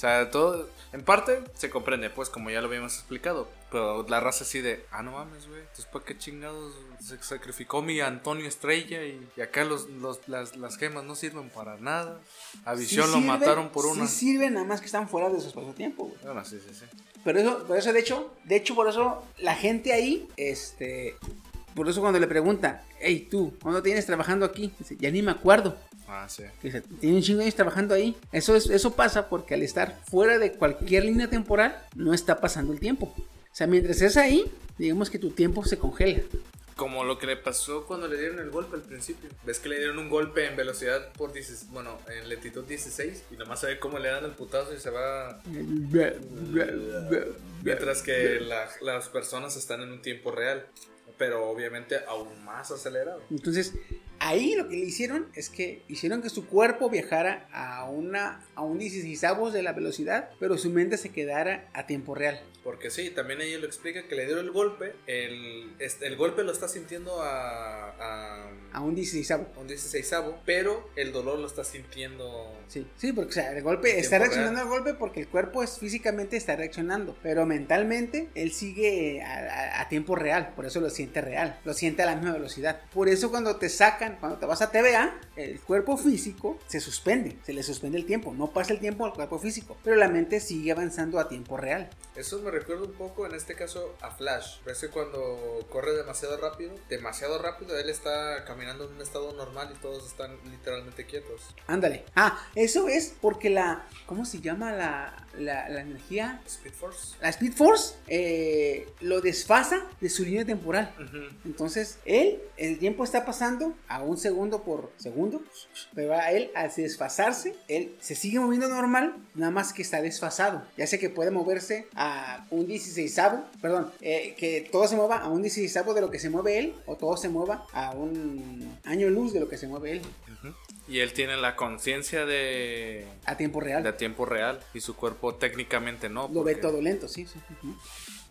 O sea, todo, en parte se comprende. pues, como ya lo habíamos explicado. Pero la raza así de, ah, no mames, güey. Entonces, ¿para qué chingados se sacrificó mi Antonio Estrella? Y, y acá los, los- las, las gemas no sirven para nada. A Visión Sí lo sirven- mataron por una. Sí sirven, nada más que están fuera de su espacio-tiempo, güey. Bueno, sí, sí, sí. Pero eso, por eso de hecho, de hecho por eso la gente ahí, este, por eso cuando le pregunta, hey tú, ¿cuándo tienes trabajando aquí? Dice, ya ni me acuerdo. Ah, sí. Tiene un chingo de años trabajando ahí. Eso es, eso pasa porque al estar fuera de cualquier línea temporal, no está pasando el tiempo. O sea, mientras estés ahí, digamos que tu tiempo se congela. Como lo que le pasó cuando le dieron el golpe al principio. Ves que le dieron un golpe en velocidad por 16, bueno, en lentitud 16 y nomás se ve cómo le dan el putazo y se va mientras que la- las personas están en un tiempo real, pero obviamente aún más acelerado. Entonces, ahí lo que le hicieron es que hicieron que su cuerpo viajara a una a un 16 de la velocidad, pero su mente se quedara a tiempo real. Porque sí, también ella lo explica que le dieron el golpe, el, este, el golpe lo está sintiendo a, a, A un 16 a un 16 pero el dolor lo está sintiendo... Sí, sí, porque o sea, el golpe está reaccionando al golpe porque el cuerpo es físicamente está reaccionando, pero mentalmente él sigue a, a- a tiempo real, por eso lo siente real, lo siente a la misma velocidad. Por eso cuando te sacan, cuando te vas a TVA, el cuerpo físico se suspende, se le suspende el tiempo, no pasa el tiempo al cuerpo físico, pero la mente sigue avanzando a tiempo real. Eso me recuerda un poco, en este caso, a Flash. Ves que cuando corre demasiado rápido, demasiado rápido, él está caminando en un estado normal y todos están literalmente quietos. Ándale. Ah, eso es porque la, ¿cómo se llama la, la, la energía? Speed Force. La Speed Force eh, lo desfasa de su línea temporal. Entonces, él, el tiempo está pasando a un segundo por segundo, pero a él, al desfasarse, él se sigue moviendo normal, nada más que está desfasado. Ya sea que puede moverse a un 16 perdón, eh, que todo se mueva a un 16 de lo que se mueve él, o todo se mueva a un año luz de lo que se mueve él, Y él tiene la conciencia de, a tiempo real. de tiempo real y su cuerpo técnicamente no. Lo ve porque- todo lento, sí, sí. ujú.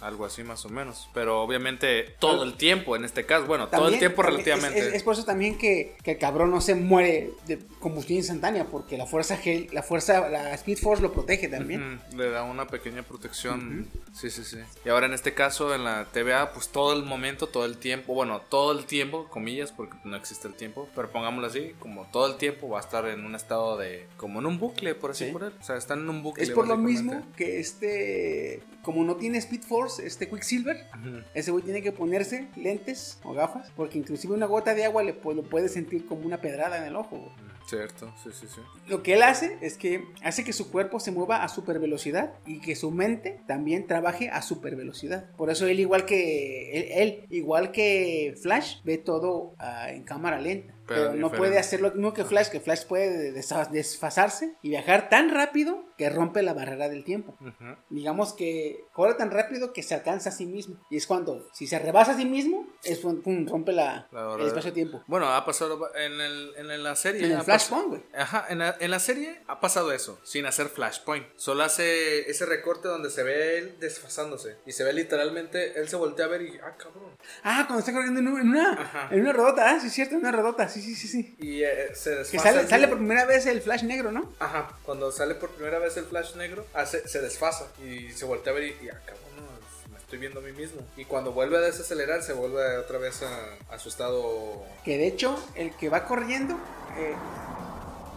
Algo así más o menos. Pero obviamente todo el tiempo en este caso. Bueno, todo el tiempo relativamente. Es, es- es por eso también que, que el cabrón no se muere de combustión instantánea, porque la fuerza la fuerza, la Speed Force lo protege también. Le da una pequeña protección. Sí, sí, sí. Y ahora en este caso, en la TVA, pues todo el momento, todo el tiempo, bueno, todo el tiempo, comillas, porque no existe el tiempo, pero pongámoslo así, como todo el tiempo va a estar en un estado de, como en un bucle, por así Sí. por él. O sea, están en un bucle. Es por lo mismo que este, como no tiene Speed Force, este Quicksilver, ese güey tiene que ponerse lentes o gafas, porque inclusive una gota de agua le, lo puede sentir como una pedrada en el ojo. güey. Cierto, sí, sí, sí. Lo que él hace es que hace que su cuerpo se mueva a super velocidad y que su mente también trabaje a super velocidad. Por eso él igual que él, él, igual que Flash ve todo ah, en cámara lenta. Pero Pero, no diferente. puede hacer lo mismo que Flash, que Flash puede desfasarse y viajar tan rápido que rompe la barrera del tiempo. Ujú. Digamos que corre tan rápido que se alcanza a sí mismo. Y es cuando, si se rebasa a sí mismo, es cuando pum, rompe la, La el espacio-tiempo. Bueno, ha pasado en, el, en la serie. En el Flashpoint, güey. Ajá, en la, en la serie ha pasado eso, sin hacer Flashpoint. Solo hace ese recorte donde se ve él desfasándose. Y se ve literalmente, él se voltea a ver y, ah, cabrón. Ah, cuando está corriendo en, un- en una, Ajá. en una rodota, ah, sí es cierto, en una rodota, sí, sí, sí, sí. Y eh, se desfasa. Que sale, sale por primera vez el Flash negro, ¿no? Ajá, cuando sale por primera vez el flash negro, hace, se desfasa y se voltea a ver y, y, ah, cabrón, no, me estoy viendo a mí mismo. Y cuando vuelve a desacelerar, se vuelve otra vez a, a su estado. Que de hecho, el que va corriendo, eh,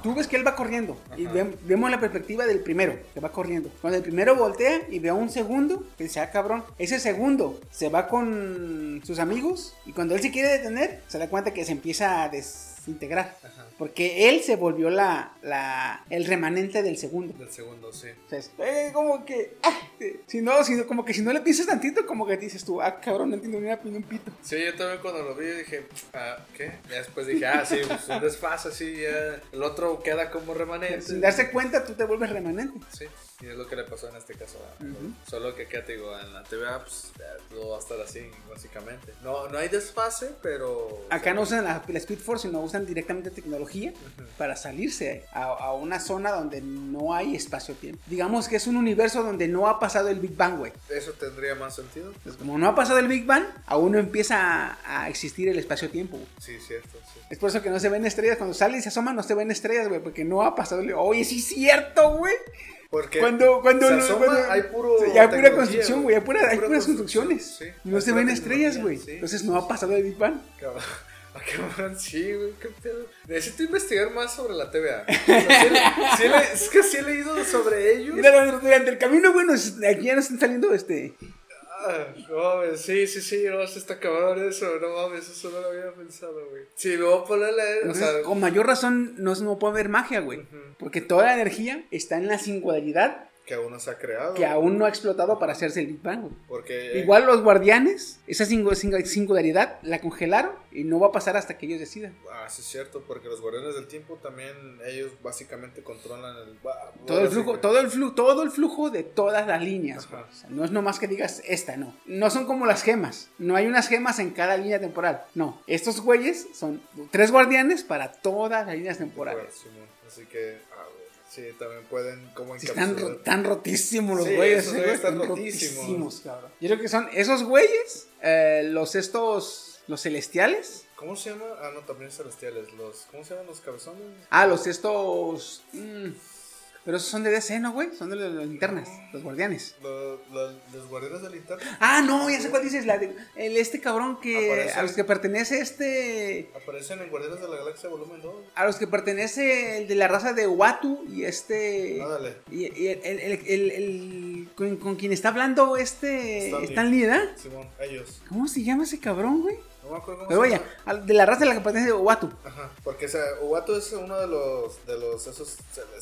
tú ves que él va corriendo. Y ve- vemos la perspectiva del primero, que va corriendo. Cuando el primero voltea y ve a un segundo, que dice, ah, cabrón. Ese segundo se va con sus amigos. Y cuando él se quiere detener, se da cuenta que se empieza a desintegrar. Porque él se volvió la, la, el remanente del segundo. Del segundo, sí. Entonces, eh, como que, ah, si no, si no- como que si no le piensas tantito, como que dices tú, ah, cabrón, no entiendo ni una ni un pito. Sí, yo también cuando lo vi dije, ah, ¿qué? Ya después dije, ah, sí, pues un desfase, sí, ya. El otro queda como remanente. Sin darse cuenta, tú te vuelves remanente. Sí, y es lo que le pasó en este caso. Solo que, ¿qué te digo? En la TVA, pues, todo va a estar así, básicamente. No, no hay desfase, pero... Acá no usan la, la Speed Force, sino usan directamente tecnología para salirse a, a una zona donde no hay espacio-tiempo. Digamos que es un universo donde no ha pasado el Big Bang, güey. ¿Eso tendría más sentido? Pues como no ha pasado el Big Bang, aún no empieza a, a existir el espacio-tiempo. Sí, cierto, sí. Es por eso que no se ven estrellas. Cuando sale y se asoma, no se ven estrellas, güey. Porque no ha pasado el. Oye, sí es cierto, güey. Porque Cuando, cuando, se no- asoma, cuando- hay puro Sí, hay pura construcción, güey. Hay, pura- hay pura puras construcciones. sí. No se ven estrellas, güey. sí. Entonces no ha pasado el Big Bang. Cabrón. Ah, cabrón, sí, güey, qué pedo. Necesito investigar más sobre la TVA. O sea, sí le- sí le- es que sí he leído sobre ellos. Mira, durante el camino, nos- aquí ya nos están saliendo este. No mames, sí, sí, sí, no, se está cabrón eso, no mames, eso no lo había pensado, güey. Sí, me voy a poner a leer, o sea, con mayor razón no, no puede haber magia, güey. Porque toda la energía está en la singularidad que aún no se ha creado. que aún no ha explotado para hacerse el Big Bang. Porque Igual los guardianes, esa singu- singu- singularidad la congelaron y no va a pasar hasta que ellos decidan. Ah, sí es cierto, porque los guardianes del tiempo también ellos básicamente controlan el Todo el flujo, sí, todo el flujo, todo el flujo de todas las líneas. O sea, no es nomás que digas esta, no. No son como las gemas. No hay unas gemas en cada línea temporal. No. Estos güeyes son tres guardianes para todas las líneas temporales. Bueno, Simón, Así que, sí, también pueden como Sí, están, ro- están rotísimos los Sí, güeyes. esos eh, güeyes güey, están rotísimos. cabrón. Yo creo que son esos güeyes, eh, los estos, los celestiales. ¿Cómo se llama? Ah, no, también celestiales. Los, ¿Cómo se llaman los cabezones? Ah, los estos... mm, pero esos son de DC, ¿no, güey? Son de las linternas, los guardianes. Los, los, los guardianes del linterna. Ah, no, ya sé cuál dices, la de, el, este cabrón que Aparece. a los que pertenece este Aparecen en Guardianes de la Galaxia volumen 2. a los que pertenece el de la raza de Watu y este Ándale. y, y el, el- el- el- el- con, con quien está hablando este Stanley. Stanley, ¿verdad? Simón, ellos. ¿Cómo se llama ese cabrón, güey? No me acuerdo cómo Pero vaya, de la raza de la que pertenece de Watu. Ajá, porque o sea, Uatu es uno de los, de los, esos,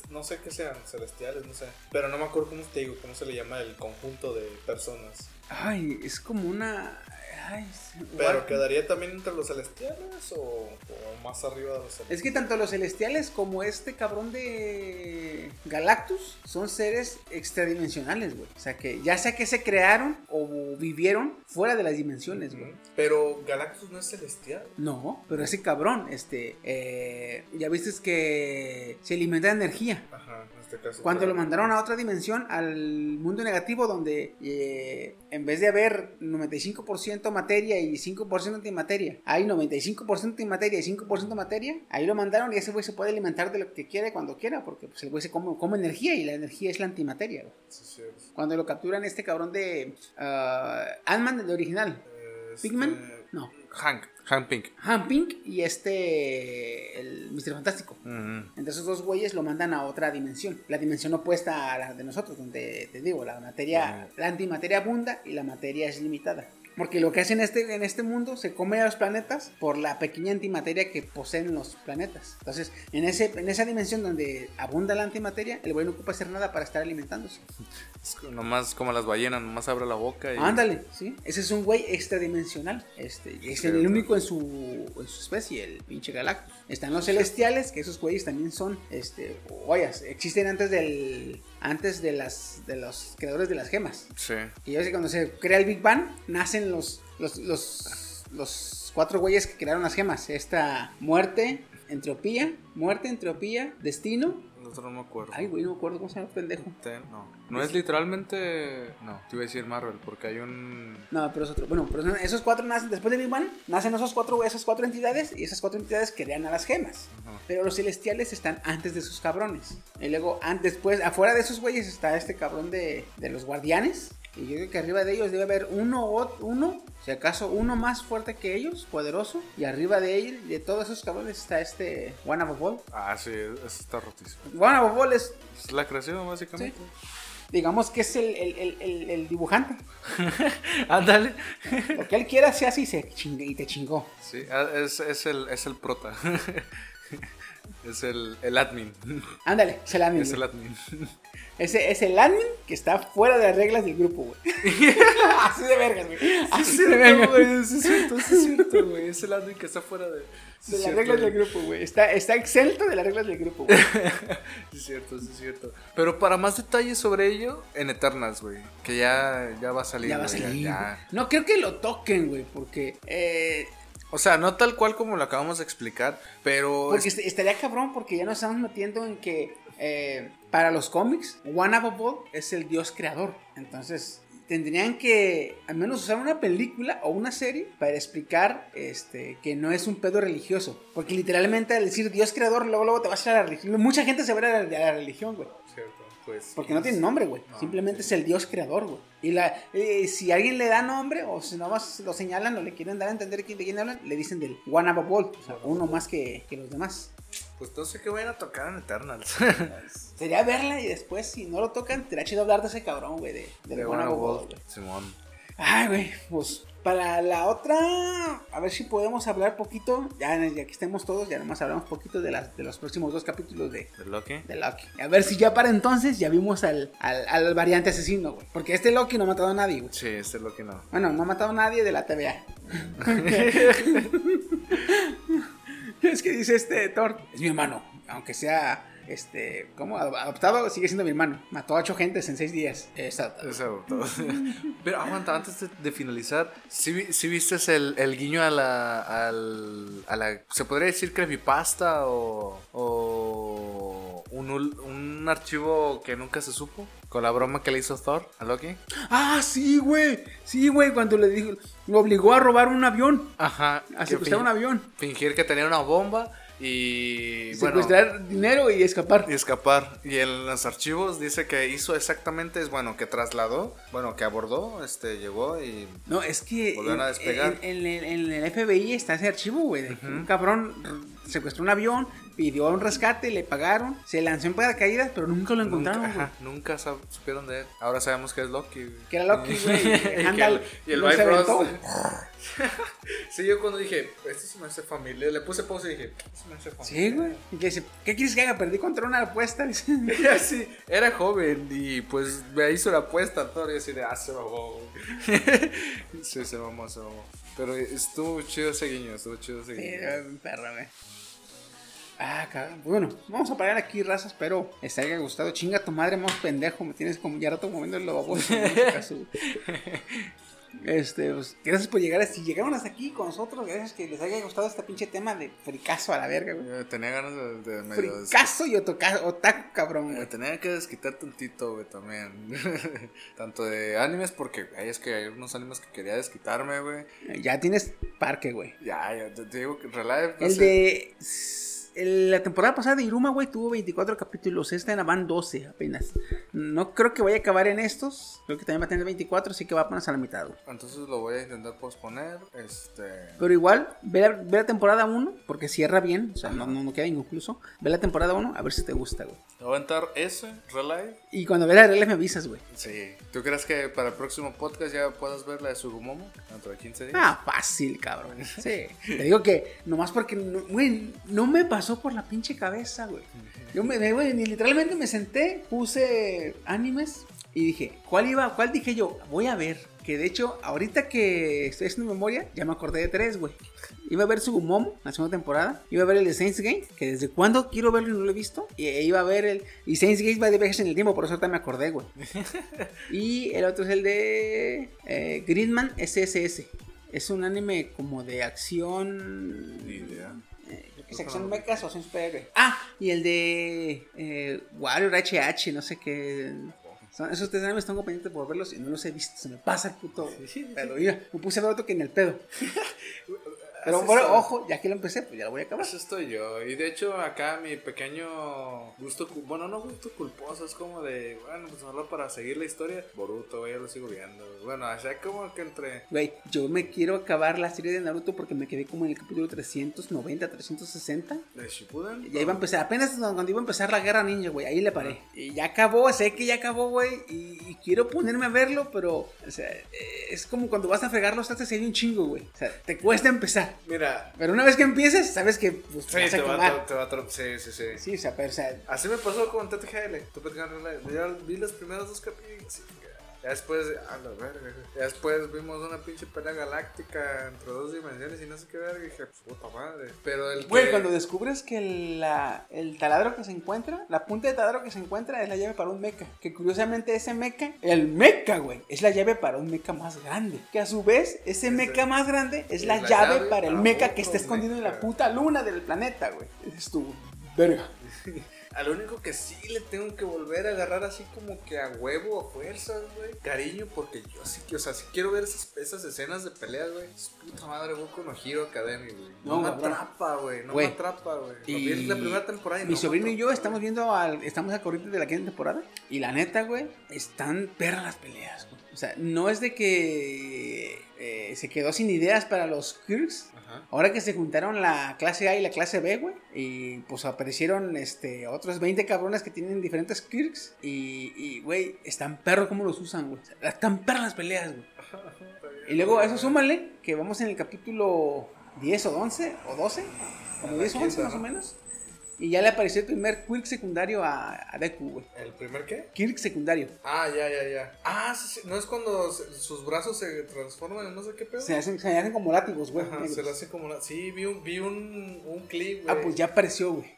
no sé qué sean, celestiales, no sé. Pero no me acuerdo cómo te digo, cómo se le llama el conjunto de personas. Ay, es como una ay, sí, Pero quedaría también entre los celestiales o, o más arriba de los celestiales. Es que tanto los celestiales como este cabrón de Galactus son seres extradimensionales, güey. O sea que ya sea que se crearon o vivieron fuera de las dimensiones, güey. Pero Galactus no es celestial. No, pero ese cabrón, este, eh, ya viste que se alimenta de energía. Ajá, en este caso. Cuando lo mandaron a otra dimensión, al mundo negativo, donde eh, en vez de haber 95% materia y 5% antimateria, hay 95% antimateria y 5% materia, ahí lo mandaron y ese güey se puede alimentar de lo que quiera cuando quiera, porque pues, el güey se come, come energía y la energía es la antimateria. Sí, sí, Cuando lo capturan este cabrón de ah, Ant-Man, el original, este- Pigman, no, Hank, Hank Pink. Han Pink y este, el Mr. Fantástico. Entre esos dos güeyes lo mandan a otra dimensión. La dimensión opuesta a la de nosotros, donde te digo, la materia, la antimateria abunda y la materia es limitada. Porque lo que hace en este, en este mundo se come a los planetas por la pequeña antimateria que poseen los planetas. Entonces, en, ese, en esa dimensión donde abunda la antimateria, el güey no ocupa hacer nada para estar alimentándose. Es nomás como las ballenas, nomás abre la boca y. Ándale, ¿sí? Ese es un güey extradimensional. Este, es el único en su, en su especie, el pinche Galactus. Están los celestiales, que esos güeyes también son, este, ollas, existen antes del, antes de las, de los creadores de las gemas. Sí. Y yo sé que cuando se crea el Big Bang, nacen los, los, los, los cuatro güeyes que crearon las gemas. Esta muerte, entropía, muerte, entropía, destino. Otro no me acuerdo. Ay, güey, no me acuerdo cómo se llama el pendejo. No. No es literalmente. No, te iba a decir Marvel, porque hay un. No, pero es otro. Bueno, pero esos cuatro nacen después de Big Bang, nacen esos cuatro, esas cuatro entidades y esas cuatro entidades crean a las gemas. Pero los celestiales están antes de esos cabrones. Y luego, después, afuera de esos güeyes está este cabrón de, de los guardianes. Y yo creo que arriba de ellos debe haber uno o uno, si acaso uno más fuerte que ellos, poderoso. Y arriba de él, de todos esos cabrones, está este One of All. Ah, sí, eso está rotísimo. One of All es, Es la creación, básicamente. digamos que es el, el- el- dibujante. Ándale. Lo que él quiera se hace y, se chingue, y te chingó. Sí, ah, es, es, el, es el prota. es el, el admin. Ándale, es el admin. Es el admin. Ese es el admin que está fuera de las reglas del grupo, güey. Así de vergas, güey. Así de vergas. güey, eso es cierto, es cierto, güey. Es el admin que está fuera de. Sí, las reglas del grupo, güey. Está, está exento de las reglas del grupo, güey. Sí, es cierto, sí, es cierto. Pero para más detalles sobre ello, en Eternals, güey. Que ya, ya va a salir. Ya va a salir. ya. No creo que lo toquen, güey, porque eh, O sea, no tal cual como lo acabamos de explicar, pero... Porque es- est- estaría cabrón porque ya nos estamos metiendo en que eh, para los cómics, One Above All es el dios creador. Entonces tendrían que al menos usar una película o una serie para explicar este, que no es un pedo religioso. Porque literalmente al decir dios creador, luego, luego te vas a ir a la religión. Mucha gente se va a ir a la, la religión, güey. Cierto, pues... Porque no tiene nombre, güey. Simplemente es el dios creador, güey. Y la, eh, si alguien le da nombre, o si nomás lo señalan o le quieren dar a entender quién- de quién hablan, le dicen del One Above All. O sea, uno más que, que los demás. Pues no sé qué vayan a tocar en Eternals. Sería verla y después, si no lo tocan, te chido hablar de ese cabrón, güey. De, de güey. Simón. Ay, güey, pues para la otra, a ver si podemos hablar poquito. Ya, ya que estemos todos, ya nomás hablamos poquito de, las, de los próximos dos capítulos de, ¿De Loki? de Loki. A ver si ya para entonces ya vimos al, al, al variante asesino, güey. Porque este Loki no ha matado a nadie, güey. Sí, este Loki no. Bueno, no ha matado a nadie de la TVA. es que dice este Thor, es mi hermano, aunque sea, este, ¿cómo? Ado- Adoptado, sigue siendo mi hermano. Mató a ocho gentes en seis días. Eso, todo. Pero aguanta, antes de, finalizar, ¿sí, vi- sí viste el, el guiño a la, al, a la. ¿Se podría decir creepypasta o. o un, un archivo que nunca se supo? Con la broma que le hizo Thor a Loki. Ah, sí, güey. Sí, güey, cuando le dijo, lo obligó a robar un avión. Ajá. A secuestrar un avión. Fingir que tenía una bomba y. bueno, Secuestrar dinero y escapar. y escapar. Y en los archivos dice que hizo exactamente, es bueno, que trasladó, bueno, que abordó, este, llegó y No, es que Volvieron a despegar. En, en- en el FBI está ese archivo, güey. Un cabrón secuestró un avión, pidió un rescate, le pagaron, se lanzó en paracaídas, pero nunca lo encontraron, nunca, ajá, nunca supieron de él. Ahora sabemos que es Loki. güey. Que era Loki, güey. y, el, y el Bifrost. sí, yo cuando dije, esto se me hace familia, le puse pausa y dije, esto se me hace familia. Sí, güey. Y que dice, ¿qué quieres que haga? Perdí contra una apuesta. Era joven y pues me hizo la apuesta Thor y así de, ah, se mamó. güey". sí, se mamó, se mamó. Pero estuvo chido ese guiño, estuvo chido ese Sí, guiño. un perro, güey. Ah, cabrón. Bueno, vamos a parar aquí, razas. Espero les haya gustado. Chinga tu madre, más pendejo. Me tienes como ya rato moviendo el baboso. este. Este, pues, gracias por llegar. Si llegaron hasta aquí con nosotros, gracias que les haya gustado este pinche tema de fricazo a la verga, güey. Yo Tenía ganas de, de medio Fricazo y otaku, cabrón, Me güey. tenía que desquitar tantito, güey, también. Tanto de animes, porque ay, es que hay unos animes que quería desquitarme, güey. Ya tienes parque, güey. Ya, ya te, digo que no El sé. de. La temporada pasada de Iruma, güey, tuvo 24 capítulos. Esta en van 12 apenas. No creo que vaya a acabar en estos. Creo que también va a tener 24, así que va apenas a la mitad, güey. Entonces lo voy a intentar posponer. Este. Pero igual, ve la, ve la temporada 1, porque cierra bien. O sea, no, no, no queda inconcluso. Ve la temporada 1, a ver si te gusta, güey. Voy a aventar ese, Relive. Y cuando ve la regla me avisas, güey. Sí. ¿Tú crees que para el próximo podcast ya puedas ver la de Sugumomo? Dentro de 15 días. Ah, fácil, cabrón. Sí. Te digo que nomás porque, no- güey, no me pasó por la pinche cabeza, güey. Yo me, güey, literalmente me senté, puse animes y dije, ¿cuál iba? ¿Cuál dije yo? Voy a ver. Que de hecho, ahorita que estoy haciendo memoria, ya me acordé de tres, güey. Iba a ver Sugumomo, la segunda temporada. Iba a ver el de Saints Gate, que desde cuando quiero verlo y no lo he visto. Y e iba a ver el. Y Saints Gate va de viajes en el tiempo, por eso ahorita me acordé, güey. y el otro es el de eh, Gridman SSS. Es un anime como de acción. Ni idea. Acción mechas o acción superhéroe. Ah, y el de eh, Warrior HH, no sé qué. Son- esos tres animes tengo pendientes por verlos y no los he visto. Se me pasa el puto pedo. Mira, me puse a ver otro que en el pedo. Pero bueno, ojo, ya que lo empecé, pues ya lo voy a acabar. Así estoy yo. Y de hecho, acá mi pequeño gusto, bueno, no gusto culposo, es como de, bueno, pues solo para seguir la historia. Boruto, ya lo sigo viendo. Bueno, o sea, como que entre. Güey, yo me quiero acabar la serie de Naruto porque me quedé como en el capítulo 390, 360. ¿De Shippuden? Ya iba a empezar, apenas cuando iba a empezar la guerra ninja, güey, ahí le paré. Y ya acabó, sé que ya acabó, güey, y, y quiero ponerme a verlo, pero, o sea, eh, es como cuando vas a fregar los trastes y hay un chingo, güey. O sea, te cuesta empezar. Mira, Pero una vez que empieces, sabes que pues, sí, vas a te va, te va a Sí, sí, sí. Sí, o sea, pero, o sea, Así me pasó con TTGL. Yo vi los primeros dos capítulos. Ya después, a la verga. Ya después vimos una pinche pelea galáctica entre dos dimensiones y no sé qué verga. Y dije, puta madre. Pero el. Güey, que- cuando descubres que la- el taladro que se encuentra, la punta de taladro que se encuentra es la llave para un mecha. Que curiosamente ese mecha, el mecha, güey, es la llave para un mecha más grande. Que a su vez, ese mecha más grande es la, la llave, llave para el mecha que está escondido en la puta luna del planeta, güey. Es tu verga. Al único que sí le tengo que volver a agarrar así como que a huevo, a fuerzas, güey. Cariño, porque yo sí que, o sea, sí quiero ver esas, esas escenas de peleas, güey. Es Puta madre, Boku no Hero Academy, güey. No, No, me atrapa, güey. No me atrapa, güey. Y la primera temporada y Mi no sobrino y yo estamos viendo al, estamos al corriente de la quinta temporada y la neta, güey, están perras las peleas, güey. O sea, no es de que eh, se quedó sin ideas para los Kirks. Ajá. Ahora que se juntaron la clase A y la clase B, güey, y pues aparecieron este otros 20 cabrones que tienen diferentes Kirks y, y, güey, están perros como los usan, güey. Están perras las peleas, güey. Y luego a eso súmale que vamos en el capítulo 10 o 11 o 12, como la 10 o 11 quinta, más o ¿no? menos. Y ya le apareció el primer Kirk secundario a, a Deku, güey. ¿El primer qué? Kirk secundario. Ah, ya, ya, ya. Ah, sí, sí. ¿No es cuando se- sus brazos se transforman en no sé qué pedo? Se hacen, se hacen como látigos, güey. Ajá, negros. se lo hace como una... Sí, vi un, vi un, un clip, güey. Ah, pues ya apareció, güey.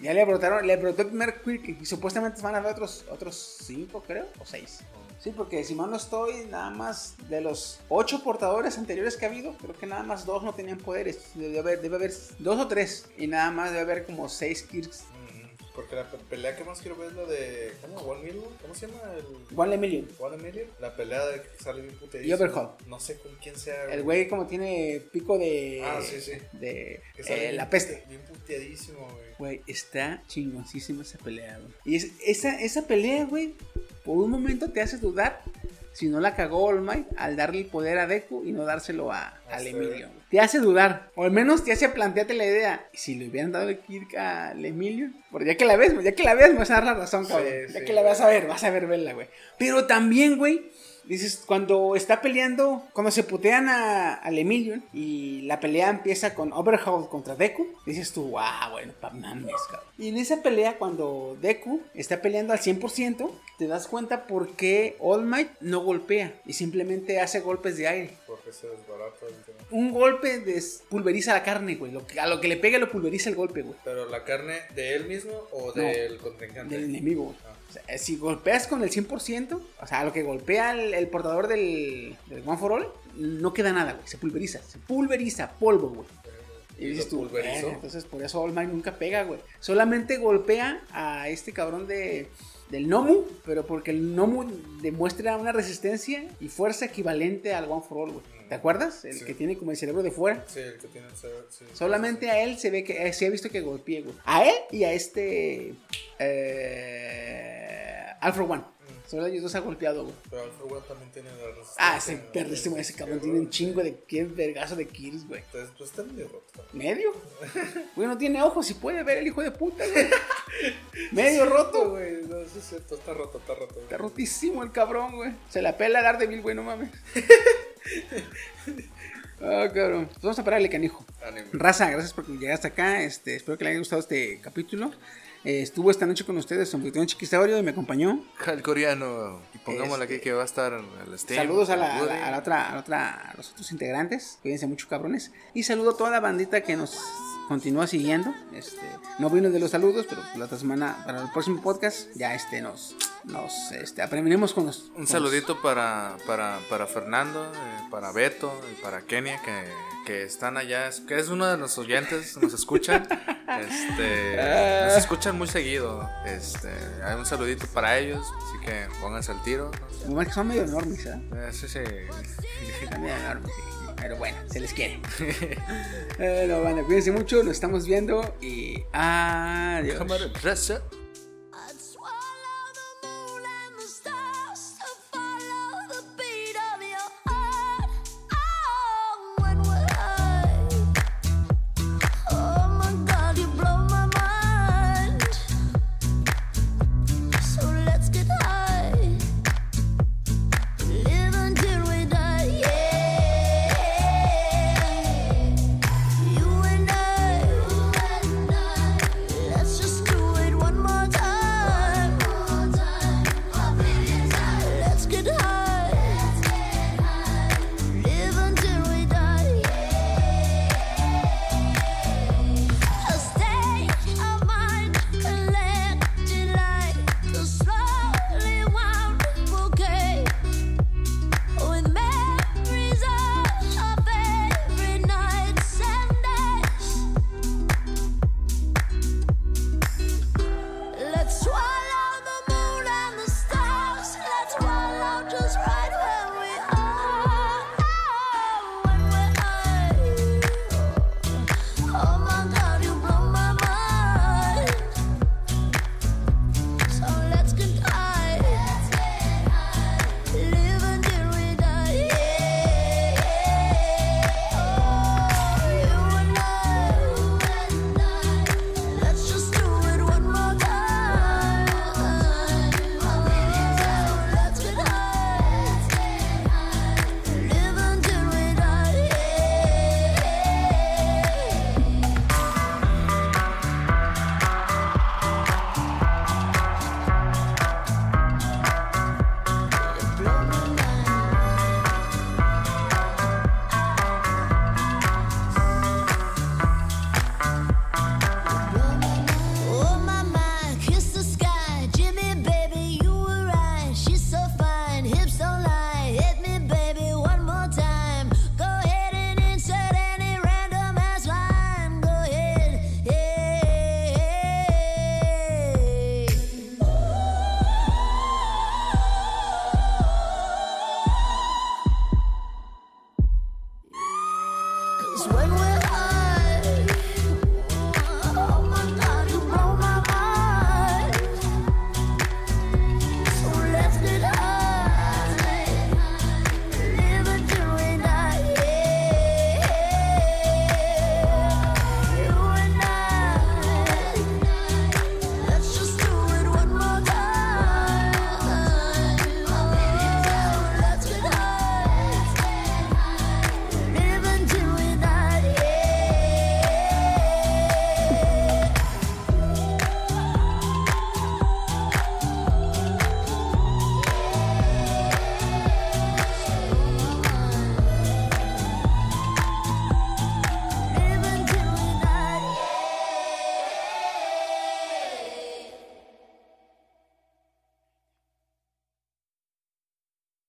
Ya le brotaron, le brotó el primer Kirk y supuestamente van a haber otros, otros cinco, creo, o seis. Sí, porque si mal no estoy, nada más de los ocho portadores anteriores que ha habido, creo que nada más dos no tenían poderes. Debe haber, debe haber dos o tres. Y nada más debe haber como seis Kirks. Porque la pe- pelea que más quiero ver es la de... ¿Cómo? ¿One Million? ¿Cómo se llama? El... One Million. One Million. La pelea de que sale bien puterísimo. Y Overhaul. No sé con quién sea. El güey como tiene pico de... Ah, sí, sí. De eh, la peste. Bien puteadísimo, güey. Güey, está chingoncísima esa pelea, güey. Y es- esa, esa pelea, güey, por un momento te hace dudar si no la cagó All Might al darle el poder a Deku y no dárselo a, al Emilio. Te hace dudar, o al menos te hace plantearte la idea. ¿y Si le hubieran dado el Kirk al Emilio, porque ya que la ves, ya que la ves, me vas a dar la razón, Sí, cabrón. ya sí, que la vas a ver, vas a ver verla, güey. Pero también, güey, Dices, cuando está peleando, cuando se putean a- al Emilio y la pelea empieza con Overhaul contra Deku, dices tú, wow, bueno, mames, cabrón. Y en esa pelea, cuando Deku está peleando al 100%, te das cuenta por qué All Might no golpea y simplemente hace golpes de aire. Porque se desbarata. Un golpe des- pulveriza la carne, güey. Lo que- a lo que le pega lo pulveriza el golpe, güey. Pero la carne de él mismo o del contrincante. Del enemigo, güey. Ah. O sea, si golpeas con el 100%, o sea, lo que golpea el, el portador del, del One for All, no queda nada, güey. Se pulveriza. Se pulveriza polvo, güey. Y dices tú, entonces por eso All Might nunca pega, güey. Solamente golpea a este cabrón de, del Nomu, pero porque el Nomu demuestra una resistencia y fuerza equivalente al One for All, güey. ¿Te acuerdas? El Sí. que tiene como el cerebro de fuera. Sí, el que tiene el cerebro, sí. Solamente a él se ve que eh, se ha visto que golpea, güey. A él y a este eh, Alfred One. Solo ellos dos ha golpeado, güey. Pero Alfred también tiene la resistencia. Ah, ese perrísimo, ese cabrón tiene un chingo de qué vergazo de kills, güey. Entonces, pues está medio roto. ¿Medio? Güey, no tiene ojos y puede ver el hijo de puta, güey. Medio roto, güey. No, eso es cierto. Está roto, está roto. Está rotísimo el cabrón, güey. Se la pela a Daredevil, güey, no mames. Ah, cabrón. Pues vamos a pararle, canijo. Raza, gracias por llegar hasta acá. Este, espero que les haya gustado este capítulo. Eh, estuvo esta noche con ustedes un poquito chiquisaurio y me acompañó. Al coreano. Y pongámosle Este, aquí que va a estar el Steam. Saludos a la, a el la- a la otra, a la otra, a los otros integrantes. Cuídense mucho, cabrones. Y saludo a toda la bandita que nos continúa siguiendo. Este, no vino de los saludos, pero la otra semana, para el próximo podcast, ya este nos, nos este, aprendremos con los. Un los- saludito para, para, para Fernando, eh, para Beto y para Kenia que, que están allá, es- que es uno de los oyentes, nos escuchan, este, nos escuchan muy seguido, este, hay un saludito para ellos, así que pónganse al tiro, ¿no? Son medio enormes, ¿eh? Eh, sí, sí. Son medio enormes, sí. Pero bueno, se les quiere. eh, no, banda, cuídense mucho, nos estamos viendo y adiós.